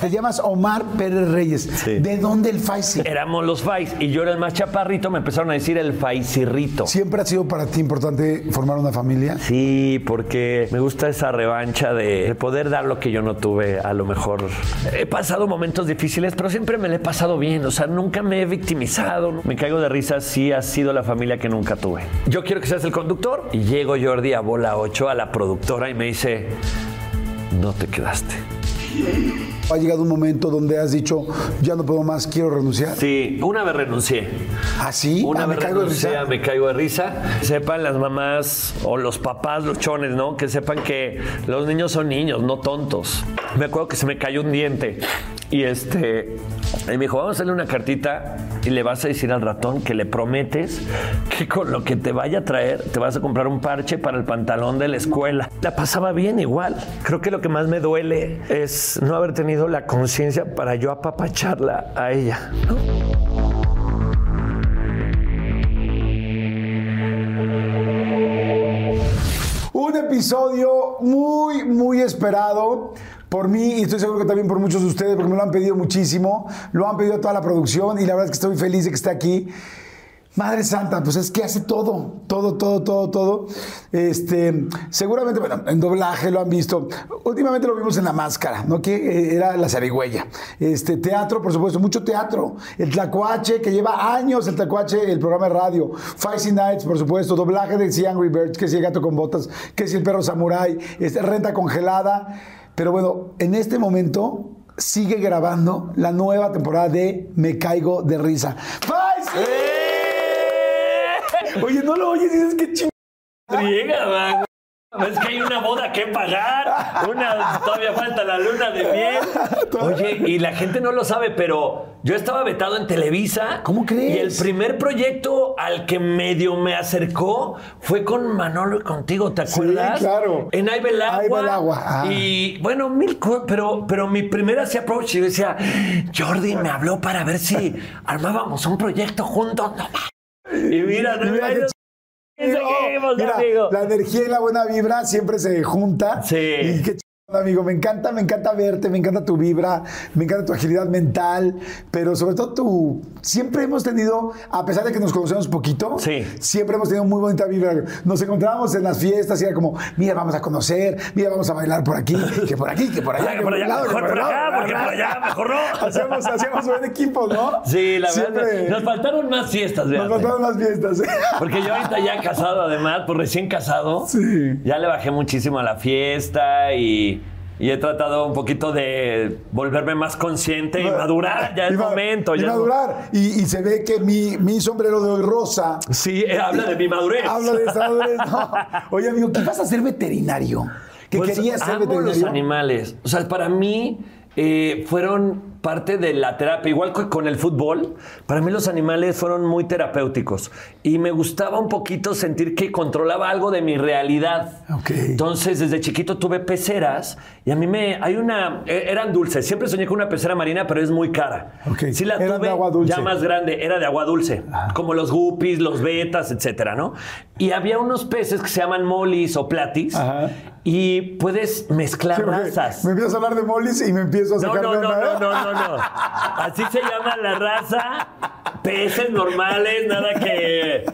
Te llamas Omar Pérez Reyes. ¿De dónde el Faisy? Éramos los Fais y yo era el más chaparrito, me empezaron a decir el Faisirrito. ¿Siempre ha sido para ti importante formar una familia? Sí, porque me gusta esa revancha de, de poder dar lo que yo no tuve. A lo mejor he pasado momentos difíciles, pero siempre me lo he pasado bien. O sea, nunca me he victimizado. Me caigo de risa, sí ha sido la familia que nunca tuve. Yo quiero que seas el conductor. Y llego Jordi a bola 8 a la productora y me dice, no te quedaste. ¿Ha llegado un momento donde has dicho, ya no puedo más, quiero renunciar? Sí, una vez renuncié. ¿Ah, sí? Una Ah, vez me caigo de renuncié, risa. me caigo de risa. Sepan las mamás o los papás, los chones, ¿no? Que sepan que los niños son niños, no tontos. Me acuerdo que se me cayó un diente y este y me dijo, vamos a hacerle una cartita y le vas a decir al ratón que le prometes que con lo que te vaya a traer te vas a comprar un parche para el pantalón de la escuela. La pasaba bien igual. Creo que lo que más me duele es no haber tenido la conciencia para yo apapacharla a ella. Un episodio muy, muy esperado por mí y estoy seguro que también por muchos de ustedes, porque me lo han pedido muchísimo. Lo han pedido toda la producción y la verdad es que estoy feliz de que esté aquí. Madre Santa, pues es que hace todo, todo, todo, todo, todo. Este, seguramente, bueno, en doblaje lo han visto. Últimamente lo vimos en La Máscara, ¿no? Que eh, era la zarigüeya. Este, teatro, por supuesto, mucho teatro. El Tlacuache, que lleva años el Tlacuache, el programa de radio. Feisty Nights, por supuesto. Doblaje de The Angry Birds, que es el gato con botas, que es el perro samurai, este, renta congelada. Pero bueno, en este momento sigue grabando la nueva temporada de Me Caigo de Risa. ¡Feisty! Oye, no lo oyes y dices que ching... Es que hay una boda que pagar, una, todavía falta la luna de miel. Oye, y la gente no lo sabe, pero yo estaba vetado en Televisa. ¿Cómo crees? Y el primer proyecto al que medio me acercó fue con Manolo y contigo, ¿te Sí, acuerdas? claro. En Ahí va el agua. Ahí va el agua, ah. Y bueno, mil cosas, pero, pero mi primera hacía approach y yo decía, Jordi me habló para ver si armábamos un proyecto juntos. No, y mira, no, Mira qué No, mira, amigo. la energía y la buena vibra siempre se junta. Sí. Y qué amigo. Me encanta, me encanta verte, me encanta tu vibra, me encanta tu agilidad mental, pero sobre todo tu. Siempre hemos tenido, a pesar de que nos conocemos poquito, Sí. siempre hemos tenido muy bonita vibra. Nos encontrábamos en las fiestas y era como, mira, vamos a conocer, mira, vamos a bailar por aquí, que por aquí, que por allá, que por allá, lado, que mejor por lado, porque por allá, mejor no. Hacíamos, hacíamos buen equipo, ¿no? Sí, la Siempre- verdad. Nos faltaron más fiestas, Nos fíjate. faltaron las fiestas. Porque yo ahorita ya casado, además, pues recién casado, Sí. ya le bajé muchísimo a la fiesta y, y he tratado un poquito de volverme más consciente y madurar. Ya es Y momento. Y ya madurar. Y, y se ve que mi, mi sombrero de hoy rosa. Sí, eh, habla de mi madurez. Habla de esa madurez. No. Oye, amigo, ¿qué vas a ser veterinario? ¿Qué Pues, querías ser amo los veterinario? animales. O sea, para mí eh, fueron parte de la terapia. Igual que con el fútbol, para mí los animales fueron muy terapéuticos. Y me gustaba un poquito sentir que controlaba algo de mi realidad. Ok. Entonces, desde chiquito tuve peceras y a mí me... Hay una... eh, Eran dulces. Siempre soñé con una pecera marina, pero es muy cara. Ok. Sí la Eran tuve de agua dulce. ya más grande. Era de agua dulce. Como los guppies, los betas, etcétera, ¿no? Y había unos peces que se llaman molis o platis. Ajá. Y puedes mezclar Sí, razas. Me empiezas a hablar de molis y me empiezo a No, sacar no, de no, onda. no, no, no, no. Así se llama la raza. Peces normales, nada que,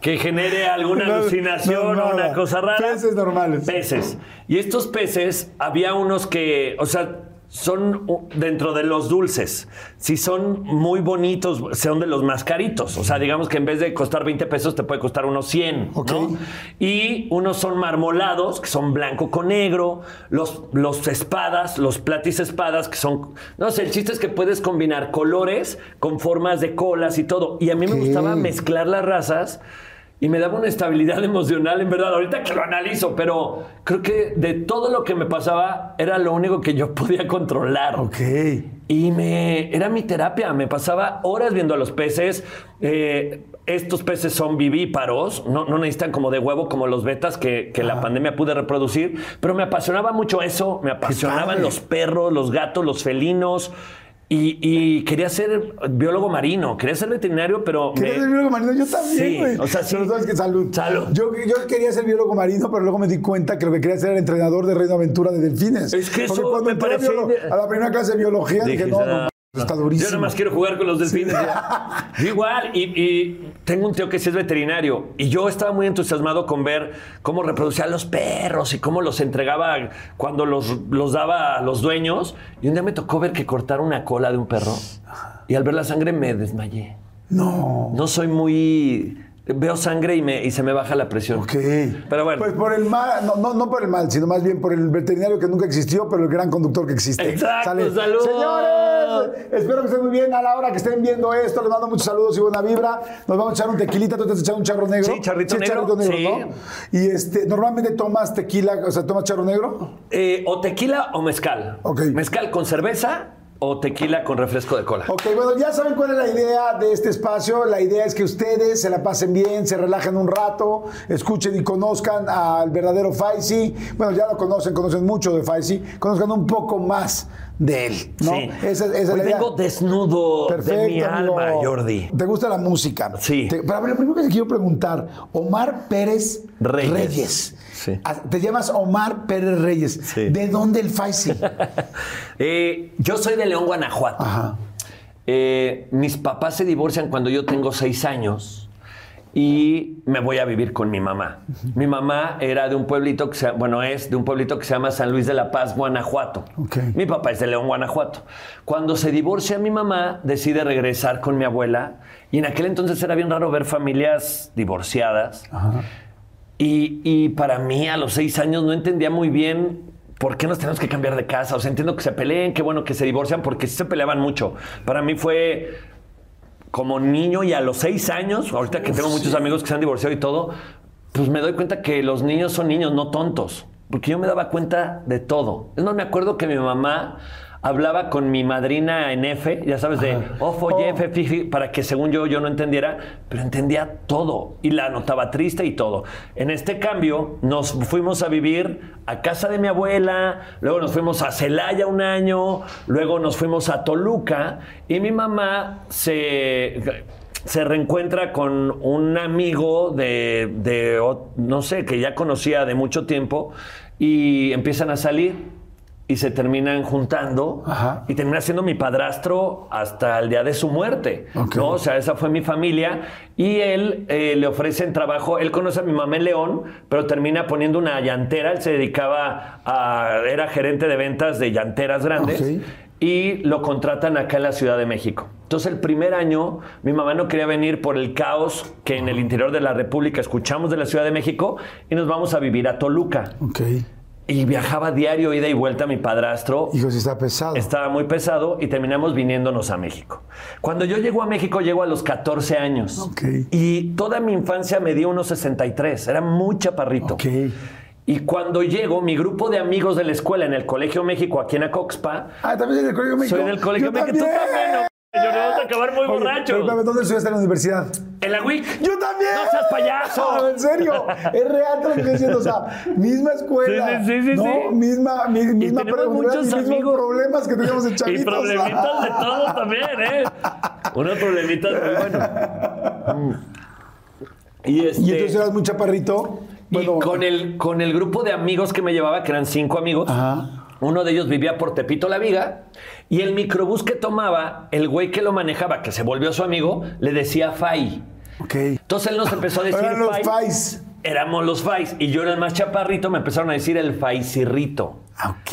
que genere alguna No, alucinación no, o una cosa rara. Peces normales. Peces. Y estos peces, había unos que, o sea, son dentro de los dulces. Si son muy bonitos, son de los más caritos. O sea, digamos que en vez de costar 20 pesos, te puede costar unos 100. Ok. ¿no? Y unos son marmolados, que son blanco con negro. Los, los espadas, los platis espadas, que son. No sé, el chiste es que puedes combinar colores con formas de colas y todo. Y a mí me gustaba mezclar las razas. Y me daba una estabilidad emocional, en verdad, ahorita que lo analizo, pero creo que de todo lo que me pasaba era lo único que yo podía controlar. Ok. Y me, era mi terapia, me pasaba horas viendo a los peces. eh, estos peces son vivíparos, no, no necesitan como de huevo como los betas que, que la pandemia pude reproducir, pero me apasionaba mucho eso, me apasionaban los perros, los gatos, los felinos. Y, y quería ser biólogo marino, quería ser veterinario, pero... ¿Quieres me- ser biólogo marino? Yo también, Sí, güey. o sea, sí. Pero sabes que salud. Salud. Yo, yo quería ser biólogo marino, pero luego me di cuenta que lo que quería ser era entrenador de Reino Aventura de delfines. Es que Porque eso cuando me biolo- ide- a la primera clase de biología dije, Dije, no, "Ah, no, está durísimo. Yo nada más quiero jugar con los delfines. Yo igual, y, y tengo un tío que sí es veterinario, y yo estaba muy entusiasmado con ver cómo reproducía a los perros y cómo los entregaba cuando los, los daba a los dueños. Y un día me tocó ver que cortaron una cola de un perro, y al ver la sangre me desmayé. No. No soy muy... Veo sangre y, me, y se me baja la presión. Ok. Pero bueno. Pues por el mal, no, no, no por el mal, sino más bien por el veterinario que nunca existió, pero el gran conductor que existe. Exacto, salud. Señores, espero que estén muy bien a la hora que estén viendo esto. Les mando muchos saludos y buena vibra. Nos vamos a echar un tequilita, tú te has echado un charro negro. Sí, charrito negro, charrito negro, sí. ¿no? Y este, normalmente tomas tequila, o sea, tomas charro negro. Eh, o tequila o mezcal. Ok. Mezcal con cerveza o tequila con refresco de cola. Ok, bueno, ya saben cuál es la idea de este espacio. La idea es que ustedes se la pasen bien, se relajen un rato, escuchen y conozcan al verdadero Faisy. Bueno, ya lo conocen, conocen mucho de Faisy, conozcan un poco más de él, ¿no? Sí. Esa, esa es idea. vengo desnudo de mi amigo. alma, Jordi. ¿Te gusta la música? Sí. Te- pero lo primero que te quiero preguntar, Omar Pérez Reyes. Reyes. Sí. Ah, Te llamas Omar Pérez Reyes. Sí. ¿De dónde el Faisy? Eh, yo soy de León, Guanajuato. Ajá. Eh, mis papás se divorcian cuando yo tengo seis años y me voy a vivir con mi mamá. Mi mamá era de un pueblito que se, bueno, es de un pueblito que se llama San Luis de la Paz, Guanajuato. Ok. Mi papá es de León, Guanajuato. Cuando se divorcia mi mamá, decide regresar con mi abuela y en aquel entonces era bien raro ver familias divorciadas. Y, y para mí, a los seis años, no entendía muy bien por qué nos tenemos que cambiar de casa. O sea, entiendo que se peleen, qué bueno que se divorcian, porque sí se peleaban mucho. Para mí fue como niño y a los seis años, ahorita que tengo muchos amigos que se han divorciado y todo, pues me doy cuenta que los niños son niños, no tontos. Porque yo me daba cuenta de todo. Es más, me acuerdo que mi mamá hablaba con mi madrina en F, ya sabes, de ofo, Oh. F, fifi, para que según yo yo no entendiera, pero entendía todo y la notaba triste y todo. En este cambio nos fuimos a vivir a casa de mi abuela, luego nos fuimos a Celaya un año, luego nos fuimos a Toluca y mi mamá se se reencuentra con un amigo de, de no sé, que ya conocía de mucho tiempo y empiezan a salir y se terminan juntando Ajá. y termina siendo mi padrastro hasta el día de su muerte. Ok. ¿no? O sea, esa fue mi familia y él eh, le ofrecen trabajo. Él conoce a mi mamá en León, pero termina poniendo una llantera. Él se dedicaba a. Era gerente de ventas de llanteras grandes. Ok. Y lo contratan acá en la Ciudad de México. Entonces, el primer año, mi mamá no quería venir por el caos que en el interior de la República escuchamos de la Ciudad de México y nos vamos a vivir a Toluca. Ok. Y viajaba diario, ida y vuelta mi padrastro. Hijo, sí está pesado. Estaba muy pesado y terminamos viniéndonos a México. Cuando yo llego a México, llego a los 14 años. Ok. Y toda mi infancia me dio unos 63. Era muy chaparrito. Ok. Y cuando llego, mi grupo de amigos de la escuela en el Colegio México, aquí en Acoxpa, Ah, también en el Colegio México. soy del Colegio Yo México. Tú también, no vamos a acabar muy borracho. ¿Dónde estudiaste en la universidad? En la WIC. ¡Yo también! ¡No seas payaso! No, en serio, es real lo que estoy diciendo. O sea, misma escuela. Sí, sí, sí, sí, ¿no? sí. Misma, mi- misma tenemos preuniversidad muchos y mismos amigos. problemas que teníamos en Y chavitos. problemitas de todos también, ¿eh? Unos problemitas muy buenos. Mm. Y, este, Y entonces eras muy chaparrito. y con, el, con el grupo de amigos que me llevaba, que eran cinco amigos, Ajá. Uno de ellos vivía por Tepito La Viga, y el microbús que tomaba, el güey que lo manejaba, que se volvió su amigo, le decía Fai. Ok. Entonces él nos empezó a decir Eran los Fai. Fais. Éramos los Fais. Y yo era el más chaparrito, me empezaron a decir el Faisirrito. Ah, Ok.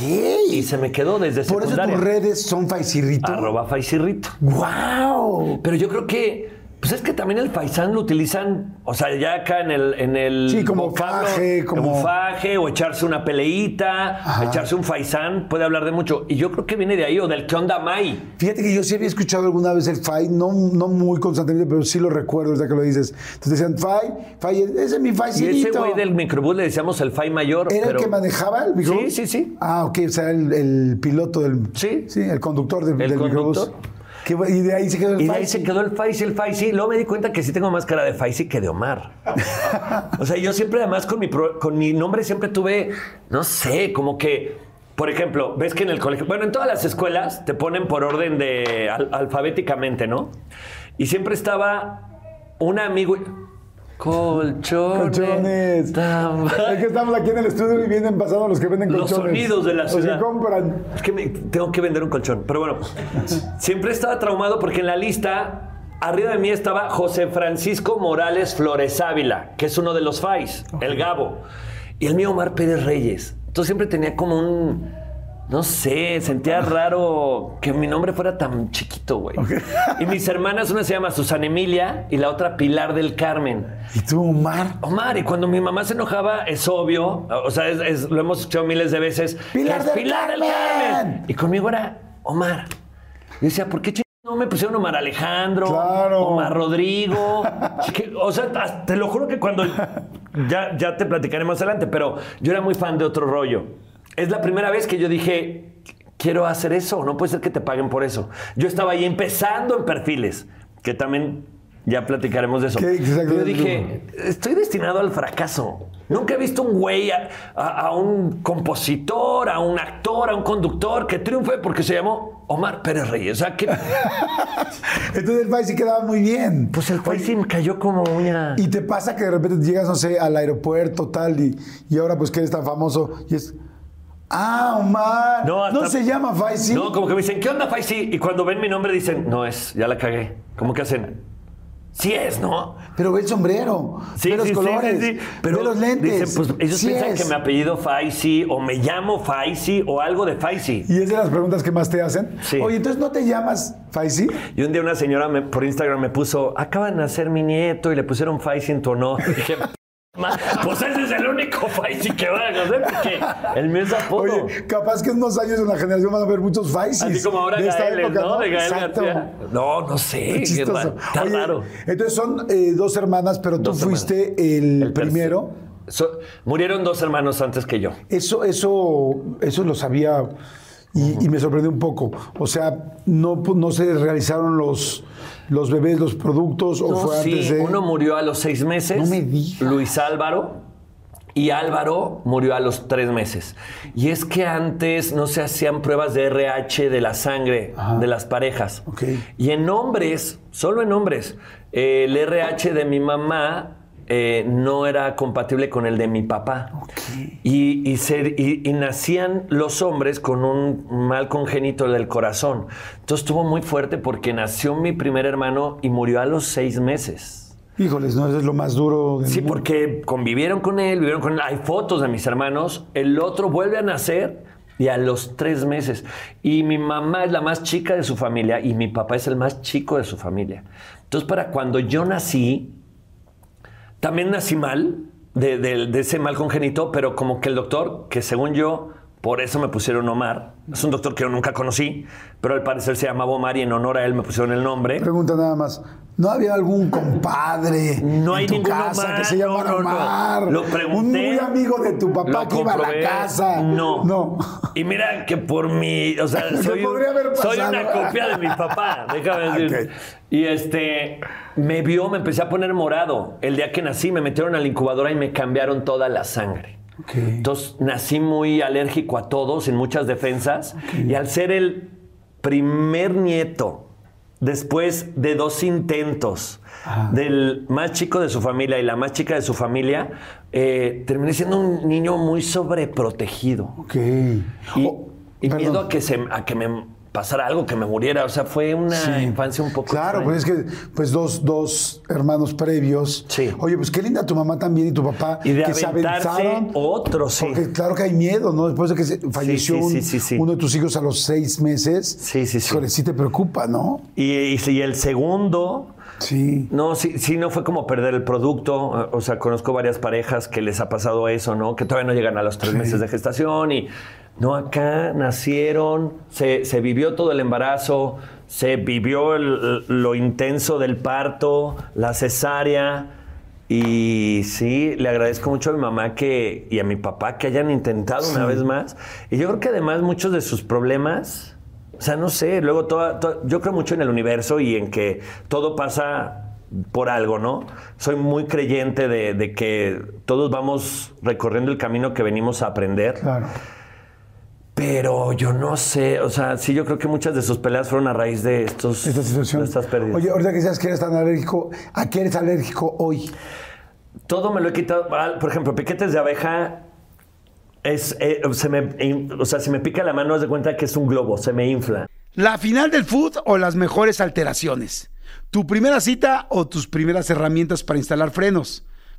Y se me quedó desde Por eso secundaria. tus redes son Faisirrito. Arroba Faisirrito. ¡Wow! Pero yo creo que Pues es que también el faisán lo utilizan, o sea, ya acá en el. En el Sí, como vocablo, faje, como- faje, o echarse una peleita, Ajá. echarse un faisán, puede hablar de mucho. Y yo creo que viene de ahí, o del que onda Mai. Fíjate que yo sí había escuchado alguna vez el FAI, no, no muy constantemente, pero sí lo recuerdo ahorita que lo dices. Entonces decían, FAI, FAI, ese es mi Y FAIcito. ese güey del microbús le decíamos el fai mayor. ¿Era pero- el que manejaba el microbús? Sí, sí, sí. Ah, ok, o sea, el, el piloto del... Sí. Sí, el conductor del, El del microbús. Qué y de ahí se quedó el Y de ahí se quedó el Faisy, el Faisy. Luego me di cuenta que sí tengo más cara de Faisy que de Omar. o sea, yo siempre, además, con mi, pro- con mi nombre siempre tuve, no sé, como que, por ejemplo, ves que en el colegio, bueno, en todas las escuelas te ponen por orden de al- alfabéticamente, ¿no? Y siempre estaba un amigo. Colchones. Colchones. Es que estamos aquí en el estudio y vienen pasando los que venden Los colchones. sonidos de la Los ciudad. que compran. Es que me- tengo que vender un colchón. Pero bueno, siempre estaba traumado porque en la lista, arriba de mí estaba José Francisco Morales Flores Ávila, que es uno de los FAIS, el Gabo. Y el mío Omar Pérez Reyes. Entonces siempre tenía como un. No sé, sentía raro que mi nombre fuera tan chiquito, güey. Y mis hermanas, una se llama Susana Emilia y la otra Pilar del Carmen. ¿Y tú, Omar? Omar, y cuando mi mamá se enojaba, es obvio, o sea, es- es- lo hemos escuchado miles de veces. ¡Pilar que es del Carmen! Y conmigo era Omar. Y decía, ¿por qué ch- no me pusieron Omar Alejandro? Claro. Omar Rodrigo. Que- o sea, te lo juro que cuando. Ya, ya te platicaré más adelante, pero yo era muy fan de otro rollo. Es la primera vez que yo dije. Quiero hacer eso, no puede ser que te paguen por eso. Yo estaba ahí empezando en perfiles, que también ya platicaremos de eso. Yo dije, estoy destinado al fracaso. Nunca he visto un güey, a, a- a un compositor, a un actor, a un conductor que triunfe porque se llamó Omar Pérez Reyes. O sea, que Entonces el sí quedaba muy bien. pues el país sí cayó como uña. Y te pasa que de repente llegas, no sé, al aeropuerto, tal, y, y ahora pues que eres tan famoso, y es... Ah, Omar. No, hasta- se llama Faisy. No, como que me dicen, ¿qué onda, Faisy? Y cuando ven mi nombre dicen, no es, ya la cagué. ¿Cómo que hacen? Sí es, ¿no? Pero ve el sombrero, Sí, ve los sí, colores, sí, sí. ve los lentes. Dicen, pues ellos piensan es. que mi apellido Faisy o me llamo Faisy o algo de Faisy. Y es de las preguntas que más te hacen. Sí. Oye, entonces no te llamas Faisy. Y un día una señora me- por Instagram me puso, acaba de nacer mi nieto y le pusieron Faisy en tu honor. Y dije, "Ma, pues ese es el único Faisy que van a conocer porque el mío es apodo. Oye, capaz que en unos años en la generación van a ver muchos Faisys. Así como ahora de esta Gael, época, ¿no? De Gael. García. No, no sé. Qué. Está Oye, raro. Entonces son eh, dos hermanas, pero tú fuiste el, El primero. So- murieron dos hermanos antes que yo. Eso, eso, eso lo sabía y, y me sorprendió un poco. O sea, no, no se realizaron los, los bebés, los productos, o fue sí, antes de. uno murió a los seis meses. No me digas. Luis Álvaro. Y Álvaro murió a los tres meses. Y es que antes no se hacían pruebas de RH de la sangre Ajá. de las parejas. Y en hombres, solo en hombres, eh, el RH de mi mamá eh, no era compatible con el de mi papá. Y, y se- y- y nacían los hombres con un mal congénito del corazón. Entonces estuvo muy fuerte porque nació mi primer hermano y murió a los seis meses. Híjoles, no, eso es lo más duro. del Sí, mundo. porque convivieron con él, vivieron con él. Hay fotos de mis hermanos. El otro vuelve a nacer y a los tres meses. Y mi mamá es la más chica de su familia y mi papá es el más chico de su familia. Entonces, para cuando yo nací, también nací mal, de, de- ese mal congénito, pero como que el doctor, que según yo, por eso me pusieron Omar, es un doctor que yo nunca conocí, pero al parecer se llamaba Omar y en honor a él me pusieron el nombre. Pregunta nada más. ¿No había algún compadre No en hay tu ninguno casa que se llamara no, no, no. Omar? Lo pregunté. Un muy amigo de tu papá que iba a la casa. No. No. Y mira que por mi. O sea, soy, un- soy una copia de mi papá. Déjame decir. Ok. Y este. Me vio, me empecé a poner morado. El día que nací, me metieron a la incubadora y me cambiaron toda la sangre. Entonces nací muy alérgico a todo, sin muchas defensas. Y al ser el primer nieto, después de dos intentos, del más chico de su familia y la más chica de su familia, eh, terminé siendo un niño muy sobreprotegido. Ok. Y, Oh, y miedo a que, se, a que me pasara algo, que me muriera. O sea, fue una infancia un poco. Claro, pues es que, pues dos, dos hermanos previos. Sí. Oye, pues qué linda tu mamá también y tu papá. Y de que se aventaron. otro, sí. Porque claro que hay miedo, ¿no? Después de que se- falleció sí, sí, uno de tus hijos a los seis meses. Sí, sí, sí. Sí te preocupa, ¿no? Y, y, y el segundo. Sí. No, sí, sí, no fue como perder el producto. O sea, conozco varias parejas que les ha pasado eso, ¿no? Que todavía no llegan a los tres meses de gestación y. No, acá nacieron, se, se vivió todo el embarazo, se vivió el- lo intenso del parto, la cesárea. Y sí, le agradezco mucho a mi mamá que, y a mi papá que hayan intentado una vez más. Y yo creo que además muchos de sus problemas, o sea, no sé, luego toda, toda- yo creo mucho en el universo y en que todo pasa por algo, ¿no? Soy muy creyente de, de que todos vamos recorriendo el camino que venimos a aprender. Claro. Pero yo no sé, o sea, sí, yo creo que muchas de sus peleas fueron a raíz de estos, Esta situación. de estas pérdidas. Oye, ahorita que decías que eres tan alérgico, ¿a qué eres alérgico hoy? Todo me lo he quitado. Por ejemplo, piquetes de abeja. Es, eh, se me, o sea, si me pica la mano, haz de cuenta que es un globo, se me infla. ¿La final del food o las mejores alteraciones? ¿Tu primera cita o tus primeras herramientas para instalar frenos?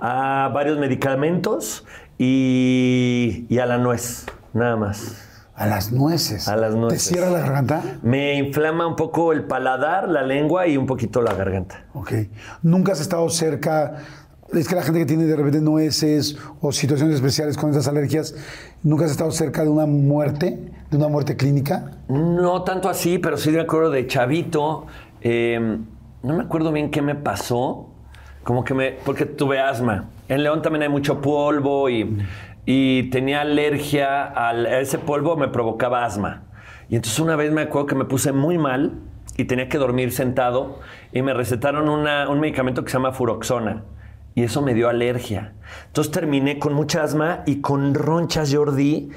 A varios medicamentos y, y a la nuez, nada más. A las nueces. A las nueces. ¿Te cierra la garganta? Me inflama un poco el paladar, la lengua y un poquito la garganta. Ok. ¿Nunca has estado cerca? Es que la gente que tiene de repente nueces o situaciones especiales con esas alergias, ¿nunca has estado cerca de una muerte? ¿De una muerte clínica? No tanto así, pero sí me acuerdo de chavito. eh, no me acuerdo bien qué me pasó. Como que me. Porque tuve asma. En León también hay mucho polvo y, y tenía alergia al, a ese polvo, me provocaba asma. Y entonces una vez me acuerdo que me puse muy mal y tenía que dormir sentado y me recetaron una- un medicamento que se llama furoxona. Y eso me dio alergia. Entonces terminé con mucha asma y con ronchas Jordi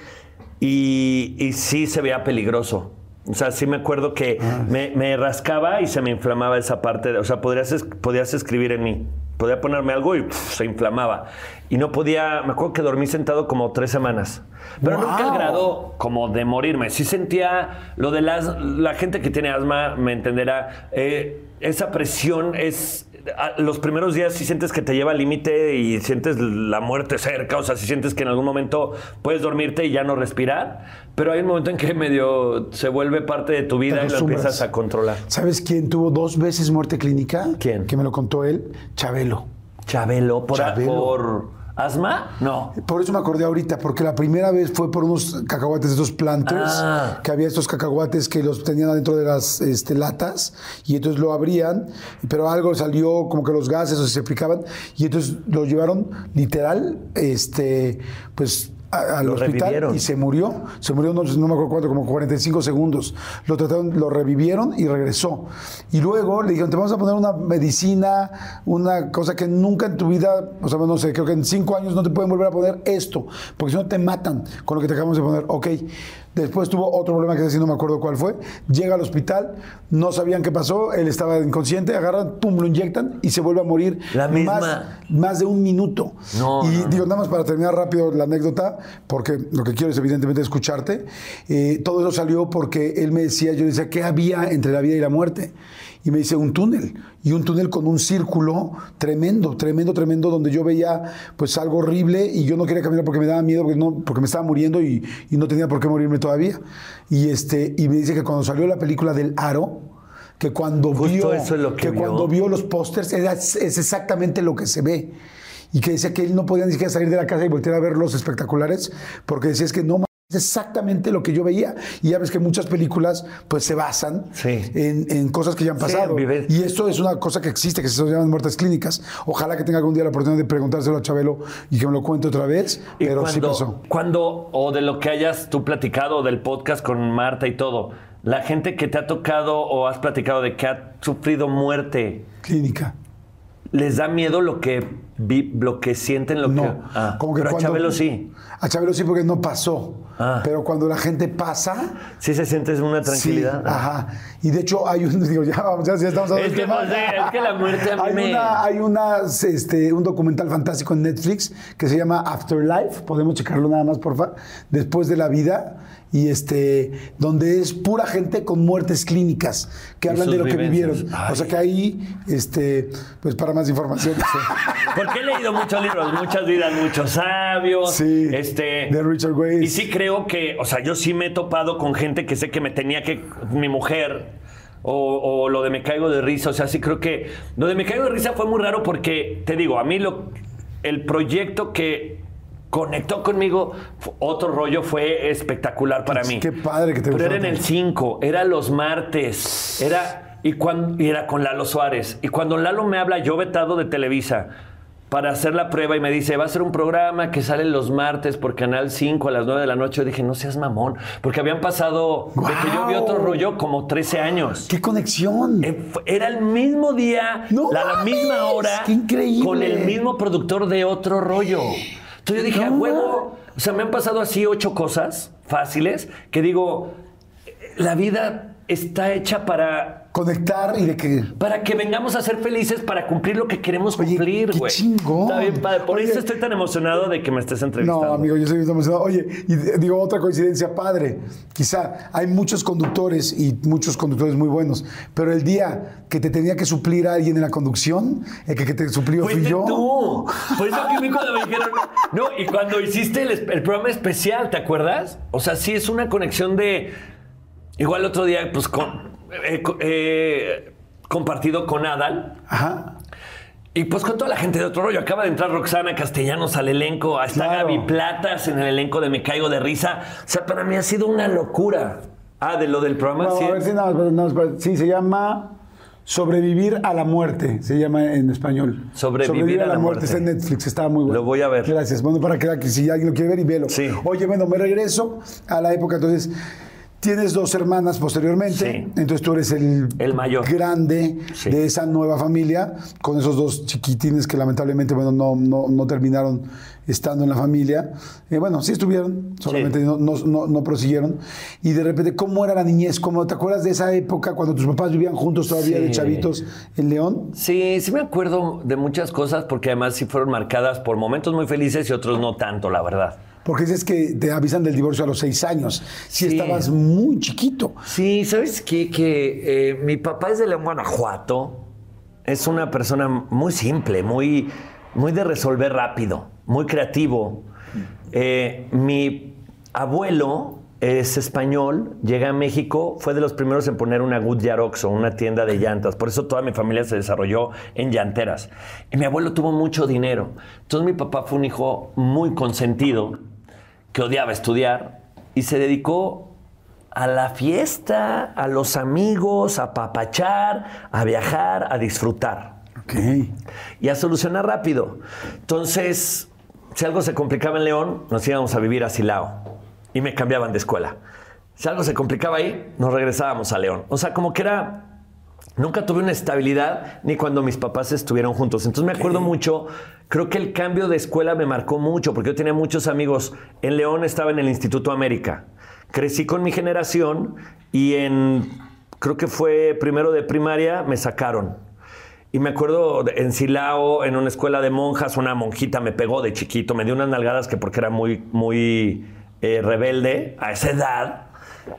y, y sí se veía peligroso. O sea, sí me acuerdo que me, me rascaba y se me inflamaba esa parte. de- o sea, podrías, podías escribir en mí. Podía ponerme algo y se inflamaba. Y no podía, me acuerdo que dormí sentado como tres semanas. Pero nunca al ¡Wow! grado como de morirme. Sí sentía lo de las, la gente que tiene asma, me entenderá. eh, esa presión es. Los primeros días sí sientes que te lleva al límite y sientes la muerte cerca, o sea, si sientes que en algún momento puedes dormirte y ya no respirar, pero hay un momento en que medio se vuelve parte de tu vida y lo empiezas a controlar. ¿Sabes quién tuvo dos veces muerte clínica? ¿Quién? Que me lo contó él. Chabelo. Chabelo, ¿por, Chabelo. por asma? No. Por eso me acordé ahorita, porque la primera vez fue por unos cacahuates de estos planters, Ah. que había estos cacahuates que los tenían adentro de las este, latas, y entonces lo abrían, pero algo salió como que los gases o se picaban, y entonces lo llevaron literal, este, pues a- al Lo hospital revivieron. y se murió. Se murió, no, no me acuerdo cuánto, como 45 segundos. Lo trataron, lo revivieron y regresó. Y luego le dijeron, te vamos a poner una medicina, una cosa que nunca en tu vida, o sea, no sé, creo que en cinco años no te pueden volver a poner esto, porque si no te matan con lo que te acabamos de poner. Ok. Después tuvo otro problema que no me acuerdo cuál fue. Llega al hospital, no sabían qué pasó, él estaba inconsciente, agarran, pum, lo inyectan y se vuelve a morir. La misma. Más, más de un minuto. No, y no. digo, nada más para terminar rápido la anécdota, porque lo que quiero es evidentemente escucharte. Eh, todo eso salió porque él me decía, yo decía, ¿qué había entre la vida y la muerte? Y me dice, un túnel. Y un túnel con un círculo tremendo, tremendo, tremendo, donde yo veía pues algo horrible y yo no quería caminar porque me daba miedo, porque, no, porque me estaba muriendo y, y no tenía por qué morirme todavía. Y, este, y me dice que cuando salió la película del Aro, que cuando Justo vio, eso es lo que vio. cuando vio los pósters es, es exactamente lo que se ve. Y que decía que él no podía ni siquiera salir de la casa y voltear a ver los espectaculares, porque decía es que no es exactamente lo que yo veía. Y ya ves que muchas películas pues se basan Sí. en, en cosas que ya han pasado. y esto es una cosa que existe, que se llaman muertes clínicas. Ojalá que tenga algún día la oportunidad de preguntárselo a Chabelo y que me lo cuente otra vez, Y pero cuando, sí pasó. Cuando, o de lo que hayas tú platicado, del podcast con Marta y todo, la gente que te ha tocado o has platicado de que ha sufrido muerte, Clínica. ¿les da miedo lo que, vi- lo que sienten? Lo No, que, Ah, como que pero a Chabelo sí. A Chabelo sí porque no pasó. Ah. Pero cuando la gente pasa, Sí se siente una tranquilidad. Sí, ajá. Y de hecho hay un, digo, ya, vamos, ya, ya estamos hablando Es que, tema. es que la muerte a mí hay me- Una, hay una, este, un documental fantástico en Netflix que se llama Afterlife, podemos checarlo nada más, porfa, después de la vida, y este, donde es pura gente con muertes clínicas, que Y hablan de lo que vivieron. Ay. O sea que ahí, este, pues para más información. Porque he leído muchos libros, muchas vidas, muchos sabios. Sí, Este, de Richard Weiss. Y sí creo que, o sea, yo sí me he topado con gente que sé que me tenía que. Mi mujer. O, o lo de me caigo de risa. O sea, sí creo que. Lo de me caigo de risa fue muy raro porque, te digo, a mí lo, el proyecto que conectó conmigo, otro rollo fue espectacular para mí. Qué padre que te Pero era en el tanto. 5, era los martes, era y, cuando, y era con Lalo Suárez. Y cuando Lalo me habla, yo vetado de Televisa, para hacer la prueba y me dice, va a ser un programa que sale los martes por Canal 5 a las 9 de la noche. Yo dije, no seas mamón, porque habían pasado, de que yo vi otro rollo, como 13 años. ¡Qué conexión! Eh, Era el mismo día, ¡No la, misma hora, ¡Qué increíble! con el mismo productor de otro rollo. Entonces yo dije, a No huevo, o sea, me han pasado así ocho cosas fáciles que digo, la vida está hecha para, Conectar y de que... para que vengamos a ser felices, para cumplir lo que queremos Oye, cumplir, qué güey. chingón. Está bien padre. Por Oye. eso estoy tan emocionado de que me estés entrevistando. No, amigo, yo estoy emocionado. Oye, y digo otra coincidencia padre. Quizá hay muchos conductores y muchos conductores muy buenos, pero el día que te tenía que suplir a alguien en la conducción, el que, que te suplió fui yo. tú. Por eso que cuando me dijeron. No, y cuando hiciste el, el programa especial, ¿te acuerdas? O sea, sí es una conexión de. Igual otro día, pues con. Eh, eh, compartido con Adal. Ajá. Y pues con toda la gente de otro rollo. Acaba de entrar Roxana Castellanos al elenco. Está Claro. Gaby Platas en el elenco de Me Caigo de Risa. O sea, para mí ha sido una locura. Ah, de lo del programa. No, sí. a ver si nada más, sí, se llama Sobrevivir a la muerte, se llama en español. Sobrevivir a la muerte. Está en Netflix, está muy bueno. Lo voy a ver. Gracias. Bueno, para que si alguien lo quiere ver y velo. Sí. Oye, bueno, me regreso a la época, entonces. Tienes dos hermanas posteriormente, Sí. entonces tú eres el, El mayor. grande Sí. de esa nueva familia, con esos dos chiquitines que lamentablemente bueno, no, no, no terminaron estando en la familia. Eh, bueno, sí estuvieron, solamente Sí. no, no, no- prosiguieron. Y de repente, ¿cómo era la niñez? ¿Cómo, ¿Te acuerdas de esa época cuando tus papás vivían juntos todavía de chavitos en León? Sí, sí me acuerdo de muchas cosas porque además sí fueron marcadas por momentos muy felices y otros no tanto, la verdad. Porque dices que te avisan del divorcio a los seis años. Si Sí. estabas muy chiquito. Sí, ¿sabes qué? Que eh, mi papá es de León, Guanajuato. Es una persona muy simple, muy, muy de resolver rápido, muy creativo. Eh, mi abuelo es español, llega a México, fue de los primeros en poner una Goodyear Oxxo, una tienda de llantas. Por eso toda mi familia se desarrolló en llanteras. Y mi abuelo tuvo mucho dinero. Entonces mi papá fue un hijo muy consentido, que odiaba estudiar y se dedicó a la fiesta, a los amigos, a papachar, a viajar, a disfrutar Ok. y a solucionar rápido. Entonces, si algo se complicaba en León, nos íbamos a vivir a Silao y me cambiaban de escuela. Si algo se complicaba ahí, nos regresábamos a León. O sea, como que era Nunca tuve una estabilidad ni cuando mis papás estuvieron juntos. Entonces me acuerdo mucho, creo que el cambio de escuela me marcó mucho, porque yo tenía muchos amigos. En León estaba en el Instituto América. Crecí con mi generación y en, creo que fue primero de primaria, me sacaron. Y me acuerdo en Silao, en una escuela de monjas, una monjita me pegó de chiquito, me dio unas nalgadas que porque era muy, muy eh, rebelde a esa edad.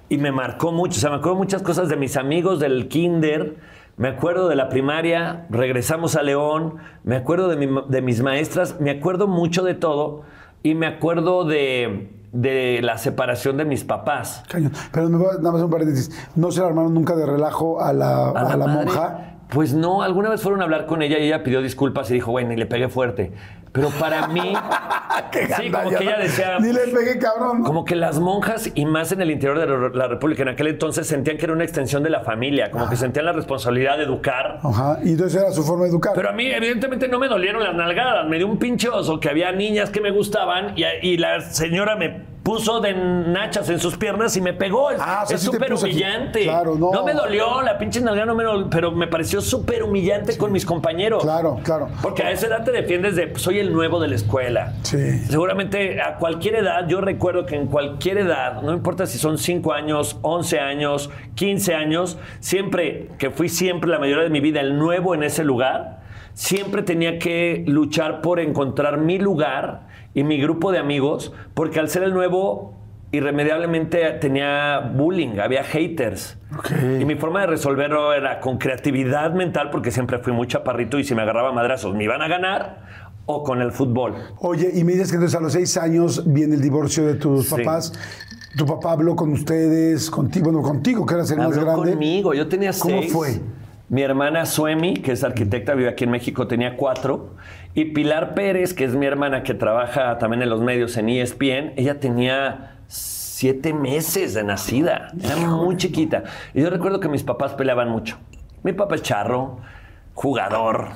Y me marcó mucho. O sea, me acuerdo muchas cosas de mis amigos del kinder. Me acuerdo de la primaria. Regresamos a León. Me acuerdo de, mi de mis maestras. Me acuerdo mucho de todo. Y me acuerdo de, de la separación de mis papás. Cañón. Pero me voy nada más un paréntesis. ¿No se armaron nunca de relajo a la, a la monja? Pues no, alguna vez fueron a hablar con ella y ella pidió disculpas y dijo, bueno, y le pegué fuerte. Pero para mí, sí, como que ella decía, Ni le pegué, cabrón. como que las monjas y más en el interior de la- República en aquel entonces sentían que era una extensión de la familia, como que sentían la responsabilidad de educar. Ajá. Y entonces era su forma de educar. Pero a mí, evidentemente, no me dolieron las nalgadas. Me dio un pinche oso que había niñas que me gustaban y, y la señora me puso de nachas en sus piernas y me pegó. Es Ah, súper humillante. Claro, no. me dolió, la pinche nalgada no me dolió, pero me pareció súper humillante con mis compañeros. Claro, claro. Porque a esa edad te defiendes de, pues, soy el nuevo de la escuela. Sí. Seguramente a cualquier edad, yo recuerdo que en cualquier edad, no importa si son 5 años, 11 años, 15 años, siempre, que fui siempre la mayoría de mi vida el nuevo en ese lugar, siempre tenía que luchar por encontrar mi lugar y mi grupo de amigos, porque al ser el nuevo, irremediablemente tenía bullying, había haters. Y mi forma de resolverlo era con creatividad mental, porque siempre fui muy chaparrito y si me agarraba madrazos me iban a ganar, o con el fútbol. Oye, y me dices que entonces a los seis años viene el divorcio de tus Sí. papás. Tu papá habló con ustedes, contigo, bueno, contigo, que eras el más Habló grande. conmigo, yo tenía ¿Cómo seis. fue? Mi hermana Suemi, que es arquitecta, vive aquí en México, tenía cuatro. Y Pilar Pérez, que es mi hermana que trabaja también en los medios en ESPN, ella tenía siete meses de nacida. Era muy chiquita. Y yo recuerdo que mis papás peleaban mucho. Mi papá es charro, jugador,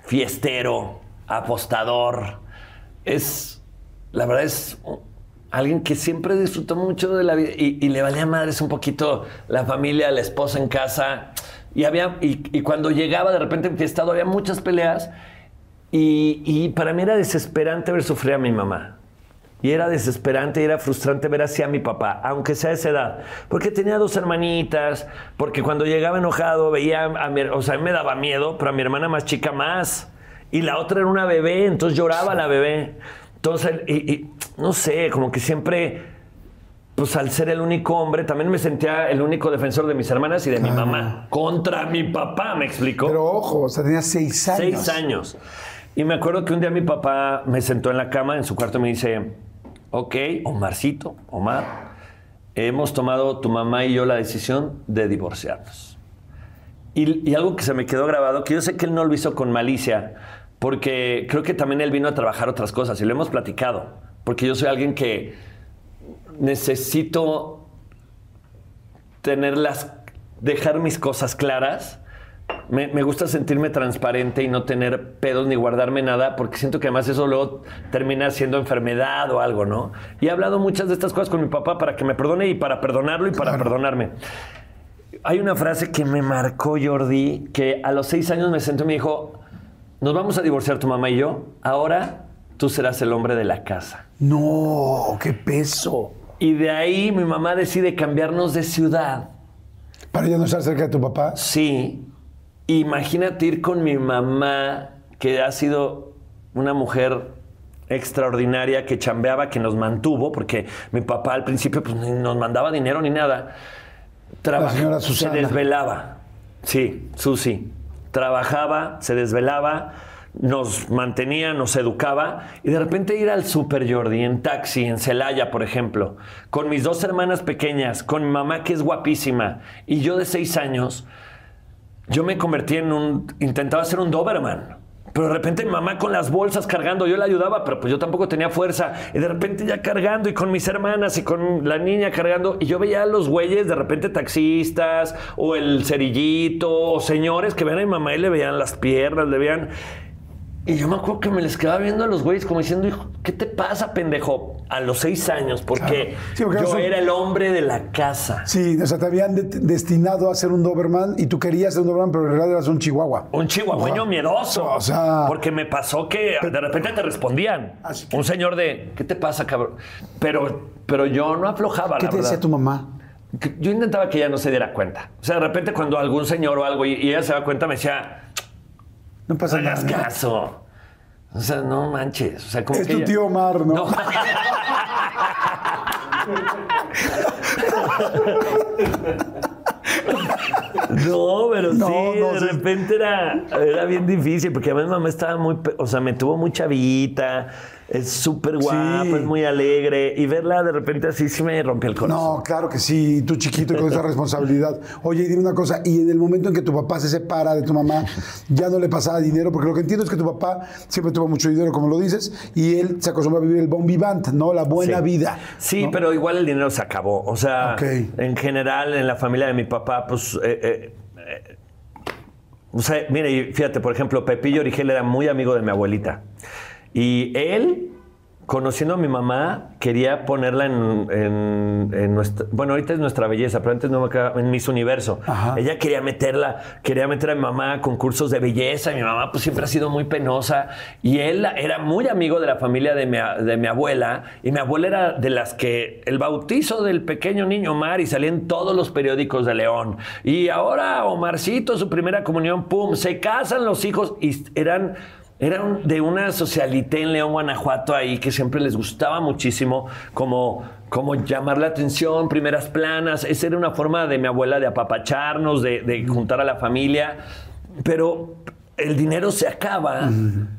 fiestero, apostador. Es, la verdad es alguien que siempre disfrutó mucho de la vida y, y le valía madres un poquito la familia, la esposa en casa. Y, había, y, y cuando llegaba de repente enfiestado había muchas peleas y, y para mí era desesperante ver sufrir a mi mamá. Y era desesperante y era frustrante ver así a mi papá, aunque sea a esa edad. Porque tenía dos hermanitas, porque cuando llegaba enojado veía a mi, o sea, me daba miedo, pero a mi hermana más chica más. Y la otra era una bebé, entonces lloraba la bebé. Entonces, y, y no sé, como que siempre, pues al ser el único hombre, también me sentía el único defensor de mis hermanas y de mi mamá. Contra mi papá, me explicó. Pero ojo, o sea, tenías seis años. Seis años. Y me acuerdo que un día mi papá me sentó en la cama en su cuarto y me dice, ok, Omarcito, Omar, hemos tomado tu mamá y yo la decisión de divorciarnos. Y, algo que se me quedó grabado, que yo sé que él no lo hizo con malicia, porque creo que también él vino a trabajar otras cosas y lo hemos platicado, porque yo soy alguien que necesito tener las, dejar mis cosas claras. Me, me gusta sentirme transparente y no tener pedos ni guardarme nada, porque siento que además eso luego termina siendo enfermedad o algo, ¿no? Y he hablado muchas de estas cosas con mi papá para que me perdone y para perdonarlo y para perdonarme. Hay una frase que me marcó Jordi, que a los seis años me sentó y me dijo, nos vamos a divorciar tu mamá y yo, ahora tú serás el hombre de la casa. No, qué peso. Y de ahí mi mamá decide cambiarnos de ciudad. Para ya no estar cerca de tu papá. Sí. Imagínate ir con mi mamá, que ha sido una mujer extraordinaria, que chambeaba, que nos mantuvo, porque mi papá al principio pues, ni nos mandaba dinero ni nada. Traba- señora se desvelaba. Sí, Susi. Trabajaba, se desvelaba, nos mantenía, nos educaba. Y de repente ir al super Jordi, en taxi, en Celaya, por ejemplo, con mis dos hermanas pequeñas, con mi mamá que es guapísima, y yo de seis años, yo me convertí en un. Intentaba ser un Doberman. Pero de repente mi mamá con las bolsas cargando, yo la ayudaba, pero pues yo tampoco tenía fuerza. Y de repente ya cargando y con mis hermanas y con la niña cargando. Y yo veía a los güeyes, de repente taxistas, o el cerillito, o señores que veían a mi mamá y le veían las piernas, le veían. Y yo me acuerdo que me les quedaba viendo a los güeyes como diciendo, hijo, ¿qué te pasa, pendejo? A los seis años, porque, Claro. Sí, porque yo era el hombre de la casa. Sí, o sea, te habían de- destinado a ser un Doberman y tú querías ser un Doberman, pero en realidad eras un chihuahua. Un chihuahueño miedoso. O sea- porque me pasó que de repente te respondían. Que- Un señor de, ¿qué te pasa, cabrón? Pero, pero yo no aflojaba, ¿Qué la te verdad. decía tu mamá? Yo intentaba que ella no se diera cuenta. O sea, de repente cuando algún señor o algo y, y ella se da cuenta, me decía, No pasa hagas nada. ¿no? caso. O sea, no manches. O sea, como Es que tu ella- tío Omar, ¿no? No, pero No, sí, no, de sí. repente era, era bien difícil, porque además mamá estaba muy, o sea, me tuvo muy chavita, es súper guapa, Sí. es muy alegre, y verla de repente así sí me rompió el corazón. No, claro que sí, tú chiquito y con esa responsabilidad. Oye, y dime una cosa, y en el momento en que tu papá se separa de tu mamá, ya no le pasaba dinero, porque lo que entiendo es que tu papá siempre tuvo mucho dinero, como lo dices, y él se acostumbró a vivir el bon vivant, ¿no? La buena Sí. vida. Sí, ¿no? pero igual el dinero se acabó. O sea, en general, en la familia de mi papá, pues. eh, eh, eh, o sea, mire, fíjate, por ejemplo, Pepillo Origel era muy amigo de mi abuelita. Y él, conociendo a mi mamá, quería ponerla en, en- en nuestra. Bueno, ahorita es nuestra belleza, pero antes no me quedaba en Miss Universo. Ajá. Ella quería meterla, quería meter a mi mamá a concursos de belleza. Y mi mamá, pues siempre ha sido muy penosa. Y él era muy amigo de la familia de mi, a- de mi abuela. Y mi abuela era de las que el bautizo del pequeño niño Omar y salía en todos los periódicos de León. Y ahora Omarcito, su primera comunión, pum, se casan los hijos. Y eran. Eran de una socialité en León, Guanajuato, ahí que siempre les gustaba muchísimo, como, como llamar la atención, primeras planas. Esa era una forma de mi abuela de apapacharnos, de, de juntar a la familia. Pero el dinero se acaba.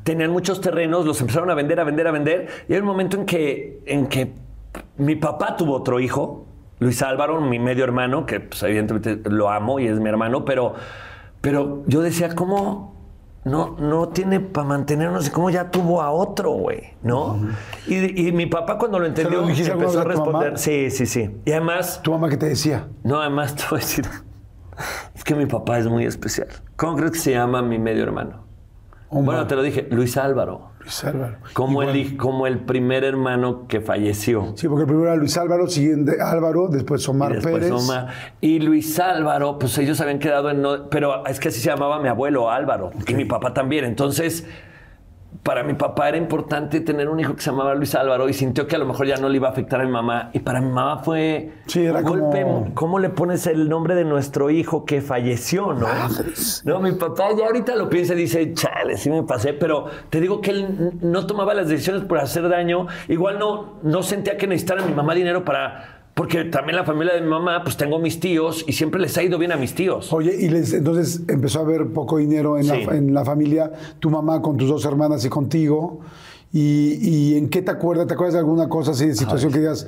Tenían muchos terrenos, los empezaron a vender, a vender, a vender. Y hay un momento en que, en que mi papá tuvo otro hijo, Luis Álvaro, mi medio hermano, que pues, evidentemente lo amo y es mi hermano, pero, pero yo decía, ¿cómo? No, no tiene para mantenernos y cómo ya tuvo a otro, güey, ¿no? y, y mi papá cuando lo entendió lo dijiste empezó a responder. Sí, sí, sí. Y además, ¿Tu mamá qué te decía? no, además te voy a decir, es que mi papá es muy especial. ¿Cómo crees que se llama mi medio hermano? Omar. Bueno, te lo dije, Luis Álvaro. Luis Álvaro. Como el, como el primer hermano que falleció. Sí, porque el primero era Luis Álvaro, siguiente Álvaro, después Omar Y después Pérez. Omar. Y Luis Álvaro, pues ellos habían quedado en... no- pero es que así se llamaba mi abuelo Álvaro. Y mi papá también. Entonces, para mi papá era importante tener un hijo que se llamaba Luis Álvaro y sintió que a lo mejor ya no le iba a afectar a mi mamá. Y para mi mamá fue Sí, era un golpe. como- ¿Cómo le pones el nombre de nuestro hijo que falleció, no? No, mi papá ya ahorita lo piensa y dice, chale, sí me pasé. Pero te digo que él no tomaba las decisiones por hacer daño. Igual no, no sentía que necesitara mi mamá dinero para... Porque también la familia de mi mamá, pues tengo mis tíos y siempre les ha ido bien a mis tíos. Oye, y les- entonces empezó a haber poco dinero en, Sí. la, en la familia, tu mamá con tus dos hermanas y contigo. Y, y en qué te acuerdas? ¿Te acuerdas de alguna cosa así de situación que digas?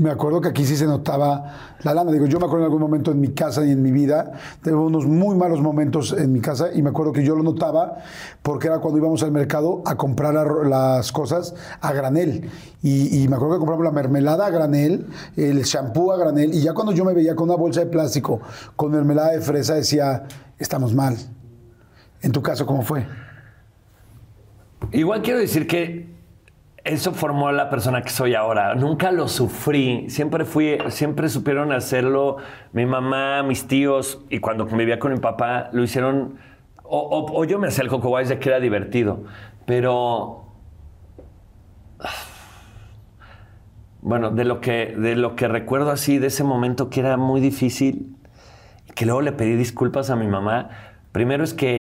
Me acuerdo que aquí sí se notaba la lana. Digo, yo me acuerdo en algún momento en mi casa y en mi vida, tuve unos muy malos momentos en mi casa y me acuerdo que yo lo notaba porque era cuando íbamos al mercado a comprar la- las cosas a granel. Y, y me acuerdo que compramos la mermelada a granel, el shampoo a granel y ya cuando yo me veía con una bolsa de plástico con mermelada de fresa decía, estamos mal. En tu caso, ¿cómo fue? Igual quiero decir que eso formó la persona que soy ahora. Nunca lo sufrí. Siempre fui, siempre supieron hacerlo. Mi mamá, mis tíos, y cuando vivía con mi papá, lo hicieron. O, yo me hacía el coco de que era divertido. Pero. Bueno, de lo que, de lo que recuerdo así, de ese momento que era muy difícil, que luego le pedí disculpas a mi mamá. Primero es que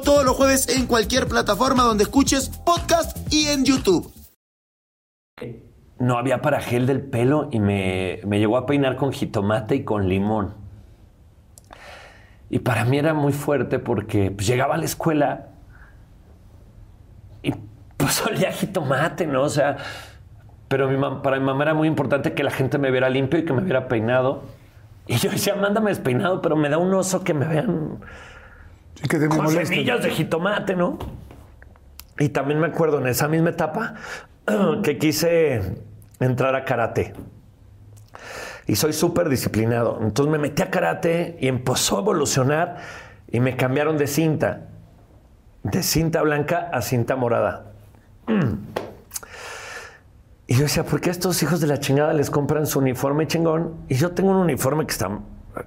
todos los jueves en cualquier plataforma donde escuches podcast y en YouTube. No había para gel del pelo y me, me llegó a peinar con jitomate y con limón. Y para mí era muy fuerte porque pues, llegaba a la escuela y pues olía jitomate, ¿no? O sea, pero para mi mamá era muy importante que la gente me viera limpio y que me viera peinado. Y yo decía, mándame despeinado, pero me da un oso que me vean Sí, que te con semillas de jitomate, ¿no? Y también me acuerdo en esa misma etapa que quise entrar a karate. Y soy súper disciplinado. Entonces me metí a karate y empezó a evolucionar y me cambiaron de cinta. De cinta blanca a cinta morada. Y yo decía, ¿por qué a estos hijos de la chingada les compran su uniforme chingón? Y yo tengo un uniforme que está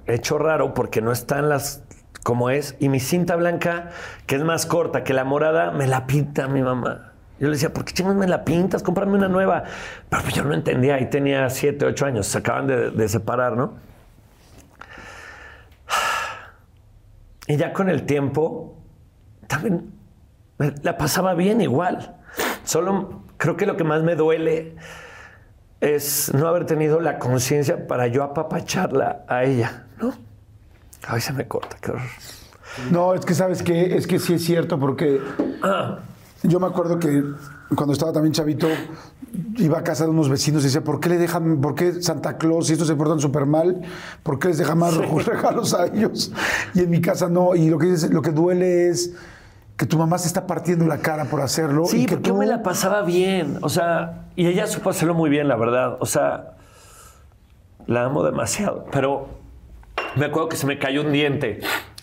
hecho raro porque no están las como es. Y mi cinta blanca, que es más corta que la morada, me la pinta mi mamá. Yo le decía, ¿por qué chingados me la pintas? Cómprame una nueva. Pero pues yo no entendía. Ahí tenía 7, 8 años. Se acaban de, separar, ¿no? Y ya con el tiempo, también la pasaba bien igual. Solo creo que lo que más me duele es no haber tenido la conciencia para yo apapacharla a ella, ¿no? Ay, se me corta, qué horror. No, es que sabes que es que sí es cierto porque yo me acuerdo que cuando estaba también chavito iba a casa de unos vecinos y decía, ¿por qué le dejan, por qué Santa Claus y estos se portan súper mal? ¿Por qué les dejan más regalos a ellos? Y en mi casa no. Y lo que, dices- lo que duele es que tu mamá se está partiendo la cara por hacerlo. sí, y que porque yo me la pasaba bien. O sea, y ella supo hacerlo muy bien, la verdad. O sea, la amo demasiado. Pero me acuerdo que se me cayó un diente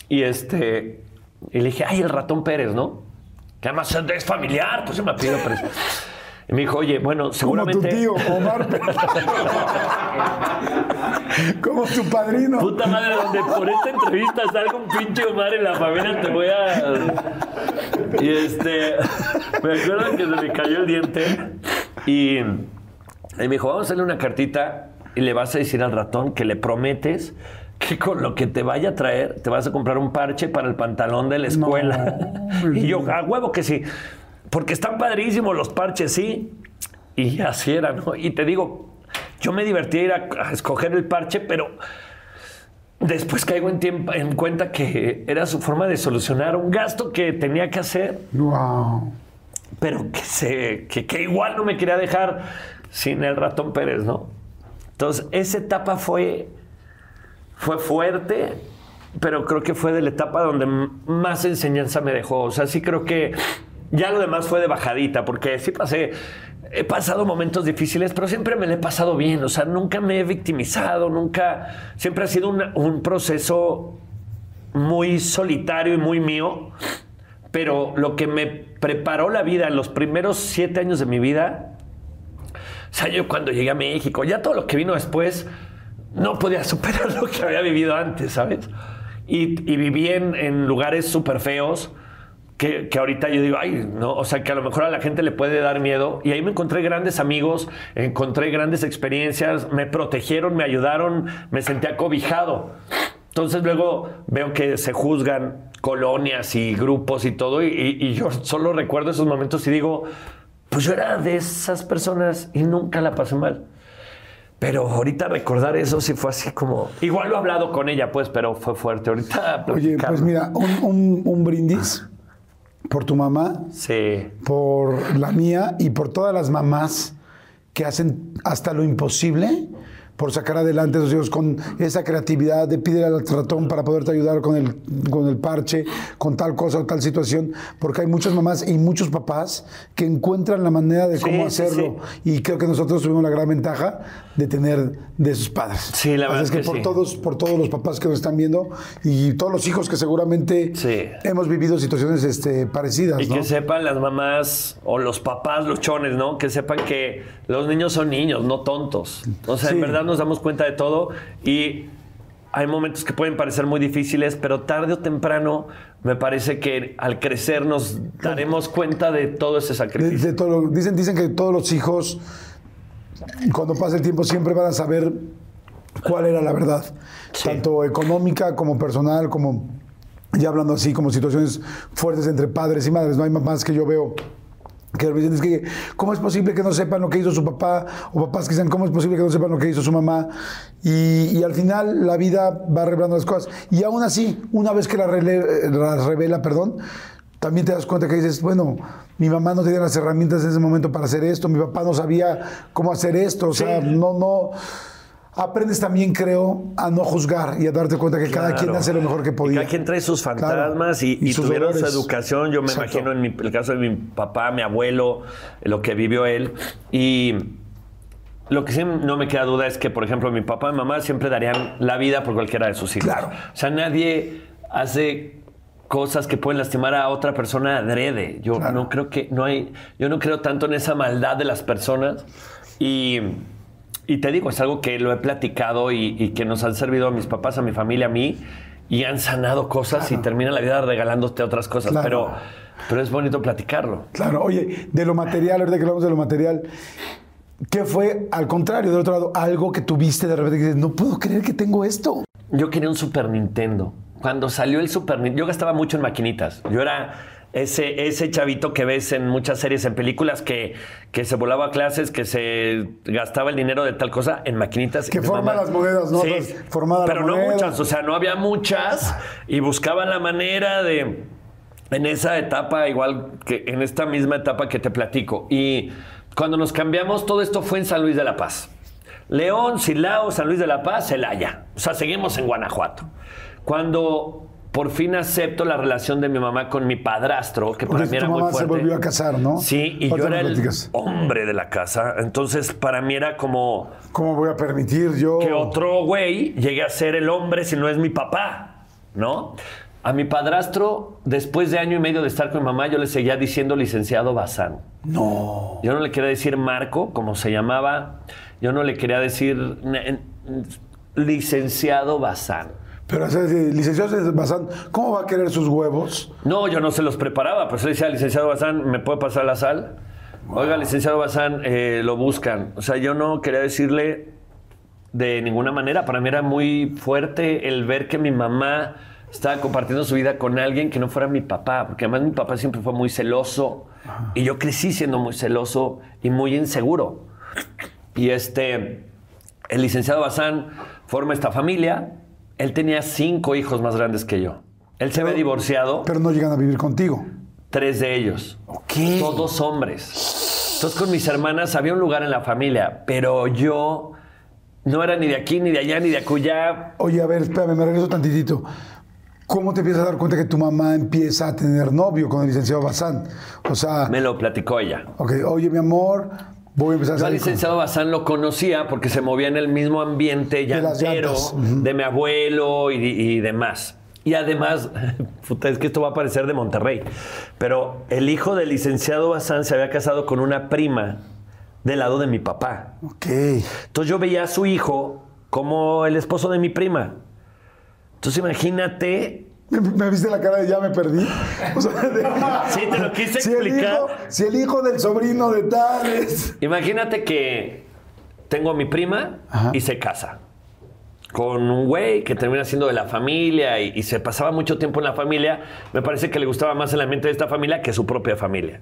y este. Y le dije, ay, el ratón Pérez, ¿no? Que además es familiar, pues se me apellido Pérez. Y me dijo, oye, bueno, Como tu seguramente. tío, Omar. Como tu padrino. Puta madre, donde por esta entrevista salga un pinche Omar en la familia, te voy a. Y este. Me acuerdo que se me cayó el diente y, y me dijo: Vamos a hacerle una cartita y le vas a decir al ratón que le prometes que con lo que te vaya a traer te vas a comprar un parche para el pantalón de la escuela. y yo, a huevo que sí. Porque están padrísimos los parches, sí. Y así era, ¿no? Y te digo, yo me divertí ir a, a escoger el parche, pero después caigo en, tiempo, en cuenta que era su forma de solucionar un gasto que tenía que hacer, Wow. pero que, se, que, que igual no me quería dejar sin el ratón Pérez, ¿no? Entonces, esa etapa fue, fue fuerte, pero creo que fue de la etapa donde más enseñanza me dejó. O sea, sí creo que ya lo demás fue de bajadita, porque sí pasé, he pasado momentos difíciles, pero siempre me lo he pasado bien. O sea, nunca me he victimizado, nunca, siempre ha sido un proceso muy solitario y muy mío, pero lo que me preparó la vida en los primeros siete años de mi vida, o sea, yo cuando llegué a México, ya todo lo que vino después, no podía superar lo que había vivido antes, ¿sabes? Y, y viví en, lugares súper feos. Que, que ahorita yo digo, ay, no, o sea, que a lo mejor a la gente le puede dar miedo. Y ahí me encontré grandes amigos, encontré grandes experiencias, me protegieron, me ayudaron, me sentí acobijado. Entonces luego veo que se juzgan colonias y grupos y todo, y- y yo solo recuerdo esos momentos y digo, pues yo era de esas personas y nunca la pasé mal. Pero ahorita recordar eso sí fue así como. Igual lo he hablado con ella, pues, pero fue fuerte. Ahorita. Oye, pues mira, un, un- un brindis por tu mamá, Sí. por la mía y por todas las mamás que hacen hasta lo imposible por sacar adelante a sus hijos con esa creatividad de pídele al ratón para poderte ayudar con el, con el parche, con tal cosa o tal situación, porque hay muchas mamás y muchos papás que encuentran la manera de Sí, cómo sí, hacerlo. Y creo que nosotros tuvimos la gran ventaja de tener de sus padres. Sí, la Así verdad es que, que por sí. todos, por todos los papás que nos están viendo y todos los hijos que seguramente Sí. hemos vivido situaciones este, parecidas, Y ¿no? que sepan las mamás o los papás luchones, ¿no? Que sepan que los niños son niños, no tontos. O sea, Sí. en verdad nos damos cuenta de todo y hay momentos que pueden parecer muy difíciles, pero tarde o temprano me parece que al crecer nos daremos cuenta de todo ese De- sacrificio. de todo lo- dicen, dicen que todos los hijos, cuando pase el tiempo, siempre van a saber cuál era la verdad, Sí. tanto económica como personal, como ya hablando así, como situaciones fuertes entre padres y madres. No hay mamás que yo veo que es que, ¿cómo es posible que no sepan lo que hizo su papá? O papás que dicen, ¿cómo es posible que no sepan lo que hizo su mamá? Y, y al final la vida va revelando las cosas. Y aún así, una vez que la las revela, perdón, también te das cuenta que dices, bueno, mi mamá no tenía las herramientas en ese momento para hacer esto, mi papá no sabía cómo hacer esto, o sea, no, no... Aprendes también, creo, a no juzgar y a darte cuenta que cada quien hace lo mejor que Y podía. cada quien trae sus Claro. fantasmas y, y sus tuvieron su educación. Yo me Exacto. imagino en mi- el caso de mi papá, mi abuelo, lo que vivió él. Y lo que sí no me queda duda es que, por ejemplo, mi papá y mi mamá siempre darían la vida por cualquiera de sus hijos. Claro. O sea, nadie hace cosas que pueden lastimar a otra persona adrede. Yo Claro. no creo que no hay, yo no creo tanto en esa maldad de las personas y y te digo, es algo que lo he platicado y, y que nos han servido a mis papás, a mi familia, a mí, y han sanado cosas y termina la vida regalándote otras cosas. Claro. Pero, pero es bonito platicarlo. Claro, oye, de lo material, ahorita que hablamos de lo material, ¿qué fue, al contrario, del otro lado, algo que tuviste de repente que dices, no puedo creer que tengo esto? Yo quería un Super Nintendo. Cuando salió el Super Nintendo, yo gastaba mucho en maquinitas. Yo era ese, ese chavito que ves en muchas series, en películas, que, que se volaba a clases, que se gastaba el dinero de tal cosa en maquinitas. Que forma las monedas, ¿no? Sí, formada la pero no moneda. muchas, o sea, no había muchas y buscaban la manera de, en esa etapa, igual que en esta misma etapa que te platico. Y cuando nos cambiamos, todo esto fue en San Luis de la Paz. León, Silao, San Luis de la Paz, Celaya. O sea, seguimos en Guanajuato. Cuando por fin acepto la relación de mi mamá con mi padrastro, que para Porque mí era tu muy mamá se fuerte. volvió a casar, ¿no? Sí, y yo era el hombre de la casa. Entonces, para mí era como ¿Cómo voy a permitir yo? que otro güey llegue a ser el hombre si no es mi papá, ¿no? A mi padrastro, después de año y medio de estar con mi mamá, yo le seguía diciendo licenciado Bazán. No. Yo no le quería decir Marco, como se llamaba. Yo no le quería decir licenciado Bazán. Pero, o sea, licenciado Bazán, ¿cómo va a querer sus huevos? No, yo no se los preparaba, pues le decía, licenciado Bazán, ¿me puede pasar la sal? Oiga, licenciado Bazán, eh, lo buscan. O sea, yo no quería decirle de ninguna manera. Para mí era muy fuerte el ver que mi mamá estaba compartiendo su vida con alguien que no fuera mi papá, porque además mi papá siempre fue muy celoso y yo crecí siendo muy celoso y muy inseguro. Y este, el licenciado Bazán forma esta familia. Él tenía cinco hijos más grandes que yo. Él se había divorciado, Pero no llegan a vivir contigo. tres de ellos. Ok. Todos hombres. Entonces con mis hermanas había un lugar en la familia, pero yo no era ni de aquí, ni de allá, ni de acullá. Oye, a ver, espérame, me regreso tantitito. ¿Cómo te empiezas a dar cuenta que tu mamá empieza a tener novio con el licenciado Bazán? O sea, Me lo platicó ella. ok, oye, mi amor, voy a empezar a Yo al licenciado Bazán lo conocía porque se movía en el mismo ambiente De llantero. Ujú. de mi abuelo y, y demás. Y además, puta, es que esto va a parecer de Monterrey, pero el hijo del licenciado Bazán se había casado con una prima del lado de mi papá. Ok. Entonces yo veía a su hijo como el esposo de mi prima. Entonces imagínate, ¿Me, viste la cara de ya me perdí? O sea, de- Sí, te lo quise si el explicar. hijo- si el hijo del sobrino de tales. imagínate que tengo a mi prima Ajá. y se casa con un güey que termina siendo de la familia y, y se pasaba mucho tiempo en la familia. Me parece que le gustaba más el ambiente de esta familia que su propia familia.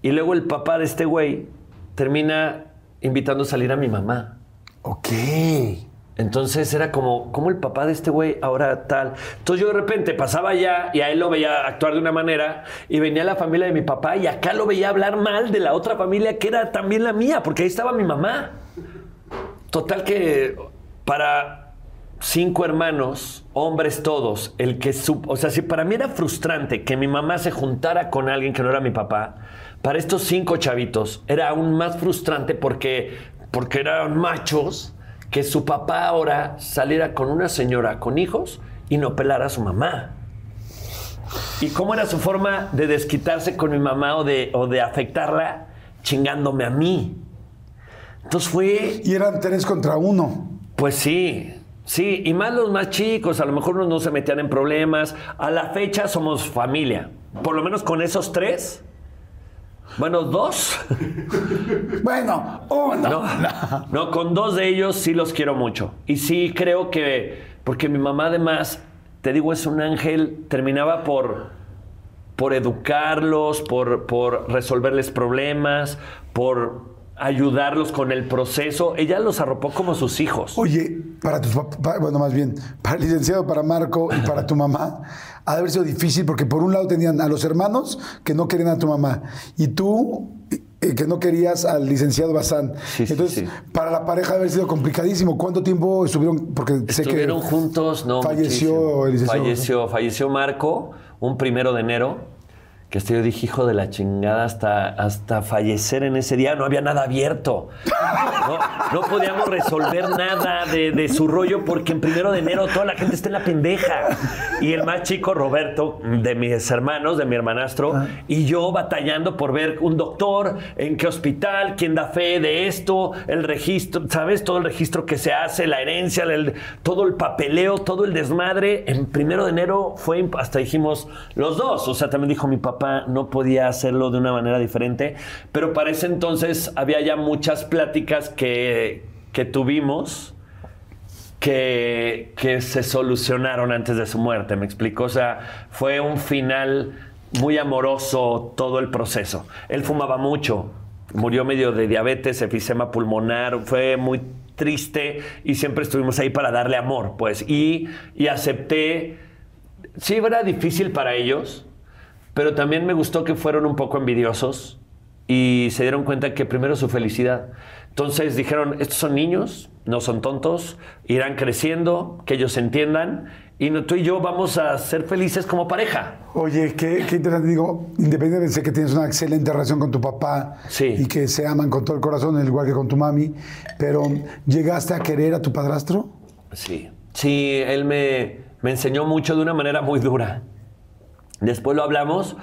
Y luego el papá de este güey termina invitando a salir a mi mamá. Ok. Entonces era como, como el papá de este güey ahora tal. Entonces yo de repente pasaba allá y a él lo veía actuar de una manera y venía la familia de mi papá y acá lo veía hablar mal de la otra familia que era también la mía, porque ahí estaba mi mamá. Total que para cinco hermanos, hombres todos, el que su- o sea, si para mí era frustrante que mi mamá se juntara con alguien que no era mi papá, para estos cinco chavitos era aún más frustrante porque porque eran machos que su papá ahora saliera con una señora con hijos y no pelara a su mamá. ¿Y cómo era su forma de desquitarse con mi mamá o de, o de afectarla chingándome a mí? Entonces fue Y eran tres contra uno. pues sí, sí, y más los más chicos, a lo mejor unos no se metían en problemas. A la fecha somos familia. Por lo menos con esos tres. Bueno, dos. Bueno, uno. No, no, con dos de ellos sí los quiero mucho. Y sí creo que, porque mi mamá además, te digo, es un ángel, terminaba por, por educarlos, por, por resolverles problemas, por ayudarlos con el proceso. Ella los arropó como sus hijos. Oye, para tus papás, bueno, más bien, para el licenciado, para Marco y para tu mamá, ha de haber sido difícil porque por un lado tenían a los hermanos que no querían a tu mamá y tú eh, que no querías al licenciado Bazán. Sí, Entonces, sí. para la pareja ha de haber sido complicadísimo. ¿Cuánto tiempo estuvieron? Porque sé que Estuvieron juntos, no. falleció muchísimo. el licenciado. Falleció, falleció Marco un primero de enero. Que este yo dije, hijo de la chingada, hasta, hasta fallecer en ese día no había nada abierto. No, no podíamos resolver nada de, de su rollo porque en primero de enero toda la gente está en la pendeja. Y el más chico, Roberto, de mis hermanos, de mi hermanastro, y yo batallando por ver un doctor, en qué hospital, quién da fe de esto, el registro, ¿sabes? Todo el registro que se hace, la herencia, el- todo el papeleo, todo el desmadre. En primero de enero fue, hasta dijimos los dos. O sea, también dijo mi papá, no podía hacerlo de una manera diferente. Pero para ese entonces había ya muchas pláticas que, que tuvimos que, que se solucionaron antes de su muerte, me explico. O sea, fue un final muy amoroso todo el proceso. Él fumaba mucho, murió medio de diabetes, efisema pulmonar, fue muy triste y siempre estuvimos ahí para darle amor, pues. Y, y acepté, sí, era difícil para ellos, pero también me gustó que fueron un poco envidiosos y se dieron cuenta que primero su felicidad. Entonces dijeron, estos son niños, no son tontos, irán creciendo, que ellos entiendan y no- tú y yo vamos a ser felices como pareja. Oye, qué, qué interesante. Digo, independientemente de que tienes una excelente relación con tu papá Sí. y que se aman con todo el corazón, al igual que con tu mami, pero ¿llegaste a querer a tu padrastro? Sí, sí, él me, me enseñó mucho de una manera muy dura. Después lo hablamos,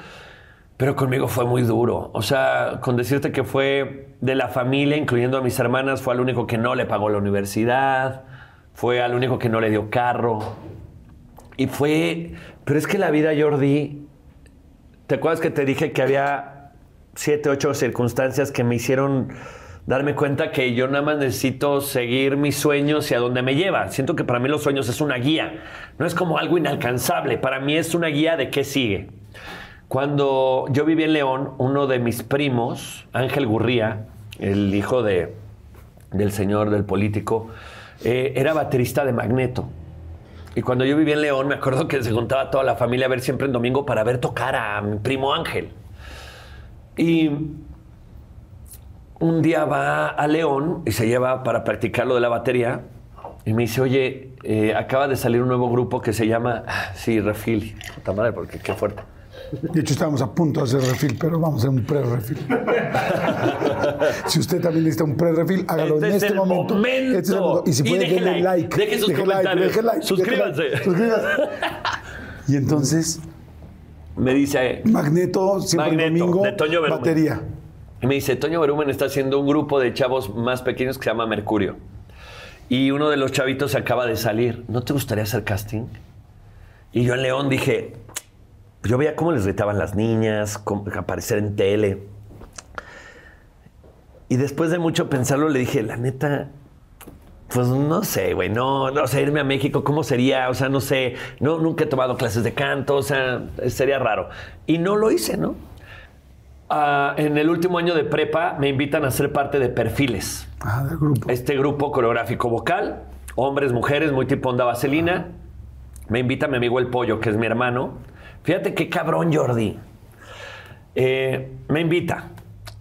pero conmigo fue muy duro. O sea, con decirte que fue de la familia, incluyendo a mis hermanas, fue al único que no le pagó la universidad, fue al único que no le dio carro. Y fue, pero es que la vida, Jordi, ¿te acuerdas que te dije que había siete, ocho circunstancias que me hicieron darme cuenta que yo nada más necesito seguir mis sueños y a dónde me lleva? Siento que para mí los sueños es una guía, no es como algo inalcanzable, para mí es una guía de qué sigue. Cuando yo viví en León, uno de mis primos, Ángel Gurría, el hijo de, del señor, del político, eh, era baterista de Magneto. Y cuando yo vivía en León, me acuerdo que se juntaba toda la familia a ver siempre en domingo para ver tocar a mi primo Ángel. Y un día va a León y se lleva para practicar lo de la batería. Y me dice, oye, eh, acaba de salir un nuevo grupo que se llama, ah, sí, Refil. Puta madre, porque qué fuerte. De hecho, estábamos a punto de hacer refil, pero vamos a hacer un pre-refil. si usted también necesita un pre-refil, hágalo Este en es este momento. momento. Este es el momento. Y si puede, denle like, like. deje sus like, comentarios. deje like, Suscríbanse. deje suscríbanse. Y entonces, Me dice, Magneto, siempre el domingo, de Toño batería. Y me dice, Toño Berumen está haciendo un grupo de chavos más pequeños que se llama Mercurio. Y uno de los chavitos acaba de salir. ¿No te gustaría hacer casting? Y yo en León dije, yo veía cómo les gritaban las niñas, cómo aparecer en tele. Y después de mucho pensarlo le dije, la neta, pues no sé, güey, no, no sé, irme a México, ¿cómo sería? O sea, no sé, no, nunca he tomado clases de canto, o sea, sería raro. Y no lo hice, ¿no? Ah, en el último año de prepa me invitan a ser parte de Perfiles, Ah, del grupo. este grupo coreográfico vocal, hombres, mujeres, muy tipo onda vaselina. Me invita mi amigo El Pollo, que es mi hermano. Fíjate qué cabrón, Jordi. Eh, me invita.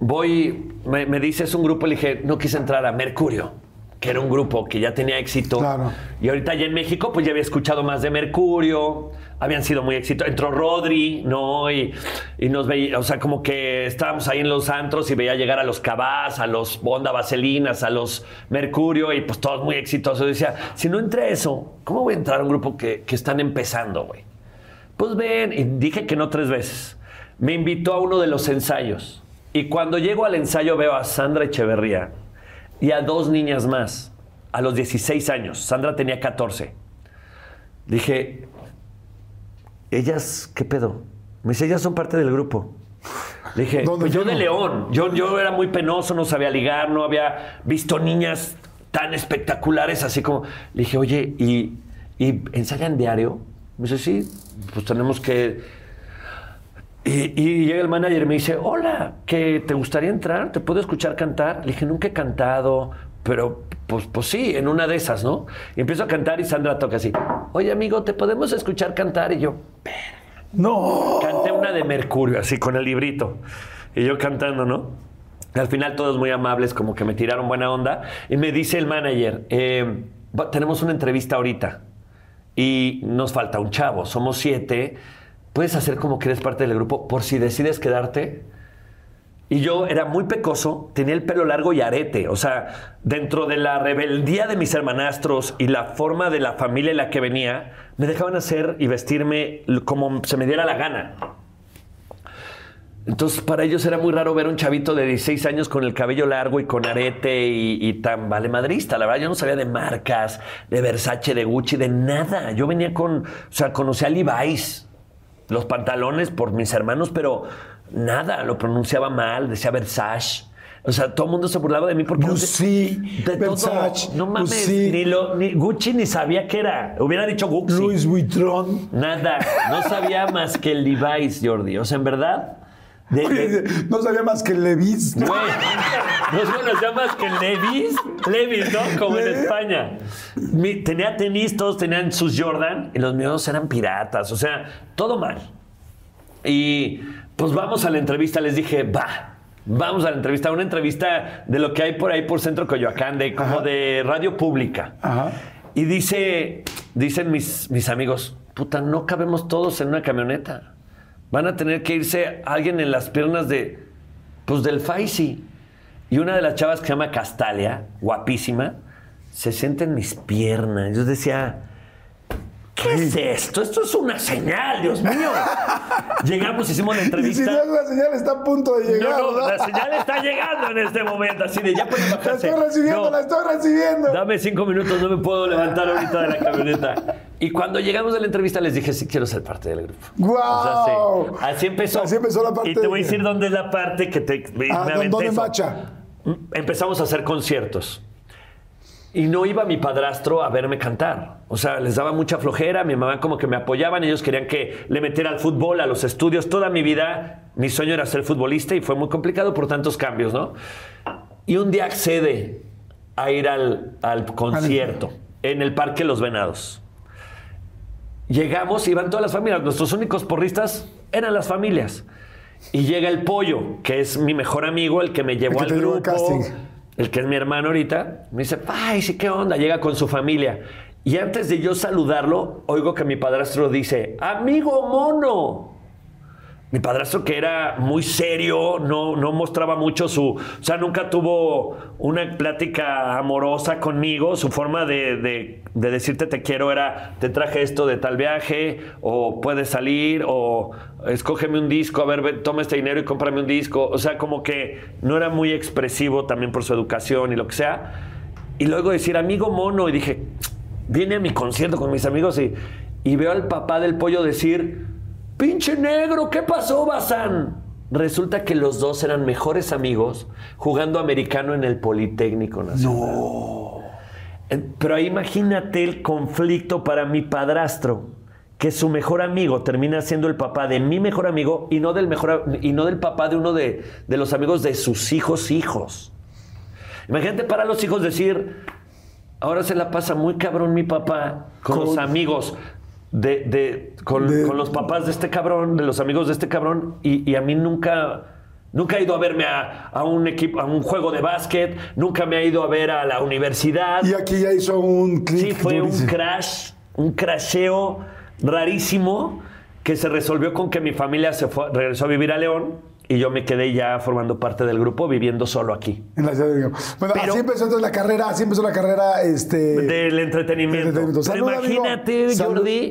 Voy, me, me dice, es un grupo, le dije, no quise entrar a Mercurio. Que era un grupo que ya tenía éxito. Claro. Y ahorita ya en México, pues ya había escuchado más de Mercurio, habían sido muy exitosos. Entró Rodri, ¿no? Y, y nos veía, o sea, como que estábamos ahí en los antros y veía llegar a los Cabás, a los Bonda Vaselinas, a los Mercurio, y pues todos muy exitosos. Y decía, si no entré a eso, ¿cómo voy a entrar a un grupo que, que están empezando, güey? Pues ven, y dije que no tres veces. Me invitó a uno de los ensayos. Y cuando llego al ensayo veo a Sandra Echeverría y a dos niñas más, a los 16 años. Sandra tenía 14. Dije, ¿ellas qué pedo? Me dice, ellas son parte del grupo. Le dije, ¿Dónde pues yo de? León. Yo, yo era muy penoso, no sabía ligar, no había visto niñas tan espectaculares así como... Le dije, oye, ¿y, y ensayan diario? Me dice, sí, pues tenemos que... Y, y llega el manager y me dice, hola, ¿que te gustaría entrar? ¿Te puedo escuchar cantar? Le dije, nunca he cantado, pero pues, pues sí, en una de esas, ¿no? Y empiezo a cantar y Sandra toca así, oye amigo, ¿te podemos escuchar cantar? Y yo, No. Canté una de Mercurio, así con el librito. Y yo cantando, ¿no? Al final todos muy amables, como que me tiraron buena onda. Y me dice el manager, eh, tenemos una entrevista ahorita. Y nos falta un chavo, somos siete. Puedes hacer como que eres parte del grupo por si decides quedarte. Y yo era muy pecoso, tenía el pelo largo y arete. O sea, dentro de la rebeldía de mis hermanastros y la forma de la familia en la que venía, me dejaban hacer y vestirme como se me diera la gana. Entonces, para ellos era muy raro ver un chavito de 16 años con el cabello largo y con arete y, tan valemadrista. La verdad, yo no sabía de marcas, de Versace, de Gucci, de nada. Yo venía con, o sea, conocí a Levi's, los pantalones por mis hermanos, pero nada, lo pronunciaba mal, decía Versace. O sea, todo el mundo se burlaba de mí porque Gucci, de todo. Versace, No mames, Gucci. ni, lo, ni Gucci ni sabía qué era. Hubiera dicho Gucci. Louis Vuitton. Nada, no sabía más que el Levi's, Jordi. O sea, en verdad. De- de- No sabía más que Levis. Güey, no conocía más que Levis, Levis, ¿no? Como en España. Mi- tenía tenis, todos tenían sus Jordan y los míos eran piratas, o sea, todo mal. Y pues vamos a la entrevista, les dije, va, vamos a la entrevista, una entrevista de lo que hay por ahí por Centro Coyoacán, de como Ajá. de radio pública. Ajá. Y dice, dicen mis, mis amigos, puta, no cabemos todos en una camioneta. Van a tener que irse alguien en las piernas de, pues del Faisy. Y una de las chavas que se llama Castalia, guapísima, se sienta en mis piernas. Yo decía, ¿qué es esto? Esto es una señal, Dios mío. Llegamos, hicimos la Y si entrevista. no es la señal, está a punto de llegar. No, no, ¿verdad? la señal está llegando en este momento, así de ya pueden La estoy recibiendo, No. la estoy recibiendo. Dame cinco minutos, no me puedo levantar ahorita de la camioneta. Y cuando llegamos a la entrevista les dije, sí quiero ser parte del grupo. ¡Guau! sí. Así empezó. Así empezó la parte Y te voy a de- decir dónde es la parte que te me Ah, ¿Dónde macha? Empezamos a hacer conciertos. Y no iba mi padrastro a verme cantar. O sea, les daba mucha flojera, mi mamá como que me apoyaban, ellos querían que le metiera al fútbol, a los estudios. Toda mi vida, mi sueño era ser futbolista y fue muy complicado por tantos cambios, ¿no? Y un día accede a ir al, al concierto en el Parque Los Venados. Llegamos, iban todas las familias. Nuestros únicos porristas eran las familias. Y llega el pollo, que es mi mejor amigo, el que me llevó que al te grupo, casting. El que es mi hermano ahorita. Me dice, ay, sí, ¿qué onda? Llega con su familia. Y antes de yo saludarlo, oigo que mi padrastro dice, amigo mono. Mi padrastro que era muy serio, no, no mostraba mucho su... O sea, nunca tuvo una plática amorosa conmigo. Su forma de, de- de decirte te quiero era, te traje esto de tal viaje, o puedes salir, o escógeme un disco, a ver, ve, toma este dinero y cómprame un disco. O sea, como que no era muy expresivo también por su educación y lo que sea. Y luego decir, amigo mono, y dije, viene a mi concierto con mis amigos y, y veo al papá del pollo decir, pinche negro, ¿qué pasó, Bazán? Resulta que los dos eran mejores amigos jugando americano en el Politécnico Nacional. Eh, Pero ahí imagínate el conflicto para mi padrastro, que su mejor amigo termina siendo el papá de mi mejor amigo y no del, mejor, y no del papá de uno de, de los amigos de sus hijos hijos. Imagínate para los hijos decir, ahora se la pasa muy cabrón mi papá con, los amigos. De, de- con, De- con los papás de este cabrón, de los amigos de este cabrón, y, y a mí nunca Nunca he ido a verme a, a un equipo, a un juego de básquet, nunca me he ido a ver a la universidad. Y aquí ya hizo un clic. Sí, fue un crash, un crasheo rarísimo que se resolvió con que mi familia se fue, regresó a vivir a León y yo me quedé ya formando parte del grupo, viviendo solo aquí. En la Ciudad de México. Bueno, Pero- así empezó entonces la carrera, así empezó la carrera, este... Del entretenimiento. entretenimiento. Pero Salud, imagínate. Jordi,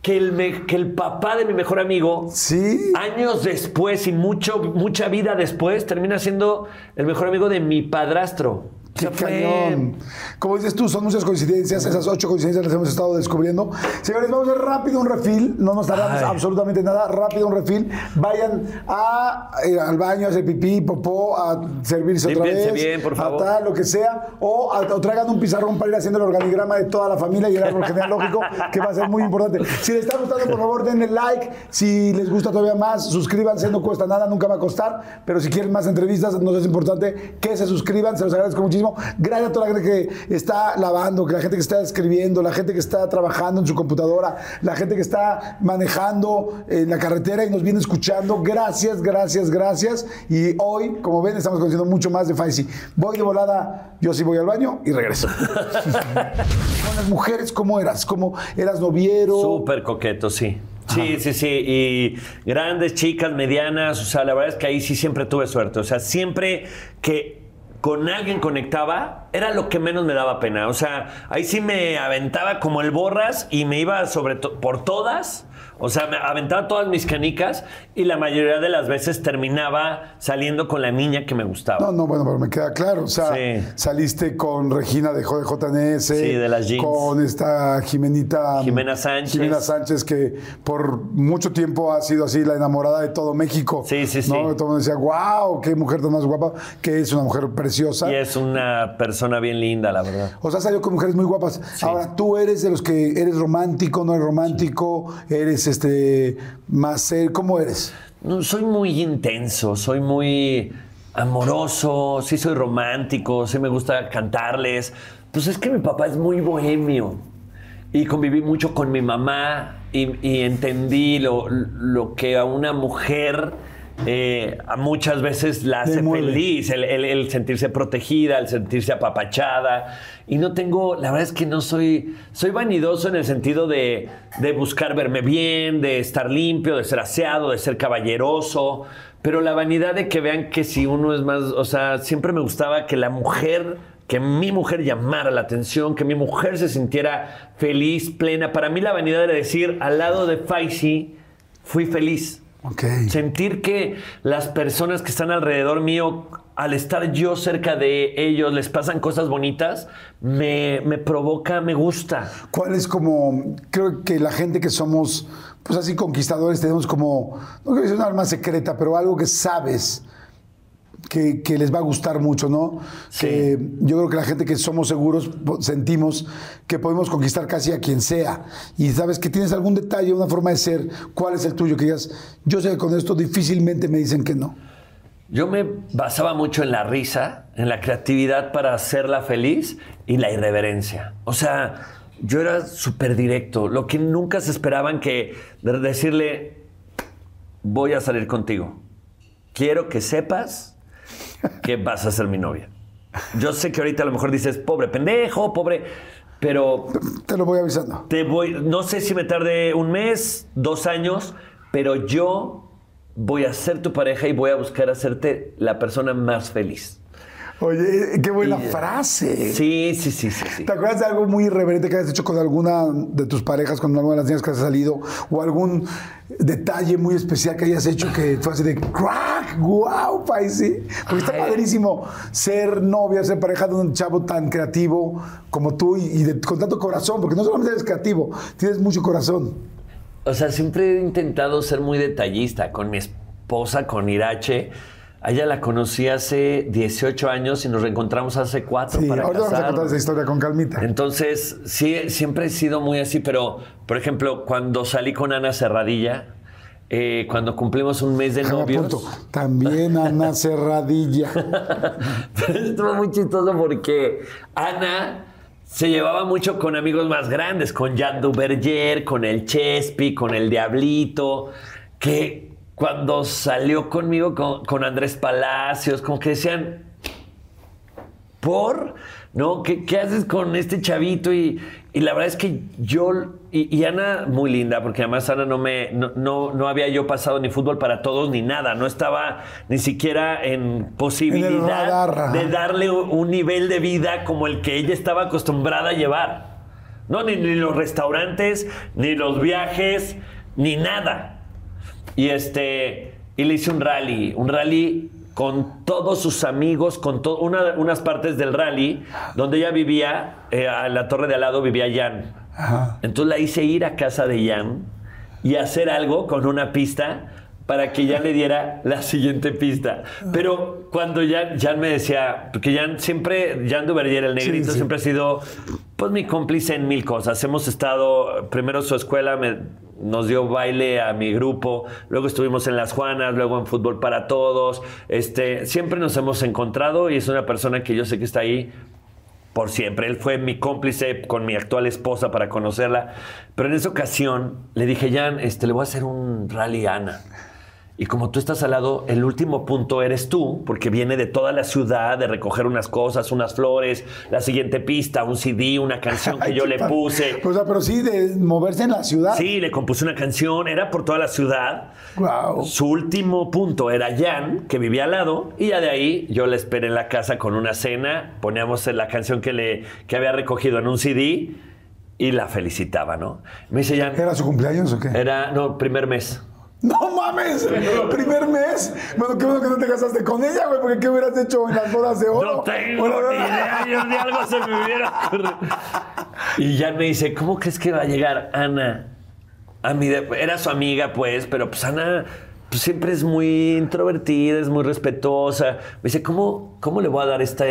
que el, me- que el papá de mi mejor amigo, Sí. años después y mucho, mucha vida después, termina siendo el mejor amigo de mi padrastro. Qué cañón. Como dices tú, son muchas coincidencias. Esas ocho coincidencias las hemos estado descubriendo. Señores, vamos a hacer rápido un refil. No nos tardamos Ay. absolutamente nada. Rápido un refil. Vayan a, eh, al baño a hacer pipí, popó, a servirse otra vez. bien, por favor. A tal, lo que sea. O, a- o traigan un pizarrón para ir haciendo el organigrama de toda la familia y el árbol genealógico, que va a ser muy importante. Si les está gustando, por favor, denle like. Si les gusta todavía más, suscríbanse. No cuesta nada, nunca va a costar. Pero si quieren más entrevistas, nos es importante que se suscriban. Se los agradezco muchísimo. Gracias a toda la gente que está lavando, que la gente que está escribiendo, la gente que está trabajando en su computadora, la gente que está manejando en la carretera y nos viene escuchando. Gracias, gracias, gracias. Y hoy, como ven, estamos conociendo mucho más de Faisy. Voy de volada, yo sí voy al baño y regreso. Con las mujeres, ¿cómo eras? ¿Cómo eras noviero? Súper coqueto, sí. Sí, sí, sí. Y grandes, chicas, medianas. O sea, la verdad es que ahí sí siempre tuve suerte. O sea, siempre que con alguien conectaba, era lo que menos me daba pena. O sea, ahí sí me aventaba como el borras y me iba sobre to- por todas. O sea, me aventaba todas mis canicas y la mayoría de las veces terminaba saliendo con la niña que me gustaba. No, no, bueno, pero me queda claro. O sea, Sí. saliste con Regina de JNS. Sí, de las jeans. Con esta Jimenita. Jimena Sánchez. Jimena Sánchez, que por mucho tiempo ha sido así la enamorada de todo México. Sí, sí, sí. ¿no? Todo el mundo decía, wow, qué mujer tan más guapa, que es una mujer preciosa. Y es una persona bien linda, la verdad. O sea, salió con mujeres muy guapas. Ahora, tú eres de los que eres romántico, no eres romántico, eres este más ser, ¿cómo eres? Soy muy intenso, soy muy amoroso, sí soy romántico, sí me gusta cantarles. Pues es que mi papá es muy bohemio y conviví mucho con mi mamá y, y entendí lo, lo que a una mujer eh, muchas veces la hace feliz, el, el- el sentirse protegida, el sentirse apapachada. Y no tengo, la verdad es que no soy, soy vanidoso en el sentido de, de buscar verme bien, de estar limpio, de ser aseado, de ser caballeroso. Pero la vanidad de que vean que si uno es más, o sea, siempre me gustaba que la mujer, que mi mujer llamara la atención, que mi mujer se sintiera feliz, plena. Para mí la vanidad era decir, al lado de Faisy, fui feliz. Ok. Sentir que las personas que están alrededor mío, al estar yo cerca de ellos, les pasan cosas bonitas, me, me provoca, me gusta. ¿Cuál es como, creo que la gente que somos, pues así conquistadores, tenemos como, no quiero decir una arma secreta, pero algo que sabes que, que les va a gustar mucho, ¿no? Sí. Que yo creo que la gente que somos seguros sentimos que podemos conquistar casi a quien sea. Y sabes que tienes algún detalle, una forma de ser, ¿cuál es el tuyo? Que digas, yo sé que con esto difícilmente me dicen que no. Yo me basaba mucho en la risa, en la creatividad para hacerla feliz y la irreverencia. O sea, yo era súper directo, lo que nunca se esperaban que de decirle, voy a salir contigo. Quiero que sepas que vas a ser mi novia. Yo sé que ahorita a lo mejor dices, pobre pendejo, pobre, pero Te lo voy avisando. te voy, no sé si me tarde un mes, dos años, pero yo voy a ser tu pareja y voy a buscar hacerte la persona más feliz. Oye, eh, qué buena Y- frase. Sí, sí, sí, sí, sí. ¿Te acuerdas de algo muy irreverente que hayas hecho con alguna de tus parejas, con alguna de las niñas que has salido? ¿O algún detalle muy especial que hayas hecho que fue así de crack? ¡Wow, Paisi! Porque está Ay. padrísimo ser novia, ser pareja de un chavo tan creativo como tú y, y de- con tanto corazón, porque no solamente eres creativo, tienes mucho corazón. O sea, siempre he intentado ser muy detallista con mi esposa, con Irache. A ella la conocí hace 18 años y nos reencontramos hace 4 Sí, para ahorita vamos a contar esa historia con calmita. Entonces, sí, siempre he sido muy así, pero, por ejemplo, cuando salí con Ana Cerradilla, eh, cuando cumplimos un mes de novios... apunto. También Ana Cerradilla. Estuvo muy chistoso porque Ana se llevaba mucho con amigos más grandes, con Jan Duverger, con el Chespi, con el Diablito, que cuando salió conmigo con, con Andrés Palacios, como que decían, ¿por? ¿No? ¿Qué, qué haces con este chavito? Y, y la verdad es que yo, y, y Ana, muy linda, porque además Ana no me, no, no, no había yo pasado ni fútbol para todos ni nada, no estaba ni siquiera en posibilidad de darle un, un nivel de vida como el que ella estaba acostumbrada a llevar. No, ni, ni los restaurantes, ni los viajes, ni nada. Y este, y le hice un rally, un rally con todos sus amigos, con to- una- unas partes del rally, donde ella vivía, eh, a la torre de al lado vivía Jan. Ajá. Entonces la hice ir a casa de Jan y hacer algo con una pista para que Jan le diera la siguiente pista. Pero cuando Jan, Jan me decía, porque Jan siempre, Jan Duverger, el negrito, Sí, sí. siempre ha sido pues mi cómplice en mil cosas. Hemos estado, primero su escuela nos dio baile a mi grupo, luego estuvimos en Las Juanas, luego en Fútbol para Todos. Este, siempre nos hemos encontrado y es una persona que yo sé que está ahí por siempre. Él fue mi cómplice con mi actual esposa para conocerla. Pero en esa ocasión le dije, Jan, este, le voy a hacer un rally a Ana. Y como tú estás al lado, el último punto eres tú, porque viene de toda la ciudad, de recoger unas cosas, unas flores, la siguiente pista, un CD, una canción que yo le puse. O sea, pero sí, de moverse en la ciudad. Sí, le compuse una canción, era por toda la ciudad. Wow. Su último punto era Jan, que vivía al lado, y ya de ahí yo la esperé en la casa con una cena, poníamos la canción que, le, que había recogido en un CD y la felicitaba, ¿no? Me dice Jan, ¿Era su cumpleaños o qué? era, no, primer mes. ¡No mames! ¿Primer mes? Bueno, qué bueno que no te casaste con ella, güey, porque ¿qué hubieras hecho en las bodas de oro? No tengo Bueno, ni idea, yo ni algo se me hubiera ocurrido. Y Jan me dice, ¿cómo crees que va a llegar Ana? A mi era su amiga, pues, pero pues Ana pues, siempre es muy introvertida, es muy respetuosa. Me dice, ¿cómo, ¿cómo le voy a dar esta...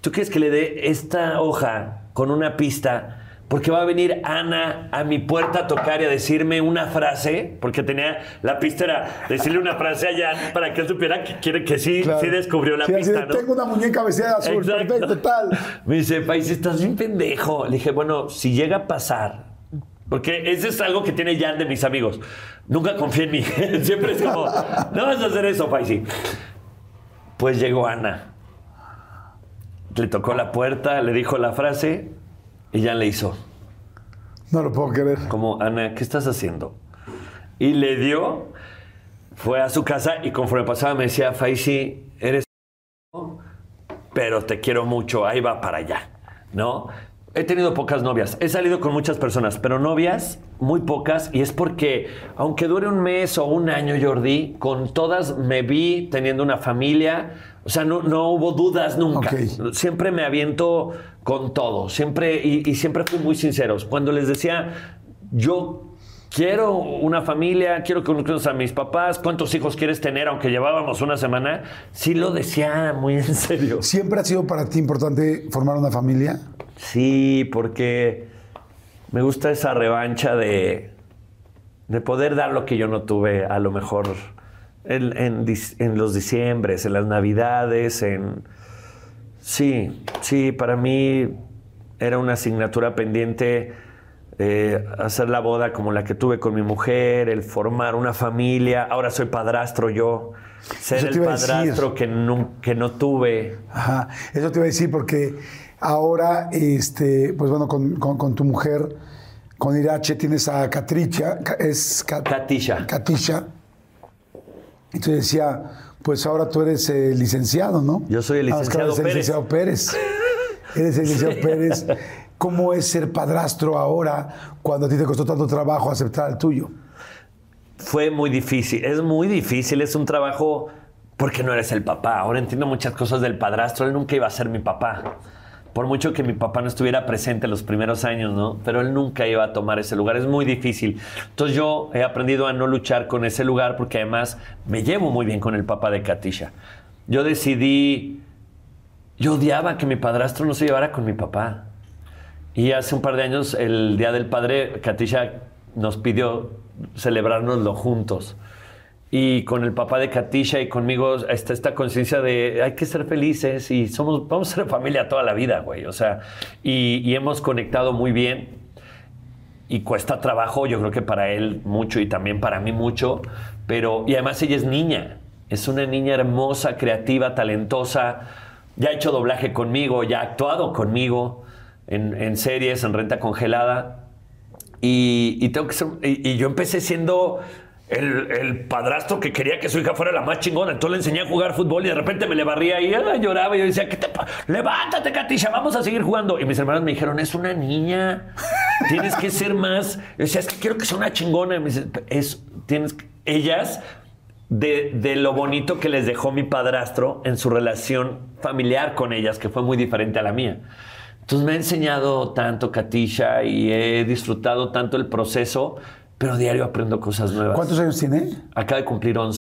¿Tú quieres que le dé esta hoja con una pista? Porque va a venir Ana a mi puerta a tocar y a decirme una frase, porque tenía la pista era decirle una frase a Jan para que él supiera que quiere que sí, claro. sí descubrió la Sí, así de, pista, ¿no? Tengo una muñeca vestida de azul, Exacto. perfecto, tal. Me dice, País, estás bien pendejo. Le dije, bueno, si llega a pasar, porque eso es algo que tiene Jan de mis amigos. Nunca confía en mí. Siempre es como, no vas a hacer eso, Paisi. Pues llegó Ana. Le tocó la puerta, le dijo la frase y Jan le hizo. No lo puedo creer. Como, Ana, ¿qué estás haciendo? Y le dio, fue a su casa y conforme pasaba me decía, Faisi, eres pero te quiero mucho, ahí va para allá, ¿no? He tenido pocas novias, he salido con muchas personas, pero novias muy pocas y es porque aunque dure un mes o un año, Jordi, con todas me vi teniendo una familia, o sea, no, no hubo dudas nunca. Siempre me aviento con todo, siempre y, y siempre fui muy sinceros. Cuando les decía, yo quiero una familia, quiero que conozcas a mis papás, ¿cuántos hijos quieres tener? Aunque llevábamos una semana, sí lo decía muy en serio. ¿Siempre ha sido para ti importante formar una familia? Sí, porque me gusta esa revancha de, de poder dar lo que yo no tuve a lo mejor en, en los diciembres, en las navidades, en... Sí, sí, para mí era una asignatura pendiente eh, hacer la boda como la que tuve con mi mujer, el formar una familia. Ahora soy padrastro yo, ser el padrastro que, nun- que no tuve. Ajá, eso te iba a decir porque ahora, este, pues bueno, con, con- con tu mujer, con Irache, tienes a Catricha, Ca- es Cat- Katisha. Katisha. Entonces decía, pues ahora tú eres el licenciado, ¿no? Yo soy el Ah, licenciado eres el licenciado Pérez. Eres el licenciado Pérez. ¿Cómo es ser padrastro ahora cuando a ti te costó tanto trabajo aceptar al tuyo? Fue muy difícil, es muy difícil, es un trabajo porque no eres el papá. Ahora entiendo muchas cosas del padrastro, él nunca iba a ser mi papá. Por mucho que mi papá no estuviera presente los primeros años, ¿no? Pero él nunca iba a tomar ese lugar, es muy difícil. Entonces yo he aprendido a no luchar con ese lugar porque además me llevo muy bien con el papá de Katisha. Yo decidí, yo odiaba que mi padrastro no se llevara con mi papá. Y hace un par de años, el Día del Padre, Katisha nos pidió celebrárnoslo juntos. Y con el papá de Katisha y conmigo está esta conciencia de hay que ser felices y somos, vamos a ser familia toda la vida, güey. O sea, y, hemos conectado muy bien y cuesta trabajo, yo creo que para él mucho y también para mí mucho, pero, y además ella es niña, es una niña hermosa, creativa, talentosa, ya ha hecho doblaje conmigo, ya ha actuado conmigo en, series, en renta congelada. Y, tengo que y yo empecé siendo el, padrastro que quería que su hija fuera la más chingona. Entonces le enseñé a jugar fútbol y de repente me le barría y ella lloraba. Y yo decía, ¿qué te pa- Levántate, Katisha, vamos a seguir jugando. Y mis hermanos me dijeron, es una niña. Tienes que ser más. Yo decía, es que quiero que sea una chingona. Me dice, es, tienes que-". Ellas, de, de lo bonito que les dejó mi padrastro en su relación familiar con ellas, que fue muy diferente a la mía. Entonces me ha enseñado tanto Katisha y he disfrutado tanto el proceso, pero diario aprendo cosas nuevas. ¿Cuántos años tiene? Acaba de cumplir 11.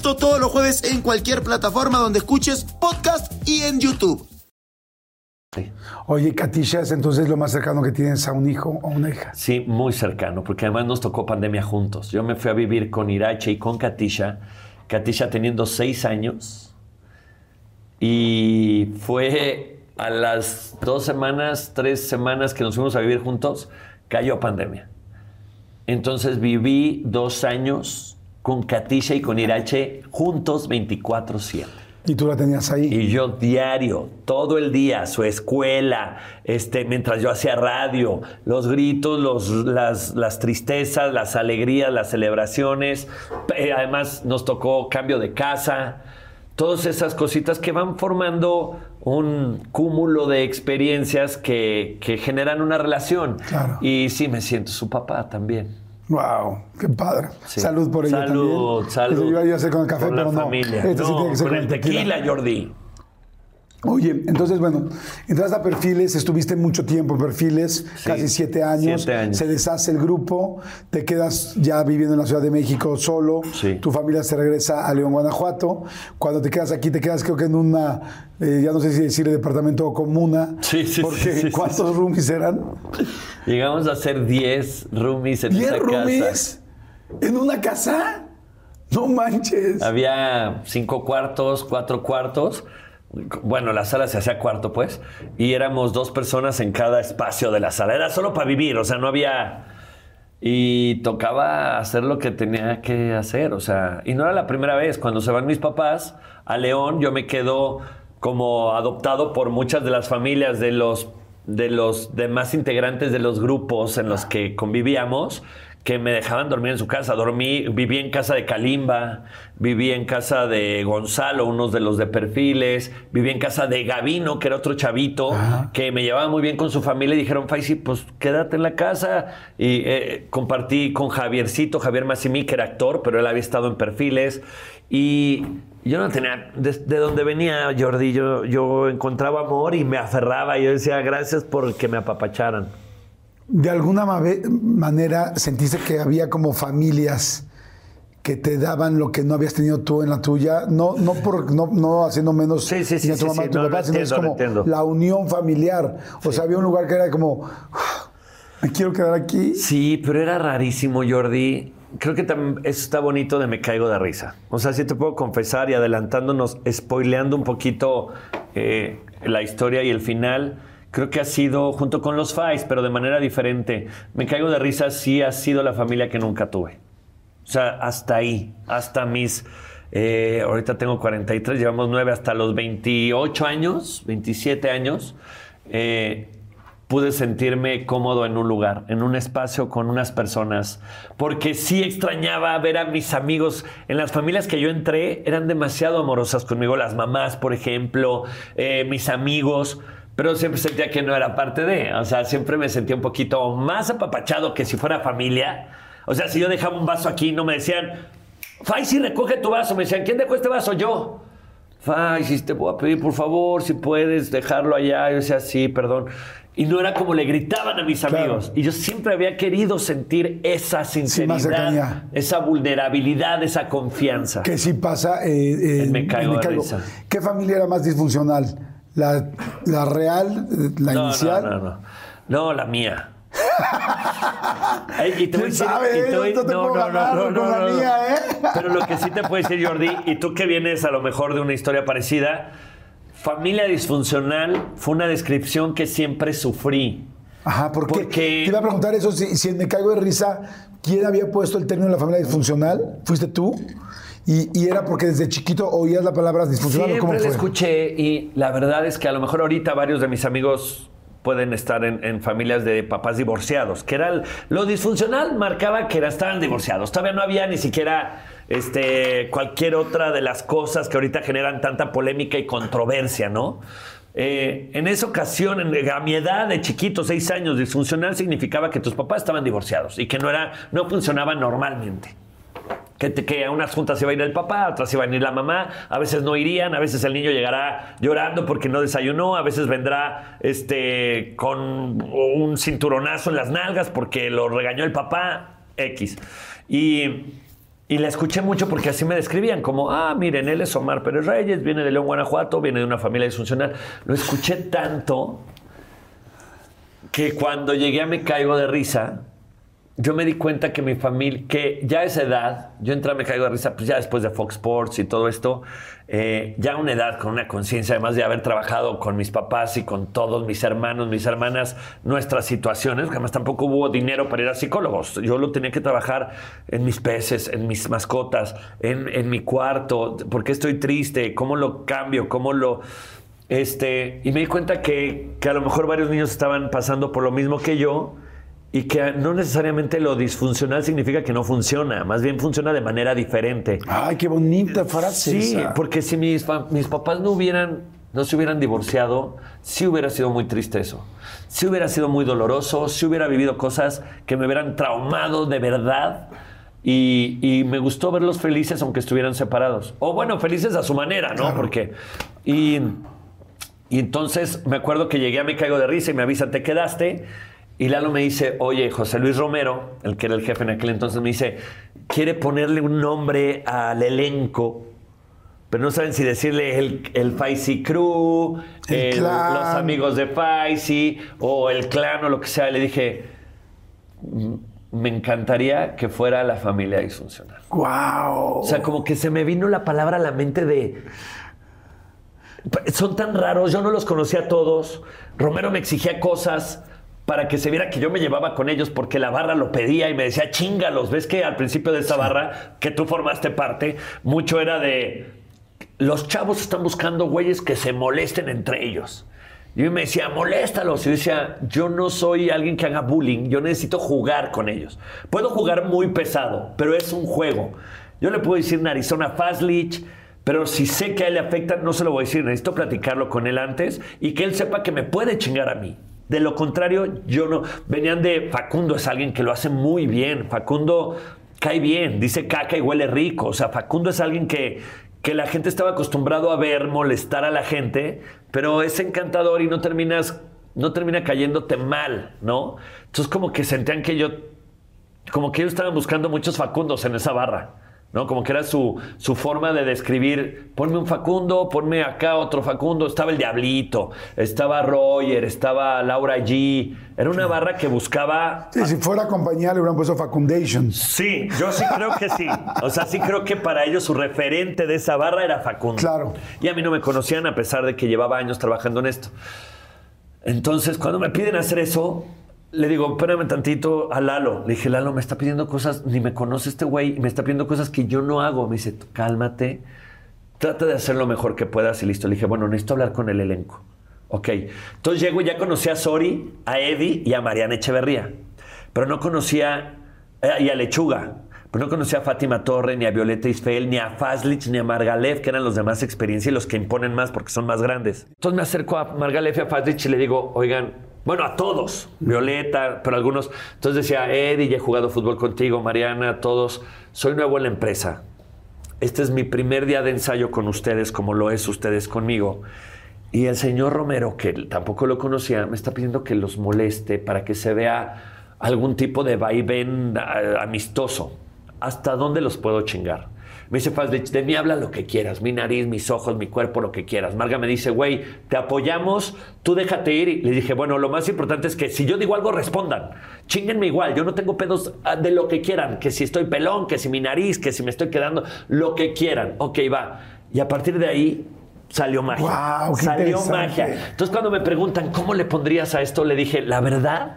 Esto todos los jueves en cualquier plataforma donde escuches podcast y en YouTube. Oye, Katisha es entonces lo más cercano que tienes a un hijo o una hija. Sí, muy cercano, porque además nos tocó pandemia juntos. Yo me fui a vivir con Irache y con Katisha, Katisha teniendo seis años, y fue a las dos semanas, tres semanas que nos fuimos a vivir juntos, cayó pandemia. Entonces viví dos años con Katisha y con Irache juntos 24/7. Y tú la tenías ahí. Y yo diario, todo el día, su escuela, este, mientras yo hacía radio, los gritos, los, las, las tristezas, las alegrías, las celebraciones. Eh, además nos tocó cambio de casa. Todas esas cositas que van formando un cúmulo de experiencias que, que generan una relación. Claro. Y sí, me siento su papá también. Wow, qué padre. Sí. Salud por ello Salud, también. salud. Iba yo a hacer con el café, la no. familia. Este sí No, tiene que ser con el tequila, Jordi. Oye, entonces, bueno, entras a Perfiles, estuviste mucho tiempo en Perfiles, casi siete años, siete años. se deshace el grupo, te quedas ya viviendo en la Ciudad de México solo, Sí. tu familia se regresa a León, Guanajuato, cuando te quedas aquí, te quedas creo que en una, eh, ya no sé si decirle departamento o comuna, Sí, sí, porque. ¿cuántos roomies eran? Llegamos a ser 10 roomies en ¿Diez esa roomies? casa. ¿En una casa? No manches. Había cinco cuartos, cuatro cuartos. Bueno, la sala se hacía cuarto, pues. Y éramos dos personas en cada espacio de la sala. Era solo para vivir, o sea, no había. Y tocaba hacer lo que tenía que hacer, o sea. Y no era la primera vez. Cuando se van mis papás a León, yo me quedo como adoptado por muchas de las familias de los, de los demás integrantes de los grupos en los que convivíamos que me dejaban dormir en su casa. Dormí, viví en casa de Kalimba, viví en casa de Gonzalo, unos de los de perfiles, viví en casa de Gavino, que era otro chavito, que me llevaba muy bien con su familia y dijeron, Faisy, pues quédate en la casa. Y eh, compartí con Javiercito, Javier Massimí, que era actor, pero él había estado en perfiles. Y yo no tenía, de, de donde venía Jordi, yo, yo encontraba amor y me aferraba. Y yo decía, gracias por que me apapacharan. ¿De alguna manera sentiste que había como familias que te daban lo que no habías tenido tú en la tuya? No, no, por, no, no haciendo menos Sí, sí, sí, ni a tu mamá, tu No, papá, lo sino es entiendo, lo como entiendo. la unión familiar. O sea, había un lugar que era como, me quiero quedar aquí. Sí, pero era rarísimo, Jordi. Creo que eso está bonito de Me Caigo de Risa. O sea, sí te puedo confesar y adelantándonos, spoileando un poquito eh, la historia y el final, creo que ha sido, junto con los Fais, pero de manera diferente, Me Caigo de Risa sí ha sido la familia que nunca tuve. O sea, hasta ahí, hasta mis... eh, ahorita tengo 43, llevamos 9 hasta los 28 años, 27 años. eh, pude sentirme cómodo en un lugar, en un espacio con unas personas, porque sí extrañaba ver a mis amigos. En las familias que yo entré eran demasiado amorosas conmigo, las mamás, por ejemplo, eh, mis amigos, pero siempre sentía que no era parte de, o sea, siempre me sentía un poquito más apapachado que si fuera familia. O sea, si yo dejaba un vaso aquí, no me decían, Faisy, recoge tu vaso, me decían, ¿quién dejó este vaso? Yo. Faisy, te voy a pedir, por favor, si puedes dejarlo allá. Yo decía, sí, perdón. Y no era como le gritaban a mis Claro. amigos. Y yo siempre había querido sentir esa sinceridad, cercanía. esa vulnerabilidad, esa confianza. Que sí pasa. eh, eh, Me caigo de risa. ¿Qué familia era más disfuncional? ¿La, la real, la no, inicial? no, no, no. No, la mía. Ay, y te voy a ¿Quién decir- y te voy- No te puedo ganar con la mía, ¿eh? Pero lo que sí te puedo decir, Jordi, y tú que vienes a lo mejor de una historia parecida, familia disfuncional fue una descripción que siempre sufrí. Ajá, ¿por qué? Porque- Te iba a preguntar eso, si, si me caigo de risa, ¿quién había puesto el término de la familia disfuncional? ¿Fuiste tú? Y, y era porque desde chiquito oías la palabra disfuncional o cómo Siempre la fue? escuché y la verdad es que a lo mejor ahorita varios de mis amigos pueden estar en, en familias de papás divorciados, que era el- lo disfuncional marcaba que era, estaban divorciados. Todavía no había ni siquiera este, cualquier otra de las cosas que ahorita generan tanta polémica y controversia, ¿no? Eh, en esa ocasión, en- a mi edad de chiquito, seis años, disfuncional significaba que tus papás estaban divorciados y que no, era, no funcionaban normalmente. Que, a unas juntas iba a ir el papá, a otras iba a ir la mamá, a veces no irían, a veces el niño llegará llorando porque no desayunó, a veces vendrá este, con un cinturonazo en las nalgas porque lo regañó el papá, X. Y, y la escuché mucho porque así me describían, como, ah, miren, él es Omar Pérez Reyes, viene de León, Guanajuato, viene de una familia disfuncional. Lo escuché tanto que cuando llegué a Me Caigo de Risa, yo me di cuenta que mi familia, que ya a esa edad, yo entré Me Caigo de Risa, pues ya después de Fox Sports y todo esto, eh, ya a una edad con una conciencia, además de haber trabajado con mis papás y con todos mis hermanos, mis hermanas, nuestras situaciones, porque además tampoco hubo dinero para ir a psicólogos. Yo lo tenía que trabajar en mis peces, en mis mascotas, en, en mi cuarto, por qué estoy triste, cómo lo cambio, cómo lo... Este, y me di cuenta que, que a lo mejor varios niños estaban pasando por lo mismo que yo y que no necesariamente lo disfuncional significa que no funciona, más bien funciona de manera diferente. Ay, qué bonita frase. Sí, esa. porque si mis, papás no hubieran, no se hubieran divorciado, sí hubiera sido muy triste eso. Sí hubiera sido muy doloroso, sí hubiera vivido cosas que me hubieran traumado de verdad. Y, y me gustó verlos felices aunque estuvieran separados. O bueno, felices a su manera, ¿no? Porque. Y, y entonces me acuerdo que llegué a Me Caigo de Risa y me avisan, te quedaste. Y Lalo me dice, oye, José Luis Romero, el que era el jefe en aquel entonces, me dice, quiere ponerle un nombre al elenco, pero no saben si decirle el, el Faisy Crew, El el- clan. los amigos de Faisy, o el clan o lo que sea. Le dije, "Mm, me encantaría que fuera la familia disfuncional. Wow. O sea, como que se me vino la palabra a la mente de. Son tan raros, yo no los conocía a todos. Romero me exigía cosas para que se viera que yo me llevaba con ellos porque la barra lo pedía y me decía, chingalos. ¿Ves que al principio de esa barra, que tú formaste parte, mucho era de. Los chavos están buscando güeyes que se molesten entre ellos. Y me decía, moléstalos. Y yo decía, yo no soy alguien que haga bullying, yo necesito jugar con ellos. Puedo jugar muy pesado, pero es un juego. Yo le puedo decir Arizona Fazlich, pero si sé que a él le afecta, no se lo voy a decir. Necesito platicarlo con él antes y que él sepa que me puede chingar a mí. De lo contrario, yo no. Venían de Facundo, es alguien que lo hace muy bien. Facundo cae bien, dice caca y huele rico. O sea, Facundo es alguien que, que la gente estaba acostumbrado a ver molestar a la gente, pero es encantador y no terminas, no termina cayéndote mal, ¿no? Entonces como que sentían que yo, como que ellos estaban buscando muchos Facundos en esa barra. ¿No? Como que era su, su forma de describir, ponme un Facundo, ponme acá otro Facundo, estaba el Diablito, estaba Roger, estaba Laura G. Era una barra que buscaba Sí, si fuera compañía le hubieran puesto Facundations. Sí, yo sí creo que sí. O sea, sí creo que para ellos su referente de esa barra era Facundo. Claro. Y a mí no me conocían a pesar de que llevaba años trabajando en esto. Entonces, cuando me piden hacer eso, le digo, espérame tantito a Lalo. Le dije, Lalo, me está pidiendo cosas, ni me conoce este güey, y me está pidiendo cosas que yo no hago. Me dice, cálmate, trata de hacer lo mejor que puedas y listo. Le dije, bueno, necesito hablar con el elenco. Ok. Entonces llego y ya conocí a Sori, a Eddie y a Mariana Echeverría. Pero no conocía, eh, y a Lechuga. Pero no conocía a Fátima Torre, ni a Violeta Isfel, ni a Fazlich, ni a Margalef, que eran los de más experiencia y los que imponen más porque son más grandes. Entonces me acerco a Margalef y a Fazlich y le digo, oigan, bueno, a todos, Violeta, pero algunos. Entonces decía, Eddie, ya he jugado fútbol contigo, Mariana, todos. Soy nuevo en la empresa. Este es mi primer día de ensayo con ustedes, como lo es ustedes conmigo. Y el señor Romero, que tampoco lo conocía, me está pidiendo que los moleste para que se vea algún tipo de vaivén eh, amistoso. ¿Hasta dónde los puedo chingar? Me dice Fazlich, de mí habla lo que quieras, mi nariz, mis ojos, mi cuerpo, lo que quieras. Marga me dice, güey, te apoyamos, tú déjate ir. Y le dije, bueno, lo más importante es que si yo digo algo, respondan. Chinguenme igual, yo no tengo pedos ah, de lo que quieran, que si estoy pelón, que si mi nariz, que si me estoy quedando, lo que quieran. Ok, va. Y a partir de ahí salió magia. Qué salió magia. Entonces cuando me preguntan, ¿cómo le pondrías a esto? Le dije, la verdad,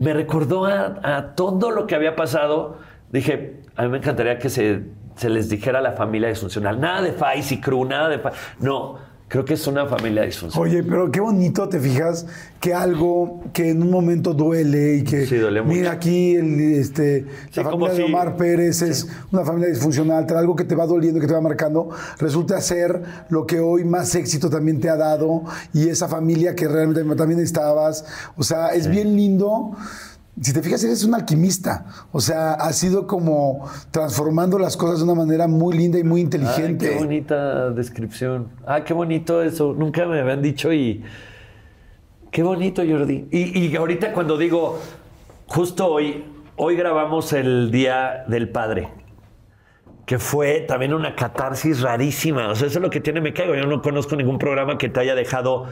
me recordó a, a todo lo que había pasado. Dije, a mí me encantaría que se, se les dijera a la familia disfuncional. Nada de Fais y Crew, nada de... Fa- No, creo que es una familia disfuncional. Oye, pero qué bonito, te fijas, que algo que en un momento duele y que. Sí, duele mucho. Mira aquí, el, este, Sí, la familia de si- Omar Pérez es una familia disfuncional, algo que te va doliendo, que te va marcando, resulta ser lo que hoy más éxito también te ha dado y esa familia que realmente también estabas. O sea, es bien lindo. Si te fijas, eres un alquimista. O sea, has sido como transformando las cosas de una manera muy linda y muy Ay, inteligente. qué bonita descripción. Ah, qué bonito eso. Nunca me habían dicho y. Qué bonito, Jordi. Y, y ahorita cuando digo, justo hoy, hoy grabamos el Día del Padre, que fue también una catarsis rarísima. O sea, eso es lo que tiene Me Caigo. Yo no conozco ningún programa que te haya dejado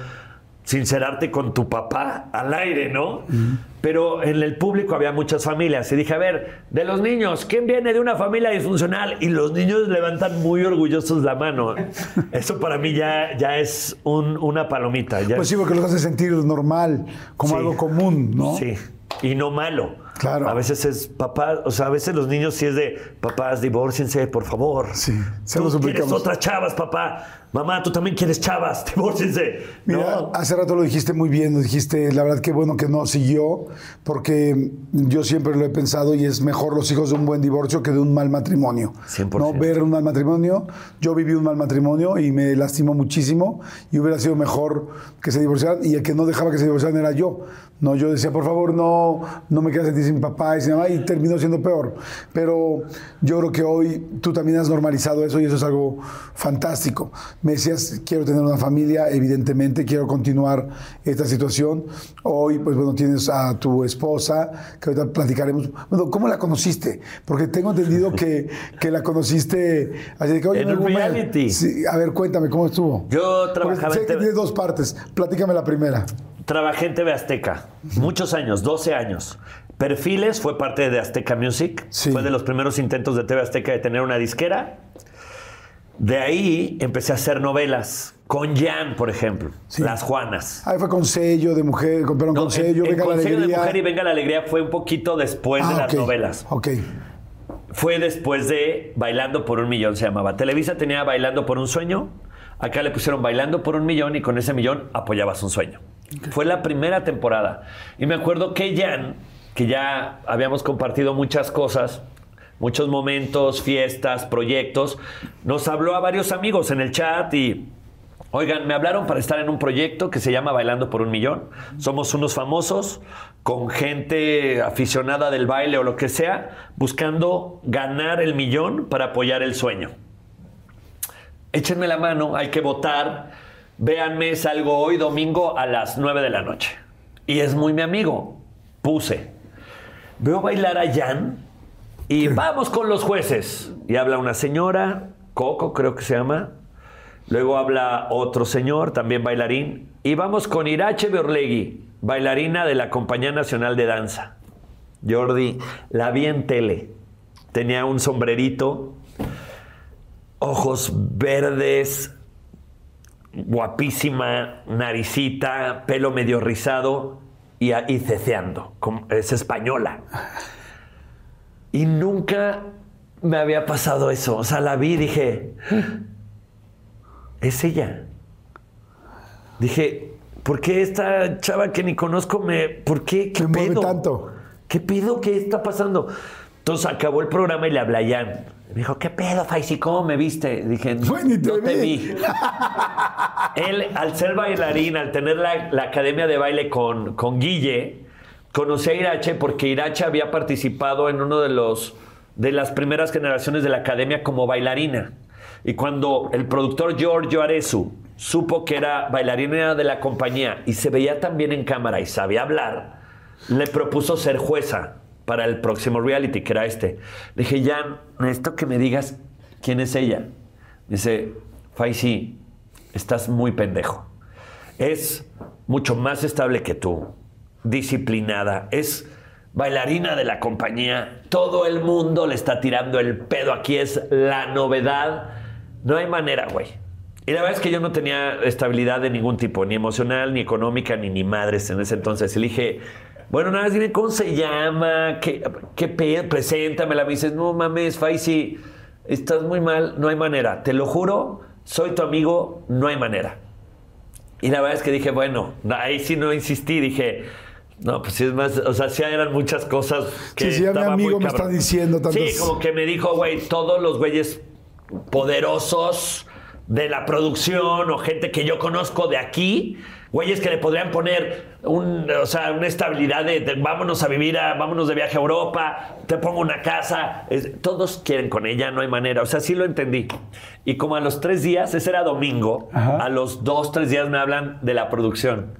sincerarte con tu papá al aire, ¿no? Pero en el público había muchas familias y dije, a ver, de los niños, ¿quién viene de una familia disfuncional? Y los niños levantan muy orgullosos la mano. Eso para mí ya, ya es un- una palomita. ya Pues es- sí, porque los hace sentir normal, como Sí. algo común, ¿no? Sí, y no malo. Claro. A veces es papá, o sea, a veces los niños sí es de papás, divórciense, por favor. Sí, se lo suplicamos. otras chavas, papá. Mamá, tú también quieres chavas, divórciense. Mira, no. hace rato lo dijiste muy bien, lo dijiste, la verdad que bueno que no siguió, porque yo siempre lo he pensado y es mejor los hijos de un buen divorcio que de un mal matrimonio. 100%. No ver un mal matrimonio, yo viví un mal matrimonio y me lastimó muchísimo y hubiera sido mejor que se divorciaran y el que no dejaba que se divorciaran era yo. No, yo decía, por favor, no, no me quieras sentir sin papá y sin mamá y terminó siendo peor. Pero yo creo que hoy tú también has normalizado eso y eso es algo fantástico. Me decías, quiero tener una familia, evidentemente, quiero continuar esta situación. Hoy, pues bueno, tienes a tu esposa, que ahorita platicaremos. Bueno, ¿cómo la conociste? Porque tengo entendido que, que la conociste así de que, oye, En un reality. Sí, a ver, cuéntame, ¿cómo estuvo? Yo Porque trabajaba sé en que TV dos partes. Platícame la primera. Trabajé en TV Azteca, muchos años, 12 años. Perfiles fue parte de Azteca Music, Sí. fue de los primeros intentos de TV Azteca de tener una disquera. De ahí empecé a hacer novelas, con Jan, por ejemplo, Sí. Las Juanas. Ahí fue con sello de mujer, con, perdón, No, con sello, en venga la alegría. de Mujer y Venga la Alegría fue un poquito después de Ah, las ok, novelas. Ok. Fue después de Bailando por un Millón, se llamaba. Televisa tenía Bailando por un Sueño. Acá le pusieron Bailando por un Millón y con ese millón apoyabas un sueño. Fue la primera temporada. Y me acuerdo que Jan, que ya habíamos compartido muchas cosas, muchos momentos, fiestas, proyectos, nos habló a varios amigos en el chat y Oigan, me hablaron para estar en un proyecto que se llama Bailando por un Millón. Somos unos famosos con gente aficionada del baile o lo que sea, buscando ganar el millón para apoyar el sueño. Échenme la mano, hay que votar. Véanme, salgo hoy domingo a las 9 de la noche. Y es muy mi amigo. Puse. Veo bailar a Jan y vamos con los jueces. Y habla una señora, Coco creo que se llama. Luego habla otro señor, también bailarín. Y vamos con Irache Beorlegui, bailarina de la Compañía Nacional de Danza. Jordi, la vi en tele. Tenía un sombrerito, ojos verdes, guapísima, naricita, pelo medio rizado y, y ceceando. Es española. Y nunca me había pasado eso. O sea, la vi y dije, es ella. Dije, ¿por qué esta chava que ni conozco me. ¿Por qué? ¿Qué Me pedo? tanto. ¿Qué pedo? ¿Qué está pasando? Entonces acabó el programa y le hablé a Jan. Me dijo, ¿qué pedo, Faisy? ¿Cómo me viste? Dije, te no te vi". vi. Él, al ser bailarín, al tener la, la academia de baile con, con Guille, conocí a Irache porque Irache había participado en uno de los de las primeras generaciones de la academia como bailarina. Y cuando el productor Giorgio Arezu supo que era bailarina de la compañía y se veía tan bien en cámara y sabía hablar, le propuso ser jueza para el próximo reality, que era este. Le dije, Jan, necesito que me digas quién es ella. Dice, Faisy, estás muy pendejo. Es mucho más estable que tú, disciplinada, es bailarina de la compañía, todo el mundo le está tirando el pedo, aquí es la novedad, no hay manera, güey. Y la verdad es que yo no tenía estabilidad de ningún tipo, ni emocional, ni económica, ni ni madres en ese entonces. Y dije, bueno, nada más dime cómo se llama, qué, qué pedo, preséntamela. Me dices, no mames, Faisy, estás muy mal, no hay manera. Te lo juro, soy tu amigo, no hay manera. Y la verdad es que dije, bueno, ahí sí no insistí, dije, no, pues sí es más, o sea, sí eran muchas cosas que Sí, sí, ya mi amigo me está diciendo tantas- Sí, como que me dijo, güey, todos los güeyes poderosos de la producción o gente que yo conozco de aquí, güeyes que le podrían poner un, o sea, una estabilidad de, de vámonos a vivir, a, vámonos de viaje a Europa, te pongo una casa, es- todos quieren con ella, no hay manera, o sea, sí lo entendí. Y como a los tres días, ese era domingo, Ajá. a los dos, tres días me hablan de la producción.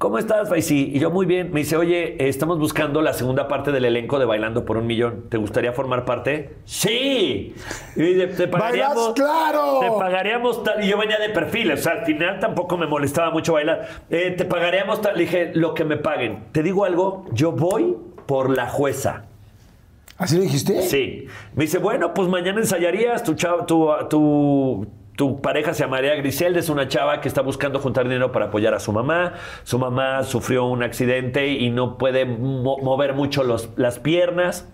¿Cómo estás, Faisy? Y yo muy bien. Me dice, oye, estamos buscando la segunda parte del elenco de Bailando por un Millón. ¿Te gustaría formar parte? ¡Sí! Y me dice, te pagaríamos... ¡Bailas, claro! Te pagaríamos tal... Y yo venía de perfil, o sea, al final tampoco me molestaba mucho bailar. Eh, te pagaríamos tal... Le dije, lo que me paguen. Te digo algo, yo voy por la jueza. ¿Así lo dijiste? Sí. Me dice, bueno, pues mañana ensayarías. Tu, chava- tu, tu, tu pareja se llamaría Griselda, es una chava que está buscando juntar dinero para apoyar a su mamá. Su mamá sufrió un accidente y no puede mo- mover mucho los- las piernas.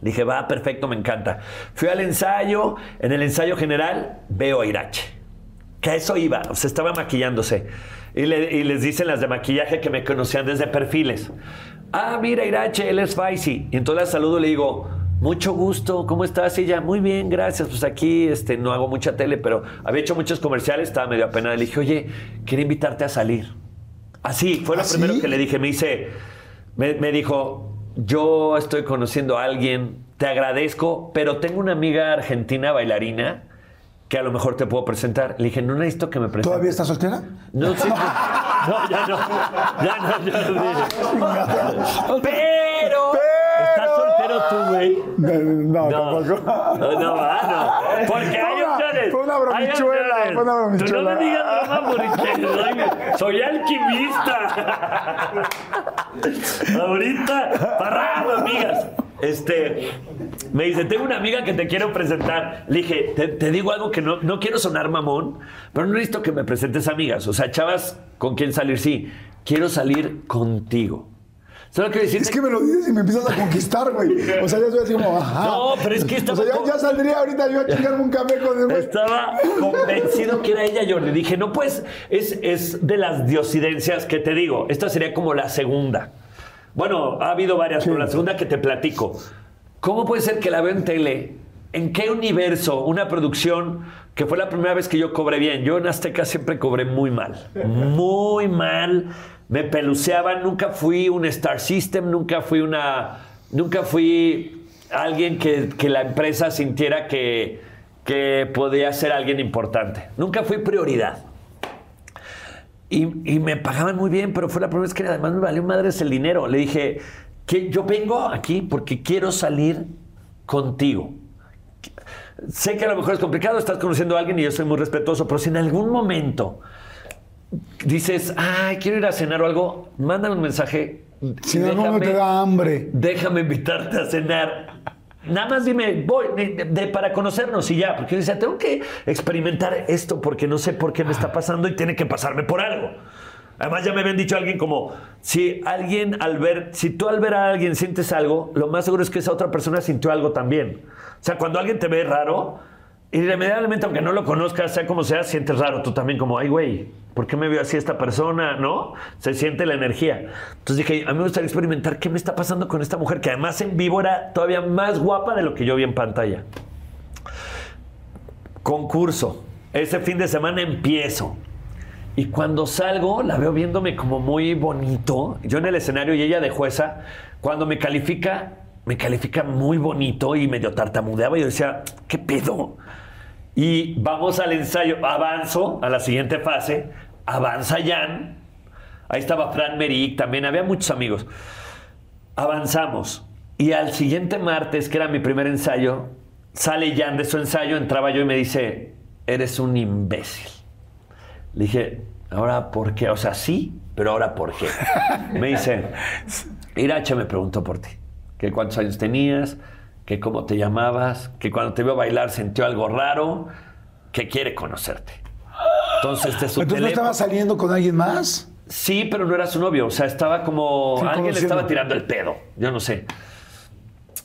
Dije, va, perfecto, me encanta. Fui al ensayo. En el ensayo general veo a Irache. Que a eso iba, o sea, estaba maquillándose. Y les dicen las de maquillaje que me conocían desde perfiles. Ah, mira, Irache, él es Faisy. Y entonces la saludo y le digo, mucho gusto, ¿cómo estás? Ella, muy bien, gracias. Pues aquí este, no hago mucha tele, pero había hecho muchos comerciales, estaba medio apenada. Le dije, oye, quería invitarte a salir. Así, fue lo ¿Ah, primero que le dije. Me dice, me, me dijo, yo estoy conociendo a alguien, te agradezco, pero tengo una amiga argentina bailarina que a lo mejor te puedo presentar. Le dije, no necesito que me presentes. ¿Todavía estás soltera? No, sí, no, ya no. Ya no, ya no. Pero. ¿Estás soltero tú, güey? No, No, tampoco. no, no, no. Porque hay opciones. fue una bromichuela, fue una Tú no bromichuela. me digas broma porque soy, soy alquimista. Ahorita, parrado, amigas. Este, me dice, tengo una amiga que te quiero presentar. Le dije, te, te digo algo que no, no quiero sonar mamón, pero no necesito que me presentes amigas. O sea, chavas con quien salir, sí. Quiero salir contigo. Solo quiero decirte Es que me lo dices y me empiezas a conquistar, güey. O sea, ya estoy así como, ajá. No, pero es que O estaba sea, ya, ya saldría ahorita yo a chingarme un café con el güey. Estaba convencido que era ella. Yo le dije, no, pues es, es de las diosidencias que te digo. Esta sería como la segunda. Bueno, ha habido varias, pero la segunda que te platico. ¿Cómo puede ser que la veo en tele? ¿En qué universo? Una producción que fue la primera vez que yo cobré bien. Yo en Azteca siempre cobré muy mal. Muy mal. Me peluceaban. Nunca fui un Star System. Nunca fui una. Nunca fui alguien que, que la empresa sintiera que, que podía ser alguien importante. Nunca fui prioridad. Y, y me pagaban muy bien, pero fue la primera vez que además me valió madres el dinero. Le dije que yo vengo aquí porque quiero salir contigo. Sé que a lo mejor es complicado, estás conociendo a alguien y yo soy muy respetuoso, pero si en algún momento dices, ay, quiero ir a cenar o algo, mándame un mensaje. Si algún momento te da hambre. Déjame invitarte a cenar. Nada más dime, voy, de- de- para conocernos y ya, porque yo decía, tengo que experimentar esto porque no sé por qué me está pasando y tiene que pasarme por algo. Además ya me habían dicho alguien como, si alguien al ver, si tú al ver a alguien sientes algo, lo más seguro es que esa otra persona sintió algo también. O sea, cuando alguien te ve raro, irremediablemente, aunque no lo conozcas, sea como sea, sientes raro. Tú también como, ay, güey, ¿por qué me veo así esta persona? ¿No? Se siente la energía. Entonces dije, a mí me gustaría experimentar qué me está pasando con esta mujer, que además en vivo era todavía más guapa de lo que yo vi en pantalla. Concurso. Ese fin de semana empiezo. Y cuando salgo, la veo viéndome como muy bonito. Yo en el escenario y ella de jueza. Cuando me califica, me califica muy bonito y medio tartamudeaba. Y yo decía, ¿qué pedo? Y vamos al ensayo. Avanzo a la siguiente fase. Avanza Jan. Ahí estaba Fran Meric también. Había muchos amigos. Avanzamos. Y al siguiente martes, que era mi primer ensayo, sale Jan de su ensayo, entraba yo y me dice, eres un imbécil. Le dije, ¿ahora por qué? O sea, sí, pero ¿ahora por qué? Me dice, Irache me preguntó por ti. Que cuántos años tenías, que cómo te llamabas, que cuando te vio bailar sintió algo raro, que quiere conocerte. Entonces te su Entonces no estaba saliendo con alguien más. Sí, pero no era su novio. O sea, estaba como. Sí, alguien le estaba tirando el pedo. Yo no sé.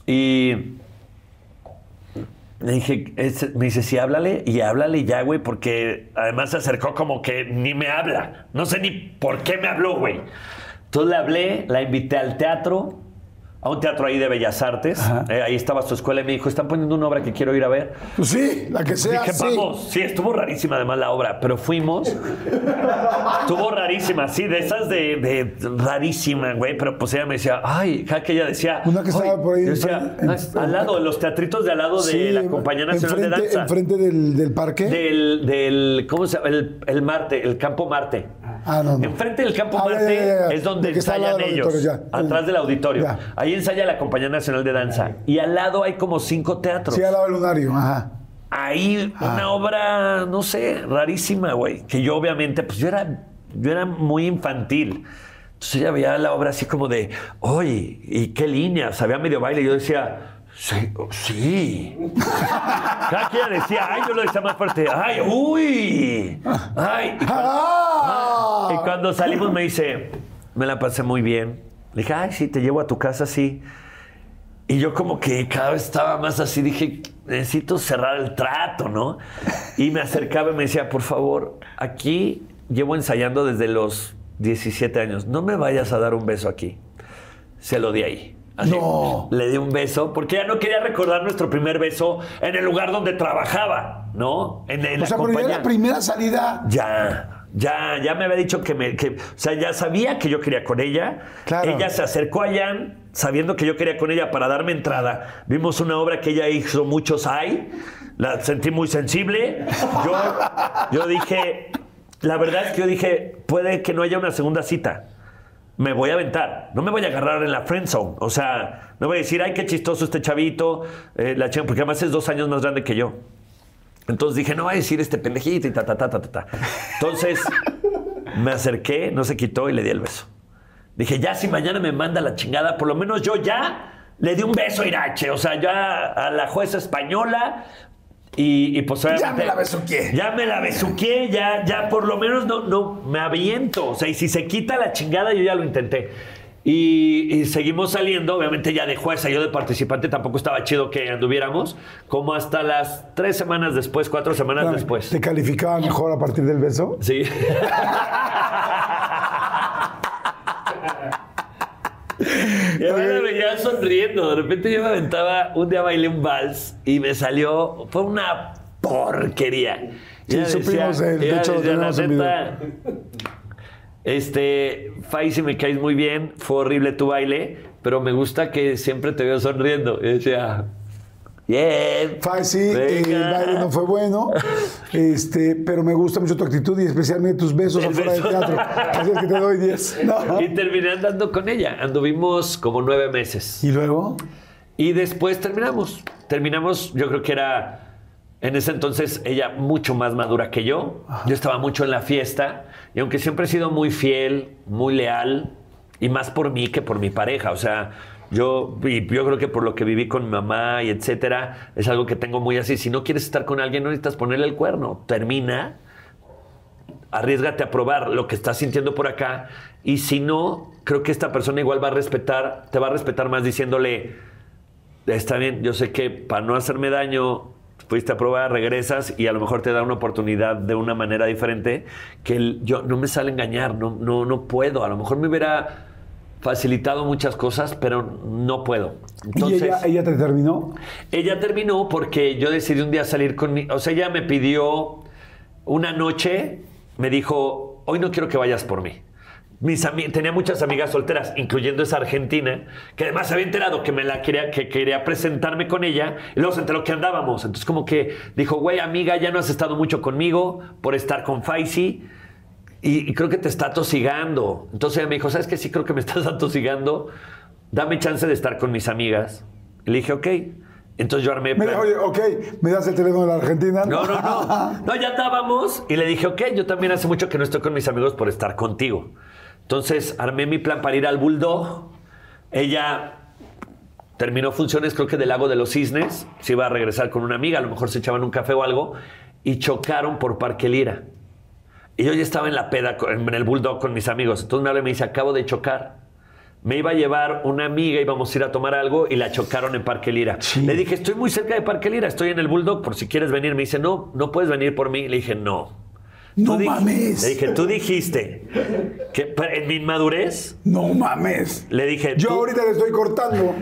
Y. Le dije, es- me dice, sí, háblale y háblale ya, güey, porque además se acercó como que ni me habla. No sé ni por qué me habló, güey. Entonces le hablé, la invité al teatro, a un teatro ahí de Bellas Artes. Eh, ahí estaba su escuela y me dijo, están poniendo una obra que quiero ir a ver. Pues sí, la que sea. Dije, sí. vamos, sí, estuvo rarísima además la obra, pero fuimos. estuvo rarísima, sí, de esas de, de rarísima, güey, pero pues ella me decía, ay, ja, que ella decía. Una que estaba por ahí yo decía, en- "Ay, al lado, los teatritos de al lado de Sí, la Compañía Nacional de Danza. Enfrente del, del parque. Del, del, ¿cómo se llama? El, el Marte, el Campo Marte. Ah, no, no. Enfrente del Campo Ah, Marte ya, ya, ya. es donde ensayan ellos. Atrás del auditorio. Ahí ensaya la Compañía Nacional de Danza. Y al lado hay como cinco teatros. Sí, al lado del lunario. Ajá. Ahí Ah. una obra, no sé, rarísima, güey. Que yo obviamente, pues yo era, yo era muy infantil. Entonces ella veía la obra así como de, oye, ¿y qué líneas? Había medio baile. Y yo decía, sí, oh, sí. Cada ella decía, ay, yo lo decía más fuerte, ay, uy, ay. Y cuando, ¡Ah! y cuando salimos me dice, me la pasé muy bien. Le dije, ay, sí, te llevo a tu casa, sí. Y yo como que cada vez estaba más así, dije, necesito cerrar el trato, ¿no? Y me acercaba y me decía, por favor, aquí llevo ensayando desde los 17 años, no me vayas a dar un beso aquí. Se lo di ahí. Así, No. Le di un beso, porque ya no quería recordar nuestro primer beso en el lugar donde trabajaba, ¿no? En, en O la sea, pero ya compañía. la primera salida. Ya, ya, ya me había dicho que me, que, o sea, ya sabía que yo quería con ella. Claro. Ella se acercó a Jan sabiendo que yo quería con ella para darme entrada. Vimos una obra que ella hizo muchos hay, la sentí muy sensible. Yo, yo dije, la verdad es que yo dije, puede que no haya una segunda cita. Me voy a aventar, no me voy a agarrar en la friend zone. O sea, no voy a decir, ay, qué chistoso este chavito, eh, la chica, porque además es dos años más grande que yo. Entonces dije, no va a decir este pendejito y ta, ta, ta, ta, ta. Entonces me acerqué, no se quitó y le di el beso. Dije, ya si mañana me manda la chingada, por lo menos yo ya le di un beso Irache. O sea, ya a la jueza española. Y, y pues obviamente- me la besuqué. Ya me la besuqué, ya, ya por lo menos no, no, me aviento. O sea, y si se quita la chingada, yo ya lo intenté. Y, y seguimos saliendo, obviamente ya de jueza, yo de participante tampoco estaba chido que anduviéramos, como hasta las tres semanas después, cuatro semanas después. ¿Te calificaba mejor a partir del beso? Sí. Y me veía sonriendo. De repente yo me aventaba, un día bailé un vals y me salió, fue una porquería. Sí, supimos, eh, de hecho, decía, la neta, este, Fai, si me caes muy bien, fue horrible tu baile, pero me gusta que siempre te veo sonriendo. Y decía, bien. Sí, eh, el venga". baile no fue bueno, este, pero me gusta mucho tu actitud y especialmente tus besos El afuera del beso. teatro. Así es que te doy 10. No. Y terminé andando con ella. Anduvimos como nueve meses. ¿Y luego? Y después terminamos. Terminamos, yo creo que era en ese entonces ella mucho más madura que yo. Yo estaba mucho en la fiesta. Y aunque siempre he sido muy fiel, muy leal, y más por mí que por mi pareja. O sea, yo, yo creo que por lo que viví con mamá y etcétera, es algo que tengo muy así. Si no quieres estar con alguien, no necesitas ponerle el cuerno. Termina, arriesgate a probar lo que estás sintiendo por acá. Y si no, creo que esta persona igual va a respetar, te va a respetar más diciéndole, está bien, yo sé que para no hacerme daño fuiste a prueba, regresas y a lo mejor te da una oportunidad de una manera diferente que yo no me sale engañar, no, no, no puedo. A lo mejor me hubiera facilitado muchas cosas, pero no puedo. Entonces, ¿Y ella, ella te terminó? ella terminó porque yo decidí un día salir con mi... O sea, ella me pidió una noche, me dijo, hoy no quiero que vayas por mí. Mis tenía muchas amigas solteras, incluyendo esa argentina, que además se había enterado que me la quería, que quería presentarme con ella, y luego se enteró que andábamos. Entonces como que dijo, güey, amiga, ya no has estado mucho conmigo por estar con Faisy. Y, y creo que te está atosigando. Entonces ella me dijo, ¿sabes qué? Sí creo que me estás atosigando. Dame chance de estar con mis amigas. Le dije, ok. Entonces yo armé... Plan- oye, ok, ¿me das el teléfono de la Argentina? no, no, no. No, ya estábamos. Y le dije, ok, yo también hace mucho que no estoy con mis amigos por estar contigo. Entonces armé mi plan para ir al Bulldog. Ella terminó funciones, creo que del Lago de los Cisnes. Se iba a regresar con una amiga, a lo mejor se echaban un café o algo. Y chocaron por Parque Lira. Y yo ya estaba en la peda, en el Bulldog con mis amigos. Entonces me habla y me dice, acabo de chocar. Me iba a llevar una amiga, íbamos a ir a tomar algo y la chocaron en Parque Lira. Le dije, estoy muy cerca de Parque Lira, estoy en el Bulldog, por si quieres venir. Me dice, no, no puedes venir por mí. Le dije, no. No mames. Le dije, tú dijiste que en mi inmadurez, No mames. le dije, Yo ahorita le estoy cortando.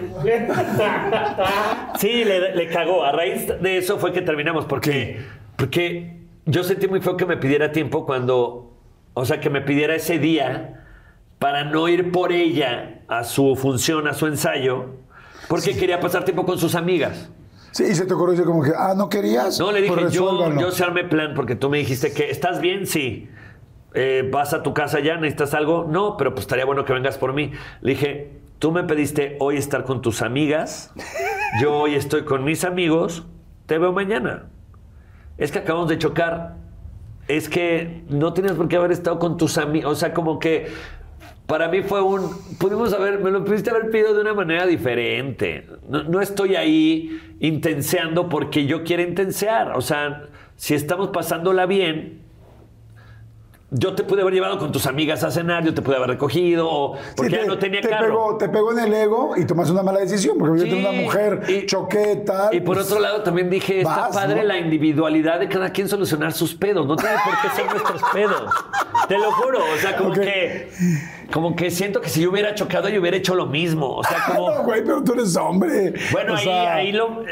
Sí, le, le cagó. A raíz de eso fue que terminamos. Porque, porque yo sentí muy feo que me pidiera tiempo cuando. O sea, que me pidiera ese día para no ir por ella a su función, a su ensayo, porque quería pasar tiempo con sus amigas. Sí, y se te ocurrió como que, ah, ¿no querías? No, le dije, Pues yo, yo se armé plan porque tú me dijiste que estás bien, sí. Eh, ¿Vas a tu casa ya? ¿Necesitas algo? No, pero pues estaría bueno que vengas por mí. Le dije, tú me pediste hoy estar con tus amigas. Yo hoy estoy con mis amigos. Te veo mañana. Es que acabamos de chocar. Es que no tienes por qué haber estado con tus amigos. O sea, como que para mí fue un. Pudimos haber. Me lo pudiste haber pedido de una manera diferente. No, no estoy ahí intenseando porque yo quiero intensear. O sea, si estamos pasándola bien. Yo te pude haber llevado con tus amigas a cenar, yo te pude haber recogido, o porque Sí, ya no tenía te carro. Pegó, te pegó en el ego y tomaste una mala decisión, porque yo Sí, tengo una mujer y- choqueta. Y por otro lado también dije, está padre ¿no? la individualidad de cada quien solucionar sus pedos. No tiene por qué ser nuestros pedos. Te lo juro. O sea, como que. Como que siento que si yo hubiera chocado, yo hubiera hecho lo mismo. O sea, Ah, como. no, güey, pero tú eres hombre. Bueno, O ahí, sea, ahí lo.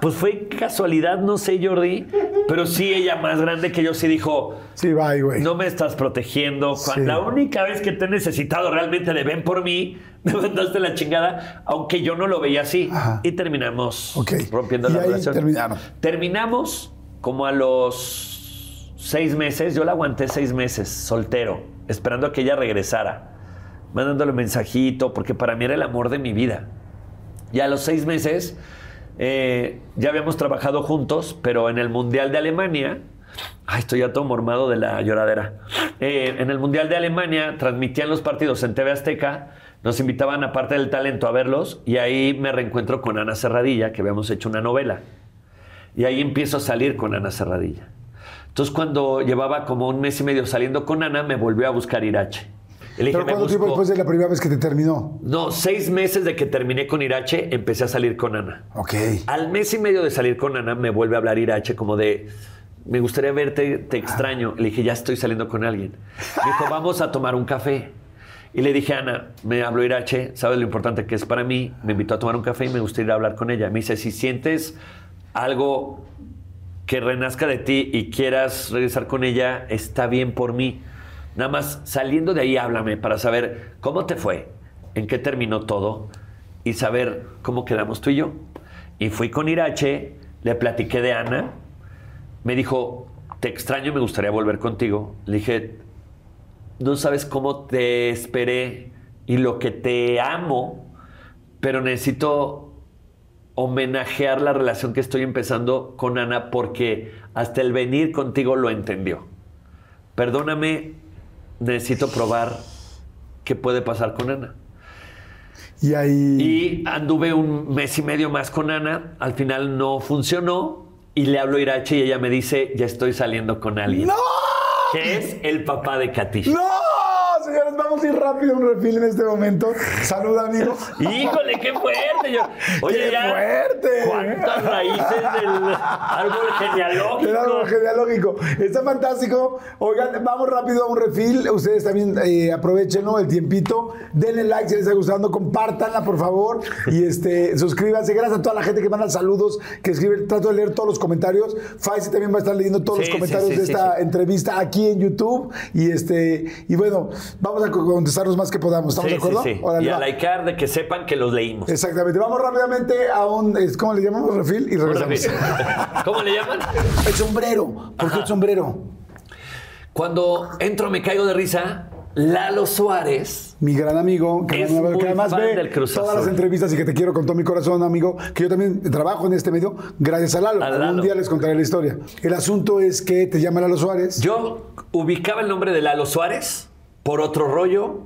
Pues fue casualidad, no sé, Jordi. Pero sí, ella más grande que yo sí dijo. Sí, bye, güey. No me estás protegiendo. Sí. La única vez que te he necesitado realmente de ven por mí, me mandaste la chingada, aunque yo no lo veía así. Ajá. Y terminamos rompiendo Y la ahí relación. terminaron. Terminamos como a los seis meses. Yo la aguanté seis meses, soltero, esperando a que ella regresara. Mandándole mensajito, porque para mí era el amor de mi vida. Y a los seis meses eh, ya habíamos trabajado juntos, pero en el Mundial de Alemania, estoy ya todo mormado de la lloradera. Eh, en el Mundial de Alemania transmitían los partidos en TV Azteca, nos invitaban a parte del talento a verlos y ahí me reencuentro con Ana Serradilla, que habíamos hecho una novela. Y ahí empiezo a salir con Ana Serradilla. Entonces cuando llevaba como un mes y medio saliendo con Ana, me volvió a buscar Irache. Y le dije, ¿Pero "Me cuánto tiempo buscó". después de la primera vez que te terminó? No, seis meses de que terminé con Irache, empecé a salir con Ana. Ok. Al mes y medio de salir con Ana, me vuelve a hablar Irache como de, me gustaría verte, te extraño. Le dije, ya estoy saliendo con alguien. Me dijo, vamos a tomar un café. Y le dije, Ana, me habló Irache, sabes lo importante que es para mí. Me invitó a tomar un café y me gustaría ir a hablar con ella. Me dice, si sientes algo que renazca de ti y quieras regresar con ella, está bien por mí. Nada más saliendo de ahí, háblame para saber cómo te fue, en qué terminó todo y saber cómo quedamos tú y yo. Y fui con Irache, le platiqué de Ana, me dijo, te extraño, me gustaría volver contigo. Le dije, no sabes cómo te esperé y lo que te amo, pero necesito homenajear la relación que estoy empezando con Ana porque hasta el venir contigo lo entendió. Perdóname, necesito probar qué puede pasar con Ana. Y ahí. Y anduve un mes y medio más con Ana, al final no funcionó y le hablo a Irache y ella me dice, ya estoy saliendo con alguien. ¡No! Que es el papá de Katy. ¡No! Señoras más, vamos a ir rápido a un refil en este momento. Salud, amigo. Híjole, qué fuerte. Yo, oye, ¡Qué ya. fuerte! ¿Cuántas raíces del árbol genealógico? El árbol genealógico. Está fantástico. Oigan, vamos rápido a un refil. Ustedes también eh, aprovechenlo el tiempito. Denle like si les está gustando. Compártanla, por favor. Y este, suscríbanse. Gracias a toda la gente que manda saludos, que escribe. Trato de leer todos los comentarios. Faisy también va a estar leyendo todos Sí, los comentarios sí, sí, de esta entrevista aquí en YouTube. Y este, y bueno, vamos a contestarlos más que podamos. ¿Estamos Sí, de acuerdo? sí, sí. Órale, Y a likear de que sepan que los leímos. Exactamente. Vamos rápidamente a un, ¿cómo le llamamos? Refil y Un regresamos. refil. ¿Cómo le llaman? El sombrero. ¿Por qué el sombrero? Cuando entro me caigo de risa, Lalo Suárez. mi gran amigo, que, Es además- que además ve todas las entrevistas y que te quiero con todo mi corazón, amigo, que yo también trabajo en este medio, gracias a Lalo. A Lalo. día les contaré la historia. El asunto es que te llama Lalo Suárez. Yo ubicaba el nombre de Lalo Suárez por otro rollo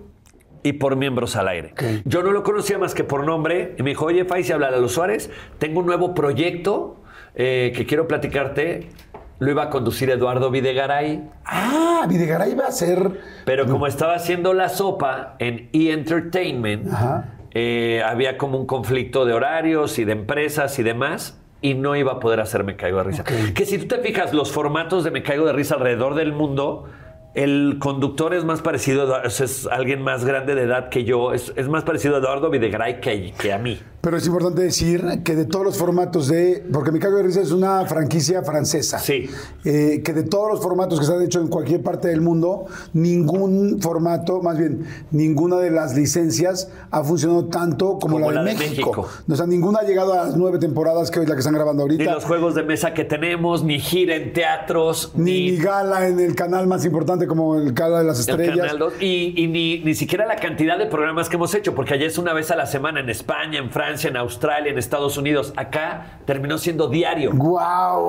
y por miembros al aire. Yo no lo conocía más que por nombre y me dijo, oye, Faisy, habla Lalo Suárez, tengo un nuevo proyecto eh, que quiero platicarte. Lo iba a conducir Eduardo Videgaray, Ah, Videgaray va a ser. pero como estaba haciendo la sopa en E! Entertainment, Ajá. eh, había como un conflicto de horarios y de empresas y demás. Y no iba a poder hacer Me Caigo de Risa. Que si tú te fijas, los formatos de Me Caigo de Risa alrededor del mundo, el conductor es más parecido, a Eduardo- es alguien más grande de edad que yo, es, es más parecido a Eduardo Videgaray que, que a mí. Pero es importante decir que de todos los formatos de. Porque Mi Cago de Risa es una franquicia francesa. Sí. Eh, que de todos los formatos que se han hecho en cualquier parte del mundo, ningún formato, más bien, ninguna de las licencias ha funcionado tanto como, Como la, de, la de México. México. O sea, ninguna ha llegado a las nueve temporadas que es la que están grabando Ni ahorita. los juegos de mesa que tenemos, ni gira en teatros, Ni, ni, gala en el canal más importante como el Gala de las el Estrellas. Canal 2, y, y ni, ni siquiera la cantidad de programas que hemos hecho, porque allá es una vez a la semana en España, en Francia, en Australia, en Estados Unidos. Acá terminó siendo diario. ¡Guau!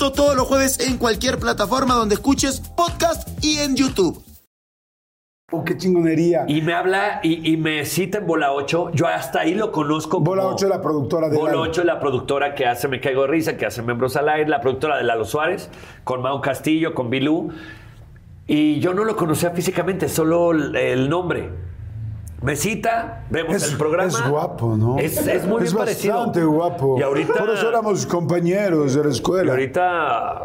Todos los jueves en cualquier plataforma donde escuches podcast y en YouTube. Oh, ¡Qué chingonería! Y me habla y, y me cita en Bola 8. Yo hasta ahí lo conozco. Bola como- 8 es la productora de Bola Lalo. 8 es la productora que hace Me Caigo de Risa, que hace Miembros al Aire, la productora de Lalo Suárez, con Mau Castillo, con Bilú. Y yo no lo conocía físicamente, solo el nombre. Me cita, vemos Es, el programa. es guapo, ¿no? Es, es muy bien parecido. bastante guapo. Y ahorita, Por eso éramos compañeros de la y escuela. ahorita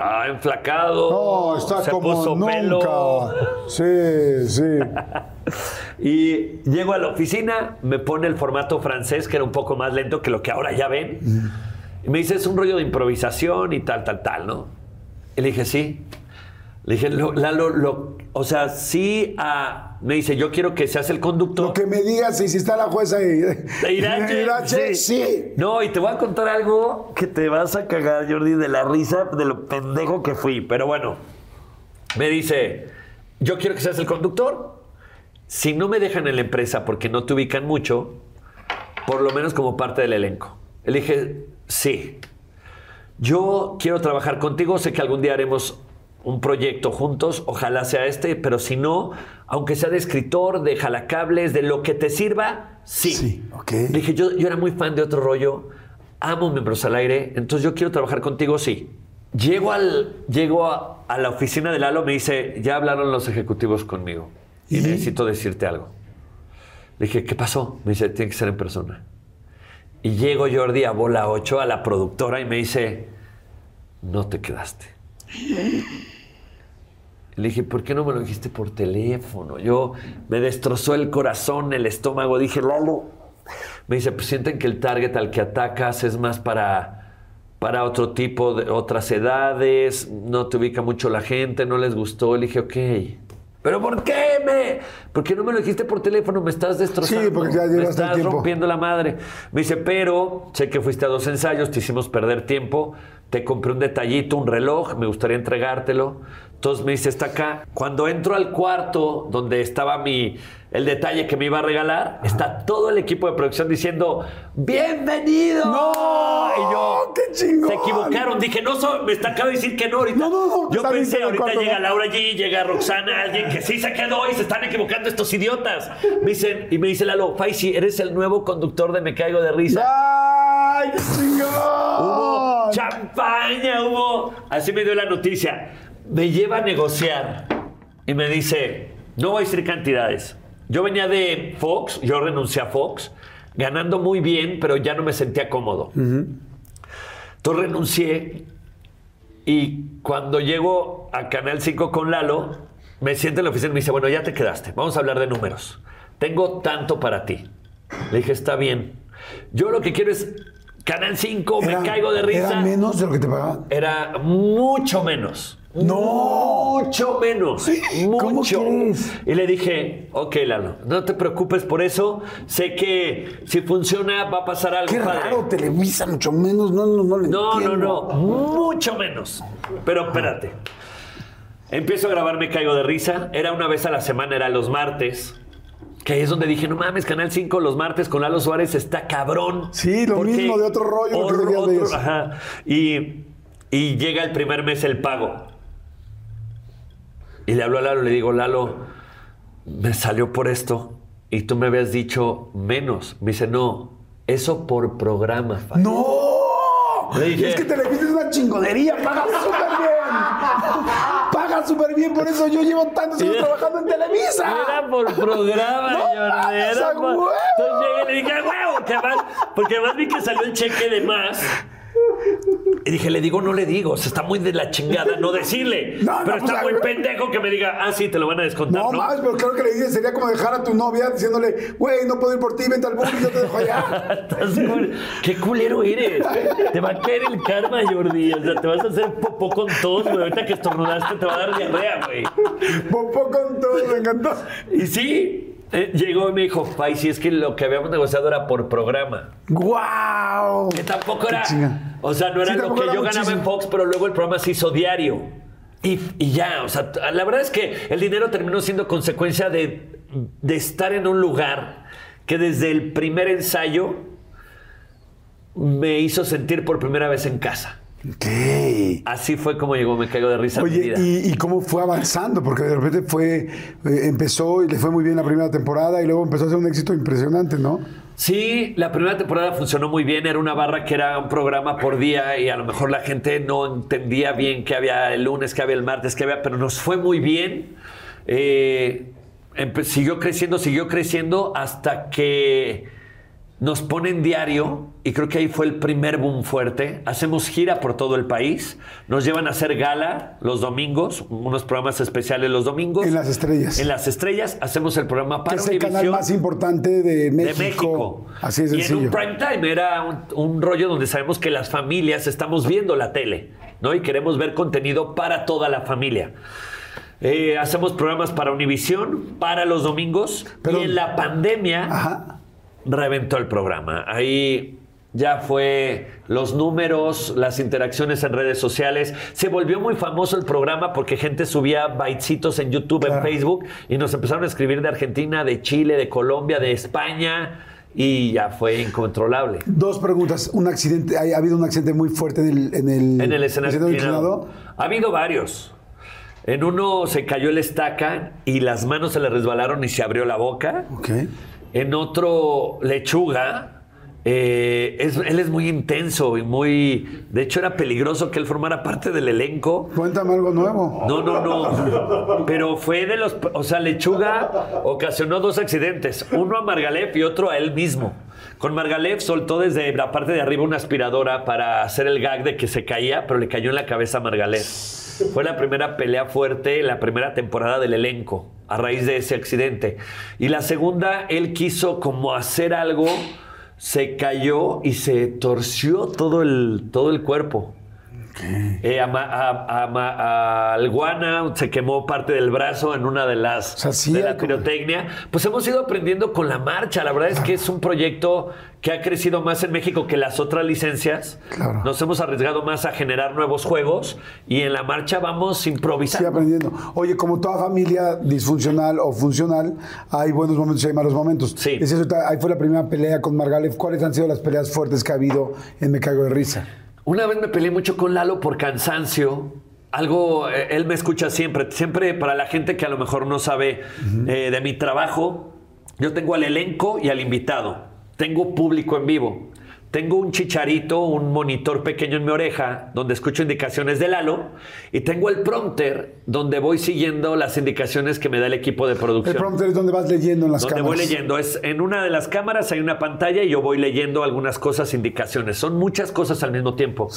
ha enflacado. No, está se como puso nunca. pelo. Sí, sí. Y llego a la oficina, me pone el formato francés, que era un poco más lento que lo que ahora ya ven. Y me dice, es un rollo de improvisación y tal, tal, tal, ¿no? Y le dije, sí. Le dije, lo- Lalo, lo, o sea, sí, ah, me dice, yo quiero que seas el conductor. Lo que me digas y si está la jueza De Irache, Irache, sí. No, y te voy a contar algo que te vas a cagar, Jordi, de la risa de lo pendejo que fui. Pero bueno, me dice, yo quiero que seas el conductor. Si no me dejan en la empresa porque no te ubican mucho, por lo menos como parte del elenco. Le dije, sí. Yo quiero trabajar contigo, sé que algún día haremos un proyecto juntos, ojalá sea este, pero si no, aunque sea de escritor, de jalacables, de lo que te sirva, sí. Sí, ok. Le dije, yo, yo era muy fan de otro rollo, amo Miembros al Aire, entonces yo quiero trabajar contigo, sí. Llego, al, llego a, a la oficina de Lalo, me dice, ya hablaron los ejecutivos conmigo y, ¿Y? necesito decirte algo. Le dije, ¿qué pasó? Me dice, tiene que ser en persona. Y llego Jordi a bola 8 a la productora y me dice, no te quedaste. Le dije, ¿por qué no me lo dijiste por teléfono? Yo me destrozó el corazón, el estómago. Dije, Lalo. Me dice, pues sienten que el target al que atacas es más para, para otro tipo de otras edades, no te ubica mucho la gente, no les gustó. Le dije, ok. ¿Pero por qué me? ¿Por qué no me lo dijiste por teléfono? Me estás destrozando. Sí, porque ya me llevaste estás tiempo. rompiendo la madre. Me dice, pero sé que fuiste a dos ensayos, te hicimos perder tiempo, te compré un detallito, un reloj, me gustaría entregártelo. Entonces me dice, está acá. Cuando entro al cuarto donde estaba mi, el detalle que me iba a regalar, está todo el equipo de producción diciendo, ¡Bienvenido! ¡No! Y yo, ¡Qué chingón! Se equivocaron. Dije, no, so- me está, acaba de decir que no ahorita. No, no, no, yo pensé, ahorita cuarto llega. Laura G, llega Roxana, alguien que sí se quedó y se están equivocando estos idiotas. Me dicen, y me dice Lalo, Faisy, eres el nuevo conductor de Me Caigo de Risa. ¡Ay, chingón! Champaña, hubo. Así me dio la noticia. Me lleva a negociar y me dice: No voy a decir cantidades. Yo venía de Fox, yo renuncié a Fox, ganando muy bien, pero ya no me sentía cómodo. Entonces renuncié y cuando llego a Canal 5 con Lalo, me siente en la oficina y me dice: Bueno, ya te quedaste, vamos a hablar de números. Tengo tanto para ti. Le dije: Está bien. Yo lo que quiero es Canal 5, me caigo de risa. ¿Era menos de lo que te pagaban? Era mucho menos. ¡No! Mucho menos. ¿Cómo Mucho. crees? Y le dije, ok, Lalo, no te preocupes por eso. Sé que si funciona va a pasar algo Qué padre. raro, Televisa, mucho menos. No, no, no le No, no, no. Mucho menos. Pero espérate. Empiezo a grabar Me Caigo de Risa. Era una vez a la semana, era los martes. Que ahí es donde dije, no mames, Canal 5 los martes con Lalo Suárez está cabrón. Sí, lo mismo, de otro rollo, lo que seguías de otro- eso. ajá. Y, y llega el primer mes el pago. Y le hablo a Lalo, le digo, Lalo, me salió por esto y tú me habías dicho menos. Me dice, no, eso por programa. Fabi". ¡No! Le dije- Es que Televisa es una chingonería, paga. Paga súper bien, por eso yo llevo tantos años trabajando en Televisa. Era por programa, No Jordi, era por- huevo. Entonces llegué y le dije, "A huevo, que además, porque además vi que salió el cheque de más. Y dije, le digo, no le digo, o sea, está muy de la chingada no decirle. No, no, pero pues, está muy pendejo que me diga, ah, sí, te lo van a descontar, No, ¿no? mames, pero claro que le dices, sería como dejar a tu novia diciéndole, güey, no puedo ir por ti, vente al bus y yo te dejo allá. Qué culero eres. Te va a caer el karma, Jordi. O sea, te vas a hacer popó con tos, güey. Ahorita que estornudaste te va a dar diarrea, güey. Popó con todo, me encantó. Y sí, eh, llegó y me dijo, Fai, si es que lo que habíamos negociado era por programa. ¡Guau! Que tampoco era. O sea, no era Sí, lo que era yo ganaba en. Fox, pero luego el programa se hizo diario. Y, y ya, o sea, la verdad es que el dinero terminó siendo consecuencia de, de estar en un lugar que desde el primer ensayo me hizo sentir por primera vez en casa. Así fue como llegó Me Caigo de Risa mi Oye, vida. ¿y, y cómo fue avanzando? Porque de repente fue, eh, empezó y le fue muy bien la primera temporada y luego empezó a ser un éxito impresionante, ¿no? Sí, la primera temporada funcionó muy bien. Era una barra que era un programa por día y a lo mejor la gente no entendía bien qué había el lunes, qué había el martes, qué había, pero nos fue muy bien. Eh, siguió creciendo, siguió creciendo hasta que nos ponen diario y creo que ahí fue el primer boom fuerte. Hacemos gira por todo el país. Nos llevan a hacer gala los domingos, unos programas especiales los domingos. En las estrellas. En las estrellas hacemos el programa Que para es el canal más importante de México. de México. Así es y en un prime time era un, un rollo donde sabemos que las familias estamos viendo la tele, ¿no? Y queremos ver contenido para toda la familia. Eh, hacemos programas para Univisión, para los domingos. Pero- y en la pandemia Ajá. Reventó el programa. Ahí ya fue los números, las interacciones en redes sociales. Se volvió muy famoso el programa porque gente subía baitcitos en YouTube, en. Facebook, y nos empezaron a escribir de Argentina, de Chile, de Colombia, de España, y ya fue incontrolable. Dos preguntas. Un accidente, ha, ha habido un accidente muy fuerte en el, en el, En el escenario inclinado. Ha habido varios. En uno se cayó el estaca y las manos se le resbalaron y se abrió la boca. Ok. En otro, Lechuga, eh, es- él es muy intenso y muy... De hecho, era peligroso que él formara parte del elenco. Cuéntame algo nuevo. No, no, no. Pero fue de los... O sea, Lechuga ocasionó dos accidentes. Uno a Margalef y otro a él mismo. Con Margalef soltó desde la parte de arriba una aspiradora para hacer el gag de que se caía, pero le cayó en la cabeza a Margalef. Fue la primera pelea fuerte, la primera temporada del elenco, a raíz de ese accidente. Y la segunda, él quiso como hacer algo, se cayó y se torció todo el, todo el cuerpo. Eh, a, a- a Ma- a Alguana se quemó parte del brazo en una de las O sea, sí de la pirotecnia. Pues hemos ido aprendiendo con la marcha. La verdad es que es un proyecto que ha crecido más en México que las otras licencias. Claro. Nos hemos arriesgado más a generar nuevos juegos y en la marcha vamos improvisando. aprendiendo. Oye, como toda familia disfuncional o funcional, hay buenos momentos y hay malos momentos. Sí. Es eso, ahí fue la primera pelea con Margalef. ¿Cuáles han sido las peleas fuertes que ha habido en Me Cago de Risa? Una vez me peleé mucho con Lalo por cansancio. Algo, eh, él me escucha siempre, siempre para la gente que a lo mejor no sabe eh, de mi trabajo, yo tengo al elenco y al invitado, tengo público en vivo, tengo un chicharito, un monitor pequeño en mi oreja donde escucho indicaciones de Lalo y tengo el prompter donde voy siguiendo las indicaciones que me da el equipo de El producción. prompter es donde vas leyendo en las Donde cámaras. voy leyendo. Es, en una de las cámaras hay una pantalla y yo voy leyendo algunas cosas, indicaciones. Son muchas cosas al mismo tiempo.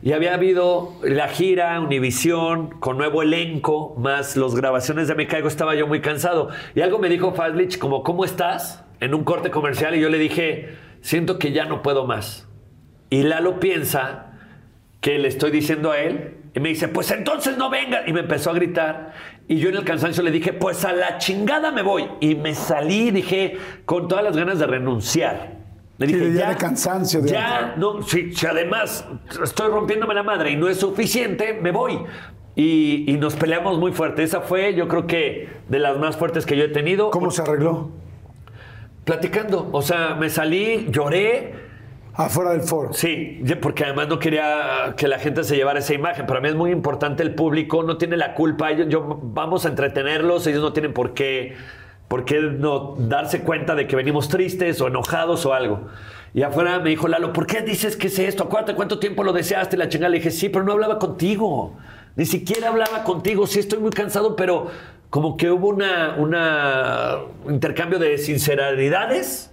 Y había habido la gira, Univisión, con nuevo elenco, más las grabaciones de Me Caigo, estaba yo muy cansado. Y algo me dijo Fazlich, como, ¿cómo estás? En un corte comercial y yo le dije, siento que ya no puedo más. Y Lalo piensa que le estoy diciendo a él y me dice, pues entonces no venga. Y me empezó a gritar. Y yo en el cansancio le dije, pues a la chingada me voy. Y me salí, dije, con todas las ganas de renunciar. Le Sí, dije, ya ya, de cansancio, de- ya, no, si, si además estoy rompiéndome la madre y no es suficiente, me voy. Y, y nos peleamos muy fuerte. Esa fue, yo creo que, de las más fuertes que yo he tenido. ¿Cómo se arregló? Platicando. O sea, me salí, lloré. Afuera del foro. Sí, porque además no quería que la gente se llevara esa imagen. Para mí es muy importante el público, no tiene la culpa. Ellos, yo, vamos a entretenerlos, ellos no tienen por qué, por qué no darse cuenta de que venimos tristes o enojados o algo. Y afuera me dijo Lalo, ¿por qué dices que es esto? Acuérdate cuánto tiempo lo deseaste. La chingada le dije, sí, pero no hablaba contigo. Ni siquiera hablaba contigo. Sí, estoy muy cansado, pero como que hubo una, una intercambio de sinceridades.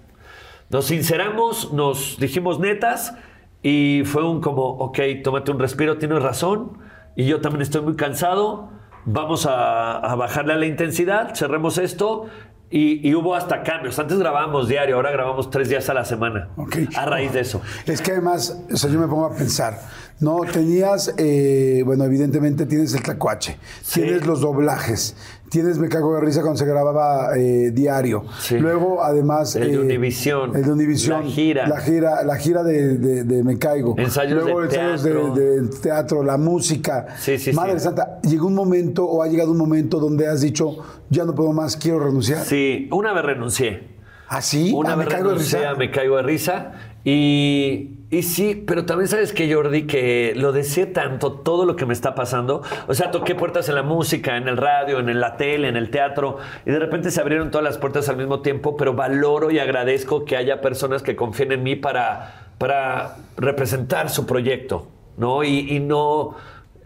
Nos sinceramos, nos dijimos netas y fue un como, ok, tómate un respiro, tienes razón. Y yo también estoy muy cansado. Vamos a, a bajarle a la intensidad, cerremos esto. Y, y hubo hasta cambios. Antes grabábamos diario, ahora grabamos tres días a la semana. Ok. A raíz de eso. Es que además, o sea, yo me pongo a pensar, ¿no? Tenías, eh, bueno, evidentemente tienes el tacuache, Sí. tienes los doblajes, tienes Me Cago de Risa cuando se grababa eh, diario. Sí. Luego, además... El de eh, Univisión. El de Univisión. La gira. La gira, la gira de, de- de Me Caigo. Ensayos Luego de ensayos de, teatro. de teatro, la música. Sí, sí, Madre sí. Santa, ¿llegó un momento o ha llegado un momento donde has dicho, ya no puedo más, quiero renunciar? Sí, una vez renuncié. ¿Ah, sí? Una ¿Ah, vez Me Caigo de renuncié Risa? a Me Caigo de Risa. Y, y sí, pero también sabes que Jordi, que lo deseé tanto, todo lo que me está pasando. O sea, toqué puertas en la música, en el radio, en la tele, en el teatro. Y de repente se abrieron todas las puertas al mismo tiempo. Pero valoro y agradezco que haya personas que confíen en mí para, para representar su proyecto. ¿no? Y, y no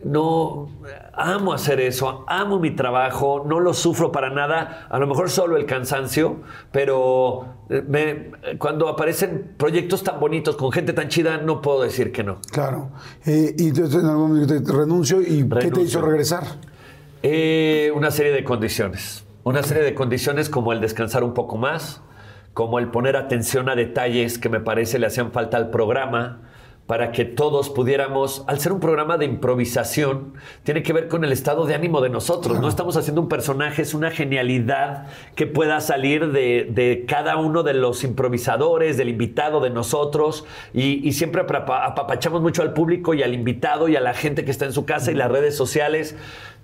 no amo hacer eso, amo mi trabajo, no lo sufro para nada, a lo mejor solo el cansancio, pero eh, me- cuando aparecen proyectos tan bonitos con gente tan chida, no puedo decir que no. Claro. Eh, y entonces en algún momento te- renuncio y ¿qué te hizo regresar? Eh, una serie de condiciones. Una serie de condiciones como el descansar un poco más, como el poner atención a detalles que me parece le hacían falta al programa para que todos pudiéramos, al ser un programa de improvisación, tiene que ver con el estado de ánimo de nosotros. No estamos haciendo un personaje, es una genialidad que pueda salir de, de cada uno de los improvisadores, del invitado, de nosotros, y, y siempre apapa- apapachamos mucho al público y al invitado y a la gente que está en su casa y las redes sociales.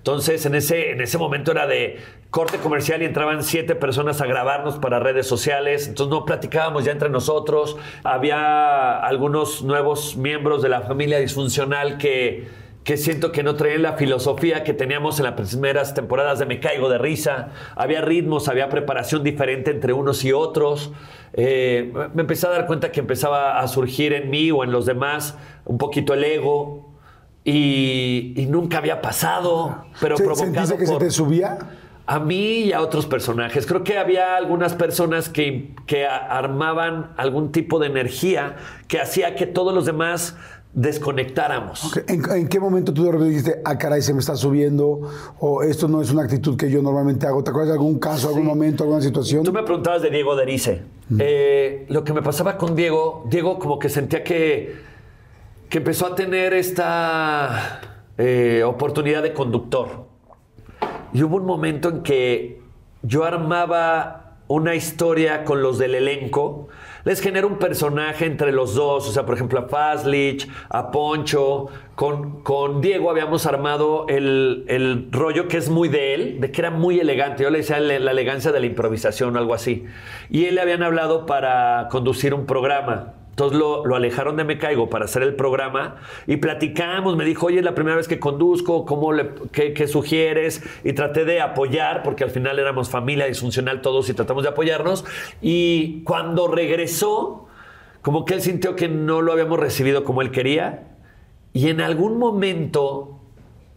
Entonces, en ese, en ese momento era de corte comercial y entraban siete personas a grabarnos para redes sociales. Entonces, no platicábamos ya entre nosotros. Había algunos nuevos miembros de la familia disfuncional que, que siento que no traían la filosofía que teníamos en las primeras temporadas de Me Caigo de Risa. Había ritmos, había preparación diferente entre unos y otros. Eh, me empecé a dar cuenta que empezaba a surgir en mí o en los demás un poquito el ego. Y, y nunca había pasado, pero ¿Se- provocado ¿Sentiste que se te subía? a mí y a otros personajes. Creo que había algunas personas que, que armaban algún tipo de energía que hacía que todos los demás desconectáramos. Ok, ¿En, en qué momento tú de repente dijiste, ah, caray, se me está subiendo? O esto no es una actitud que yo normalmente hago. ¿Te acuerdas de algún caso, algún momento, alguna situación? Tú me preguntabas de Diego Derice. Eh, lo que me pasaba con Diego, Diego como que sentía que, que empezó a tener esta eh, oportunidad de conductor. Y hubo un momento en que yo armaba una historia con los del elenco. Les genero un personaje entre los dos, o sea, por ejemplo, a Fazlich, a Poncho. Con, con Diego habíamos armado el, el rollo que es muy de él, de que era muy elegante. Yo le decía la elegancia de la improvisación o algo así. Y él le habían hablado para conducir un programa. Entonces lo, alejaron de Me Caigo para hacer el programa y platicamos. Me dijo, oye, es la primera vez que conduzco, ¿cómo le, qué, qué sugieres? Y traté de apoyar, porque al final éramos familia disfuncional todos y tratamos de apoyarnos. Y cuando regresó, como que él sintió que no lo habíamos recibido como él quería. Y en algún momento,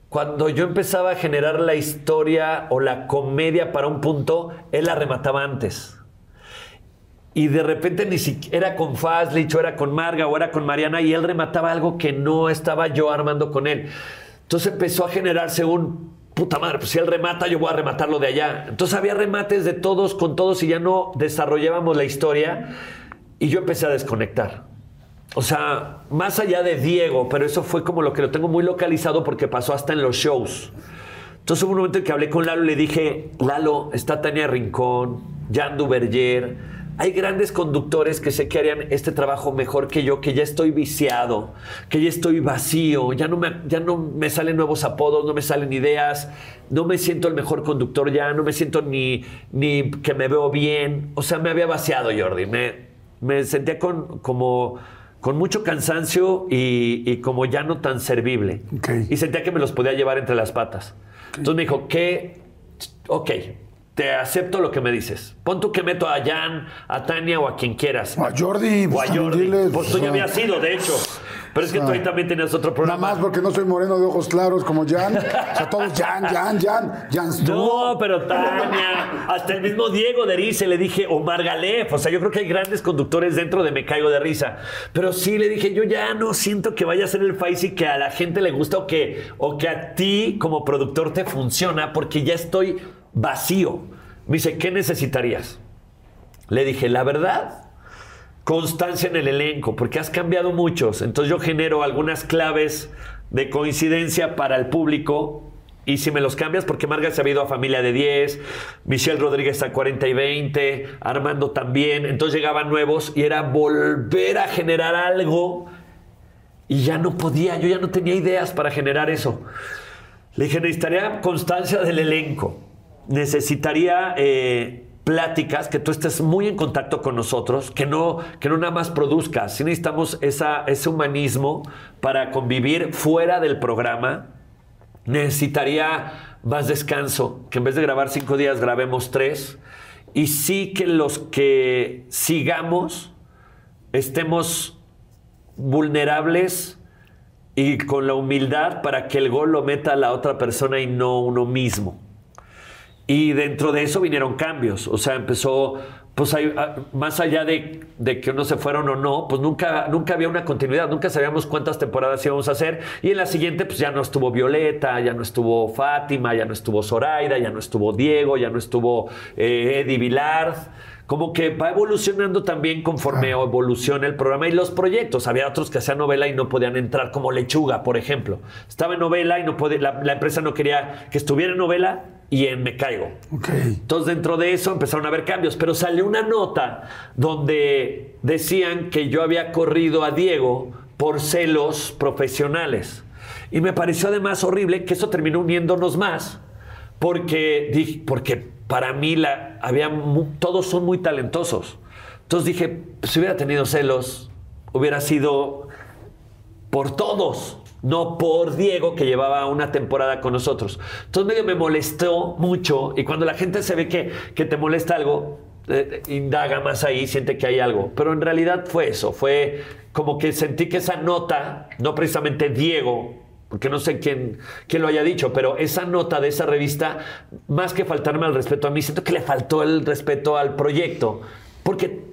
cuando yo empezaba a generar la historia o la comedia para un punto, él la remataba antes. Y de repente ni siquiera era con Fazlich, o era con Marga, o era con Mariana, y él remataba algo que no estaba yo armando con él. Entonces empezó a generarse un puta madre, pues si él remata, yo voy a rematarlo de allá. Entonces había remates de todos con todos y ya no desarrollábamos la historia, y yo empecé a desconectar. O sea, más allá de Diego, pero eso fue como lo que lo tengo muy localizado porque pasó hasta en los shows. Entonces hubo un momento en que hablé con Lalo y le dije, Lalo, está Tania Rincón, Jan Duverger, hay grandes conductores que sé que harían este trabajo mejor que yo, que ya estoy viciado, que ya estoy vacío, ya no me, ya no me salen nuevos apodos, no me salen ideas, no me siento el mejor conductor ya, no me siento ni, ni que me veo bien. O sea, me había vaciado, Jordi. Me, me sentía con, como, con mucho cansancio y, y como ya no tan servible. Ok. Y sentía que me los podía llevar entre las patas. Entonces me dijo, ¿qué? Ok, te acepto lo que me dices. Pon tú que meto a Jan, a Tania o a quien quieras. O a Jordi, O a pues, Jordi. dile, pues tú o ya sea, habías sido, de hecho. Pero es que o tú sea, ahí también tenías otro Nada programa. más porque no soy moreno de ojos claros como Jan. O sea, todos Jan, Jan, Jan. Jan No, pero Tania, hasta el mismo Diego de Rice le dije, o Margalef, o sea, yo creo que hay grandes conductores dentro de Me Caigo de Risa. Pero sí le dije, yo ya no siento que vaya a ser el Faisy que a la gente le gusta o que, o que a ti como productor te funciona, porque ya estoy vacío. Me dice, ¿qué necesitarías? Le dije, la verdad, constancia en el elenco, porque has cambiado muchos. Entonces yo genero algunas claves de coincidencia para el público. Y si me los cambias, porque Marga se ha ido a familia de 10, Michelle Rodríguez a 40 y 20, Armando también. Entonces llegaban nuevos y era volver a generar algo. Y ya no podía, yo ya no tenía ideas para generar eso. Le dije, necesitaría constancia del elenco. Necesitaría eh, pláticas, que tú estés muy en contacto con nosotros, que no, que no nada más produzcas. Sí necesitamos esa, ese humanismo para convivir fuera del programa. Necesitaría más descanso, que en vez de grabar cinco días grabemos tres. Y sí que los que sigamos estemos vulnerables y con la humildad para que el gol lo meta la otra persona y no uno mismo. Y dentro de eso vinieron cambios. O sea, empezó, pues hay- a- más allá de, de que unos se fueron o no, pues nunca, nunca había una continuidad, nunca sabíamos cuántas temporadas íbamos a hacer. Y en la siguiente, pues ya no estuvo Violeta, ya no estuvo Fátima, ya no estuvo Zoraida, ya no estuvo Diego, ya no estuvo eh, Eddie Vilard. Como que va evolucionando también conforme evoluciona el programa y los proyectos. Había otros que hacían novela y no podían entrar, como Lechuga, por ejemplo. Estaba en novela y no podía, la, la empresa no quería que estuviera en novela y en Me Caigo. Entonces dentro de eso empezaron a haber cambios, pero salió una nota donde decían que yo había corrido a Diego por celos profesionales. Y me pareció además horrible que eso terminó uniéndonos más, porque, dije, porque para mí la, había todos son muy talentosos. Entonces dije, si hubiera tenido celos, hubiera sido por todos, no por Diego que llevaba una temporada con nosotros. Entonces medio me molestó mucho y cuando la gente se ve que, que te molesta algo, eh, indaga más ahí, siente que hay algo. Pero en realidad fue eso, fue como que sentí que esa nota, no precisamente Diego, porque no sé quién, quién lo haya dicho, pero esa nota de esa revista, más que faltarme al respeto a mí, siento que le faltó el respeto al proyecto, porque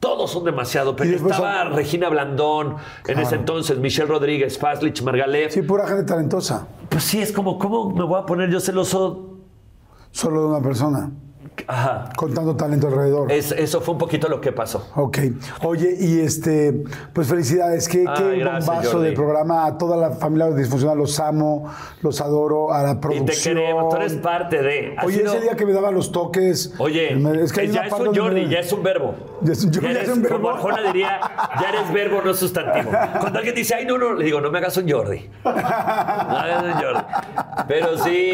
Todos son demasiado. Pero estaba son- Regina Blandón, en ese entonces, Michelle Rodríguez, Faslich, Margalef. Sí, pura gente talentosa. Pues sí, es como, ¿cómo me voy a poner yo celoso? Solo de una persona. Ajá. Con tanto talento alrededor. Es- eso fue un poquito lo que pasó. Ok. Oye, y este, pues felicidades. Qué, Ay, qué gracias, bombazo Jordi. de programa. A toda la familia disfuncional los amo, los adoro. A la Y producción. te queremos, tú eres parte de. Oye, sido- ese día que me daba los toques. Oye, me- es que ya es un Jordi, me- ya es un verbo. Ya es un- ya eres, es un verbo. Como Arjona diría, ya eres verbo, no sustantivo. Cuando alguien dice, ay, no, no, le digo, no me hagas un Jordi. No hagas un Jordi. Pero sí,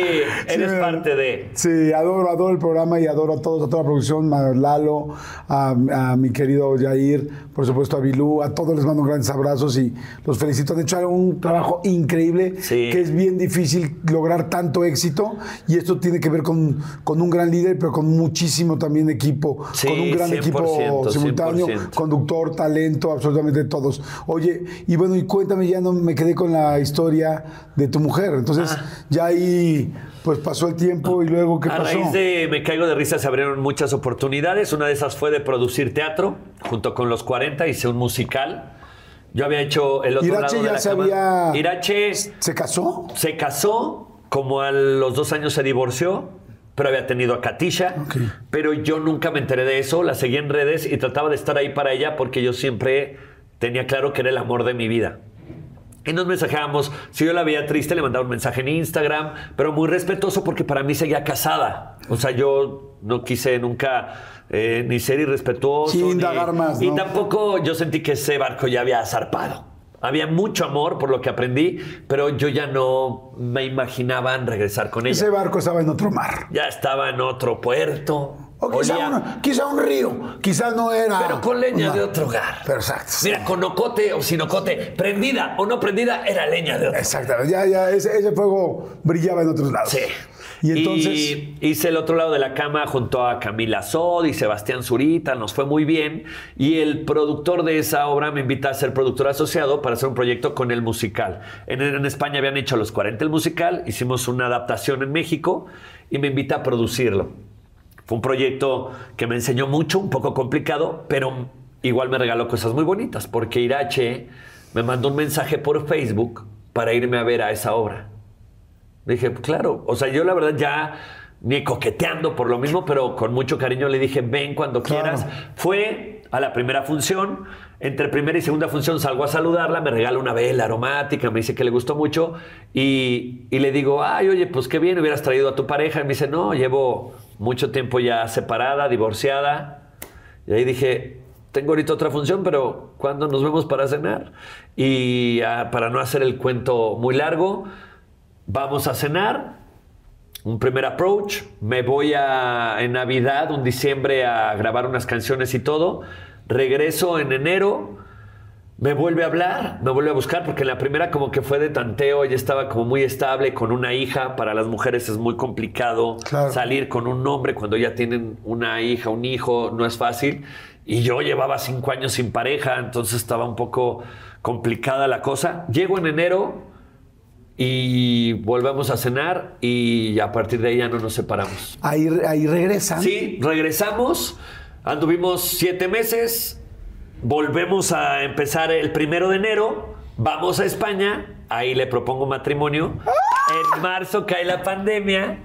eres me- parte de. Sí, adoro, adoro el programa y adoro a todos, a toda la producción, a Lalo, a, a mi querido Jair, por supuesto a Bilú, a todos les mando grandes abrazos y los felicito. Han hecho un trabajo increíble, Sí. que es bien difícil lograr tanto éxito y esto tiene que ver con, con un gran líder, pero con muchísimo también equipo, Sí, con un gran 100%, equipo simultáneo, 100%. conductor, talento, absolutamente todos. Oye, y bueno, y cuéntame, ya no me quedé con la historia de tu mujer, entonces ya ahí pues pasó el tiempo y luego ¿qué A pasó? raíz de Me Caigo de Risa se abrieron muchas oportunidades. Una de esas fue de producir teatro. Junto con los 40 hice un musical. Yo había hecho el otro Irache lado de ya la se cama. había- Irache ¿Se casó? se casó, como a los dos años se divorció, pero había tenido a Katisha. Pero yo nunca me enteré de eso, la seguí en redes y trataba de estar ahí para ella porque yo siempre tenía claro que era el amor de mi vida. Y nos mensajeábamos. Si yo la veía triste, le mandaba un mensaje en Instagram, pero muy respetuoso porque para mí seguía casada. O sea, yo no quise nunca eh, ni ser irrespetuoso. Sí, ni- indagar más, Y ¿no? tampoco yo sentí que ese barco ya había zarpado. Había mucho amor por lo que aprendí, pero yo ya no me imaginaba en regresar con ella. Ese barco estaba en otro mar. Ya estaba en otro puerto. O quizá, un río. Quizá no era. pero con leña una- de otro hogar. Pero exacto. Mira, con ocote o sin ocote, prendida o no prendida, era leña de otro Exactamente. Ya, ya, ese, ese fuego brillaba en otros lados. Sí. Y entonces. Y hice el otro lado de la cama junto a Camila Sod y Sebastián Zurita, nos fue muy bien. Y el productor de esa obra me invita a ser productor asociado para hacer un proyecto con el musical. En, en España habían hecho Los 40 el musical, hicimos una adaptación en México y me invita a producirlo. Fue un proyecto que me enseñó mucho, un poco complicado, pero igual me regaló cosas muy bonitas, porque Irache me mandó un mensaje por Facebook para irme a ver a esa obra. Dije, claro, o sea, yo la verdad ya ni coqueteando por lo mismo, pero con mucho cariño le dije, ven cuando Claro. quieras. Fue a la primera función, entre primera y segunda función salgo a saludarla, me regala una vela aromática, me dice que le gustó mucho y, y le digo, ay, oye, pues qué bien, hubieras traído a tu pareja. Y me dice, no, llevo mucho tiempo ya separada, divorciada. Y ahí dije, tengo ahorita otra función, pero ¿cuándo nos vemos para cenar? Y ah, para no hacer el cuento muy largo, vamos a cenar, un primer approach, me voy a, en Navidad, un diciembre, a grabar unas canciones y todo, regreso en enero, me vuelve a hablar, me vuelve a buscar, porque en la primera como que fue de tanteo, ella estaba como muy estable con una hija, para las mujeres es muy complicado Claro. salir con un hombre cuando ya tienen una hija, un hijo, no es fácil. Y yo llevaba cinco años sin pareja, entonces estaba un poco complicada la cosa. Llego en enero y volvemos a cenar y a partir de ahí ya no nos separamos. Ahí, ahí regresan. Sí, regresamos, anduvimos siete meses, volvemos a empezar el primero de enero, vamos a España, ahí le propongo matrimonio. En marzo cae la pandemia,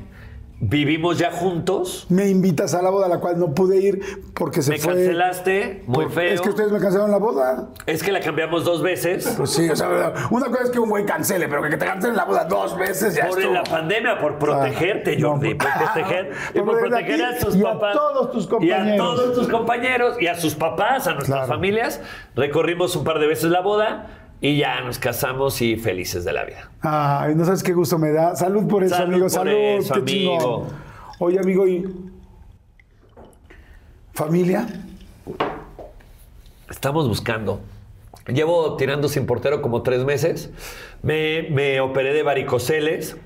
vivimos ya juntos. Me invitas a la boda a la cual no pude ir porque se Me fue. cancelaste, muy por- feo. Es que ustedes me cancelaron la boda. Es que la cambiamos dos veces. Pues sí, o sea, una cosa es que un güey cancele, pero que te cancelen la boda dos veces ya Por estuvo. la pandemia, por protegerte, no, Jordi, por- por proteger, y Por proteger a tus y a papás. todos tus Y a todos tus compañeros, y a sus papás, a nuestras Claro. familias. Recorrimos un par de veces la boda y ya nos casamos y felices de la vida. Ay, no sabes qué gusto me da. Salud por eso, Salud amigo. por Salud, eso, qué amigo. chingón. Oye, amigo, ¿y familia? Estamos buscando. Llevo tirando sin portero como tres meses. Me, me operé de varicoceles.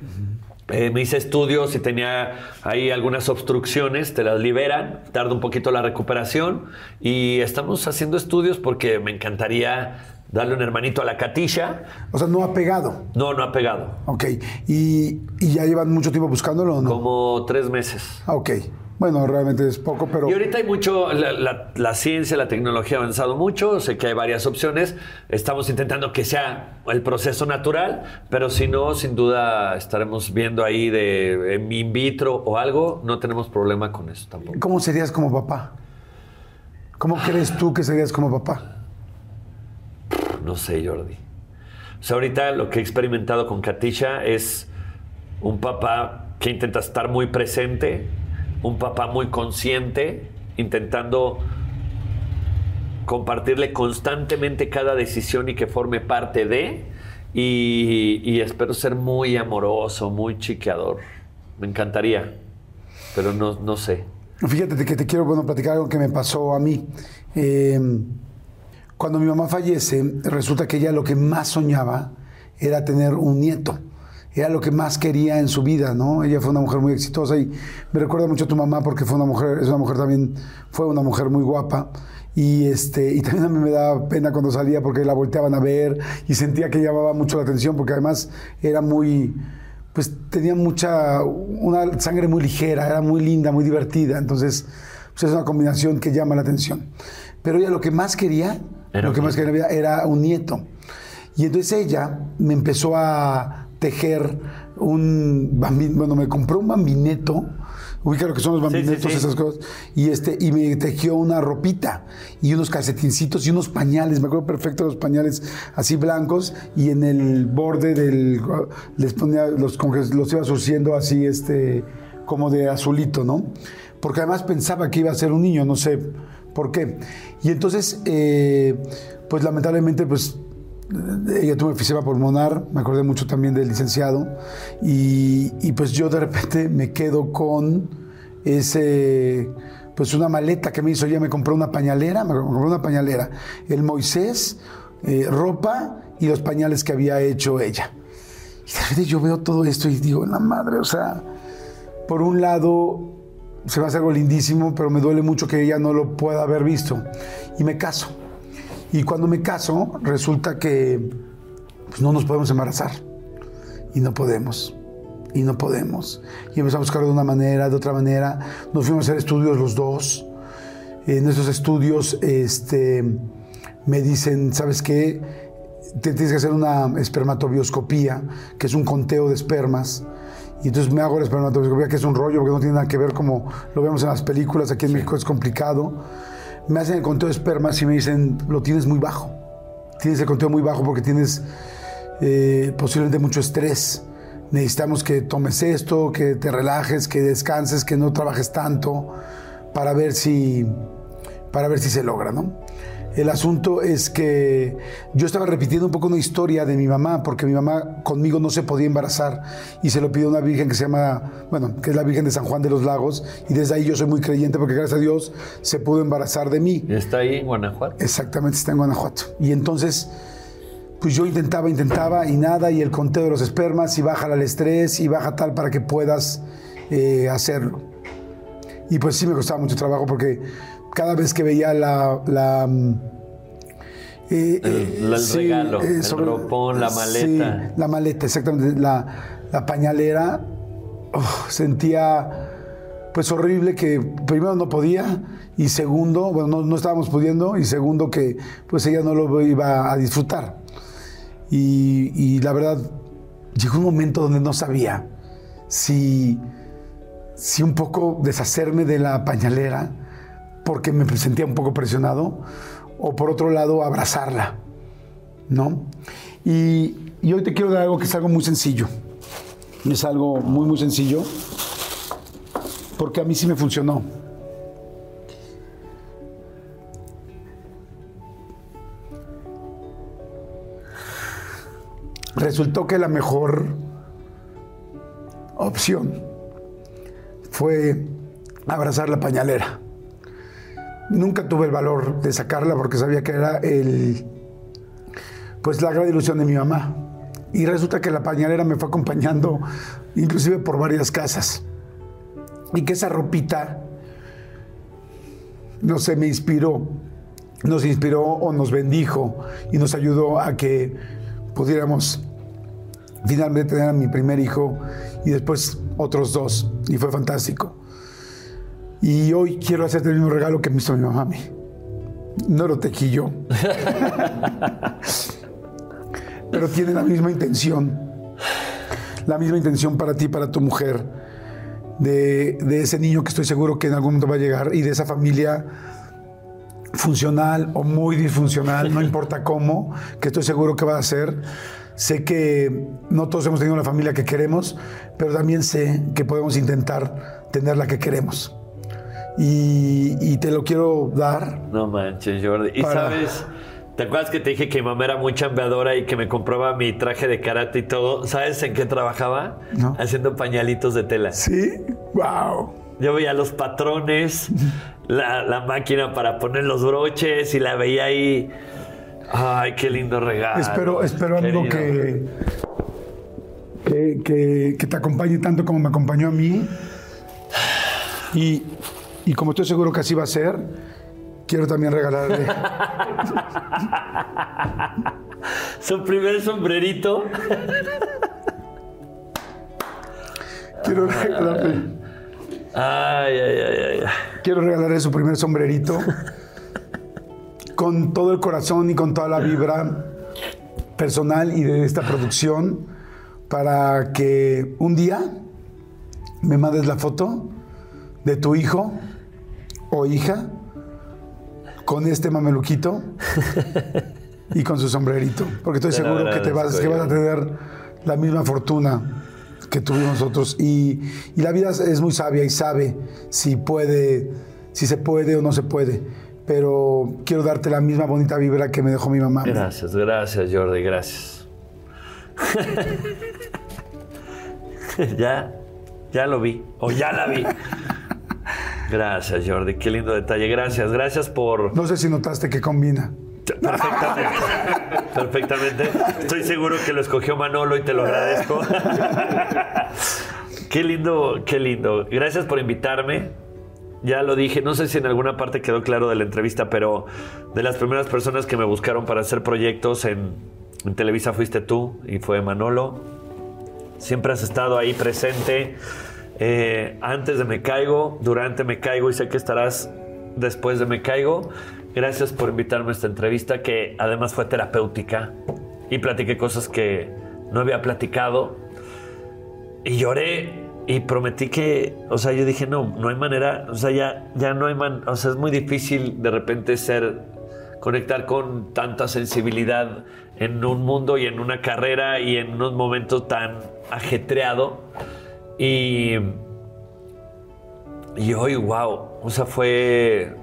Eh, me hice estudios y tenía ahí algunas obstrucciones, te las liberan, tarda un poquito la recuperación y estamos haciendo estudios porque me encantaría darle un hermanito a la catilla. O sea, no ha pegado. No, no ha pegado. Ok. ¿Y, y ya llevan mucho tiempo buscándolo o no? Como tres meses. Ah, ok. Bueno, realmente es poco, pero... Y ahorita hay mucho, la, la- la ciencia, la tecnología ha avanzado mucho, sé que hay varias opciones, estamos intentando que sea el proceso natural, pero si no, sin duda estaremos viendo ahí de en in vitro o algo, no tenemos problema con eso tampoco. ¿Cómo serías como papá? ¿Cómo crees tú que serías como papá? No sé, Jordi. O sea, ahorita lo que he experimentado con Katisha es un papá que intenta estar muy presente, un papá muy consciente, intentando compartirle constantemente cada decisión y que forme parte de. Y, espero ser muy amoroso, muy chiqueador. Me encantaría, pero no, no sé. Fíjate que te quiero platicar algo que me pasó a mí. Eh, cuando mi mamá fallece, resulta que ella lo que más soñaba era tener un nieto. Era lo que más quería en su vida, ¿no? Ella fue una mujer muy exitosa y me recuerda mucho a tu mamá porque fue una mujer, es una mujer también, fue una mujer muy guapa. Y, este, y también a mí me daba pena cuando salía porque la volteaban a ver y sentía que llamaba mucho la atención porque además era muy, pues tenía mucha, una sangre muy ligera, era muy linda, muy divertida. Entonces, pues es una combinación que llama la atención. Pero ella lo que más quería, Era lo que más quería era un nieto. Y entonces ella me empezó a tejer un bambino, bueno, me compró un bambineto, ubica lo que son los Sí, sí, bambinetos, sí. esas cosas, y este, y me tejió una ropita y unos calcetincitos y unos pañales, me acuerdo perfecto de los pañales así blancos, y en el borde del les ponía los los iba surciendo así este como de azulito, ¿no? Porque además pensaba que iba a ser un niño, no sé por qué. Y entonces, eh, pues lamentablemente, pues ella tuvo enfisema pulmonar, me acordé mucho también del licenciado, y, pues yo de repente me quedo con ese, pues una maleta que me hizo, ella me compró una pañalera, me compró una pañalera, el Moisés, eh, ropa y los pañales que había hecho ella. Y de repente yo veo todo esto y digo, la madre, o sea, por un lado se va a hacer algo lindísimo, pero me duele mucho que ella no lo pueda haber visto. Y me caso. Y cuando me caso, resulta que pues, no nos podemos embarazar. Y no podemos. Y no podemos. Y empezamos a buscar de una manera, de otra manera. Nos fuimos a hacer estudios los dos. En esos estudios este, me dicen, ¿sabes qué? Te tienes que hacer una espermatobioscopía, que es un conteo de espermas. Y entonces me hago la espermatobioscopía, que es un rollo, porque no tiene nada que ver como lo vemos en las películas. Aquí en México es complicado. Me hacen el conteo de espermas y me dicen, lo tienes muy bajo. Tienes el conteo muy bajo porque tienes eh, posiblemente mucho estrés. Necesitamos que tomes esto, que te relajes, que descanses, que no trabajes tanto para ver si, para ver si se logra, ¿no? El asunto es que yo estaba repitiendo un poco una historia de mi mamá, porque mi mamá conmigo no se podía embarazar y se lo pidió a una virgen que se llama, bueno, que es la Virgen de San Juan de los Lagos, y desde ahí yo soy muy creyente porque gracias a Dios se pudo embarazar de mí. ¿Y está ahí en Guanajuato? Exactamente, está en Guanajuato. Y entonces, pues yo intentaba, intentaba y nada, y el conteo de los espermas, y baja el estrés, y baja tal para que puedas eh, hacerlo. Y pues sí me costaba mucho trabajo porque cada vez que veía la... la, mm, eh, El- eh, regalo, el ropón, la maleta. Sí, la maleta, exactamente. La, la pañalera, oh, sentía pues horrible que primero no podía y segundo, bueno, no, no estábamos pudiendo y segundo que pues ella no lo iba a disfrutar. Y, y la verdad, llegó un momento donde no sabía si, si un poco deshacerme de la pañalera porque me sentía un poco presionado o por otro lado abrazarla, ¿no? Y, y hoy te quiero dar algo que es algo muy sencillo. Es algo muy, muy sencillo porque a mí sí me funcionó. Resultó que la mejor opción fue abrazar la pañalera. Nunca tuve el valor de sacarla porque sabía que era el pues la gran ilusión de mi mamá. Y resulta que la pañalera me fue acompañando inclusive por varias casas. Y que esa ropita no sé, me inspiró, nos inspiró o nos bendijo y nos ayudó a que pudiéramos finalmente tener a mi primer hijo y después otros dos. Y fue fantástico. Y hoy quiero hacerte el mismo regalo que me hizo mi mamá a mí. No lo tejí yo. Pero tiene la misma intención. La misma intención para ti, para tu mujer. De, de ese niño que estoy seguro que en algún momento va a llegar y de esa familia funcional o muy disfuncional, no importa cómo, que estoy seguro que va a ser. Sé que no todos hemos tenido la familia que queremos, pero también sé que podemos intentar tener la que queremos. Y, y te lo quiero dar. No manches, Jordi. Y Para- sabes, ¿te acuerdas que te dije que mi mamá era muy chambeadora y que me compraba mi traje de karate y todo? ¿Sabes en qué trabajaba? No. Haciendo pañalitos de tela. ¿Sí? ¡Wow! Yo veía los patrones, la, la máquina para poner los broches y la veía ahí. Ay, qué lindo regalo. espero, espero amigo, que, que- que te acompañe tanto como me acompañó a mí. Y, y como estoy seguro que así va a ser, quiero también regalarle. Su primer sombrerito. quiero regalarle. Ay, ay, ay, ay. Quiero regalarle su primer sombrerito con todo el corazón y con toda la vibra personal y de esta producción para que un día me mandes la foto de tu hijo o hija con este mameluquito y con su sombrerito, porque estoy seguro que te vas, agradezco, que vas a tener la misma fortuna que tuvimos nosotros y, y la vida es- es muy sabia y sabe si puede, si se puede o no se puede, pero quiero darte la misma bonita vibra que me dejó mi mamá. Gracias, gracias, Jordi, gracias. ya, ya lo vi, o ya la vi. Gracias, Jordi, qué lindo detalle. Gracias, gracias por... No sé si notaste que combina. Perfectamente. Perfectamente. Estoy seguro que lo escogió Manolo y te lo agradezco. Qué lindo, qué lindo. Gracias por invitarme. Ya lo dije, no sé si en alguna parte quedó claro de la entrevista, pero de las primeras personas que me buscaron para hacer proyectos en, en Televisa fuiste tú y fue Manolo. Siempre has estado ahí presente. Eh, antes de Me Caigo, durante Me Caigo y sé que estarás después de Me Caigo. Gracias por invitarme a esta entrevista que además fue terapéutica y platiqué cosas que no había platicado y lloré y prometí que, o sea, yo dije, no, no hay manera, o sea, ya, ya no hay man, o sea, es muy difícil de repente ser, conectar con tanta sensibilidad en un mundo y en una carrera y en un momento tan ajetreado. Y, y hoy, wow, o sea, fue,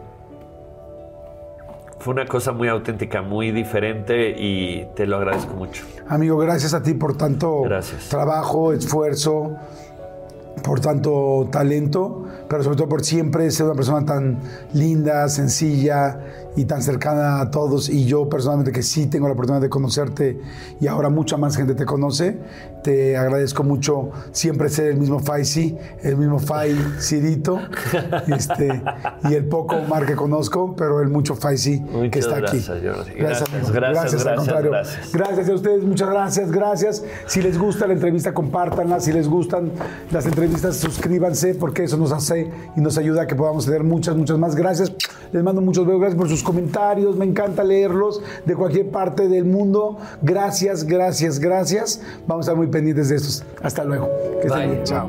fue una cosa muy auténtica, muy diferente y te lo agradezco mucho. Amigo, gracias a ti por tanto Gracias. trabajo, esfuerzo, por tanto talento, pero sobre todo por siempre ser una persona tan linda, sencilla y tan cercana a todos. Y yo personalmente que sí tengo la oportunidad de conocerte y ahora mucha más gente te conoce, te agradezco mucho siempre ser el mismo Faisy, el mismo Fai Cirito, este, y el poco Omar que conozco, pero el mucho Faisy que Muchas está gracias, aquí. Jordi. Gracias, Gracias, amigo. gracias, al gracias, contrario. gracias. Gracias a ustedes, muchas gracias, gracias. Si les gusta la entrevista, compártanla. Si les gustan las entrevistas, suscríbanse, porque eso nos hace y nos ayuda a que podamos tener muchas, muchas más. Gracias. Les mando muchos besos, gracias por sus comentarios. Me encanta leerlos de cualquier parte del mundo. Gracias, gracias, gracias. Vamos a estar muy pendientes de estos. Hasta luego. Que estén bien. Chao.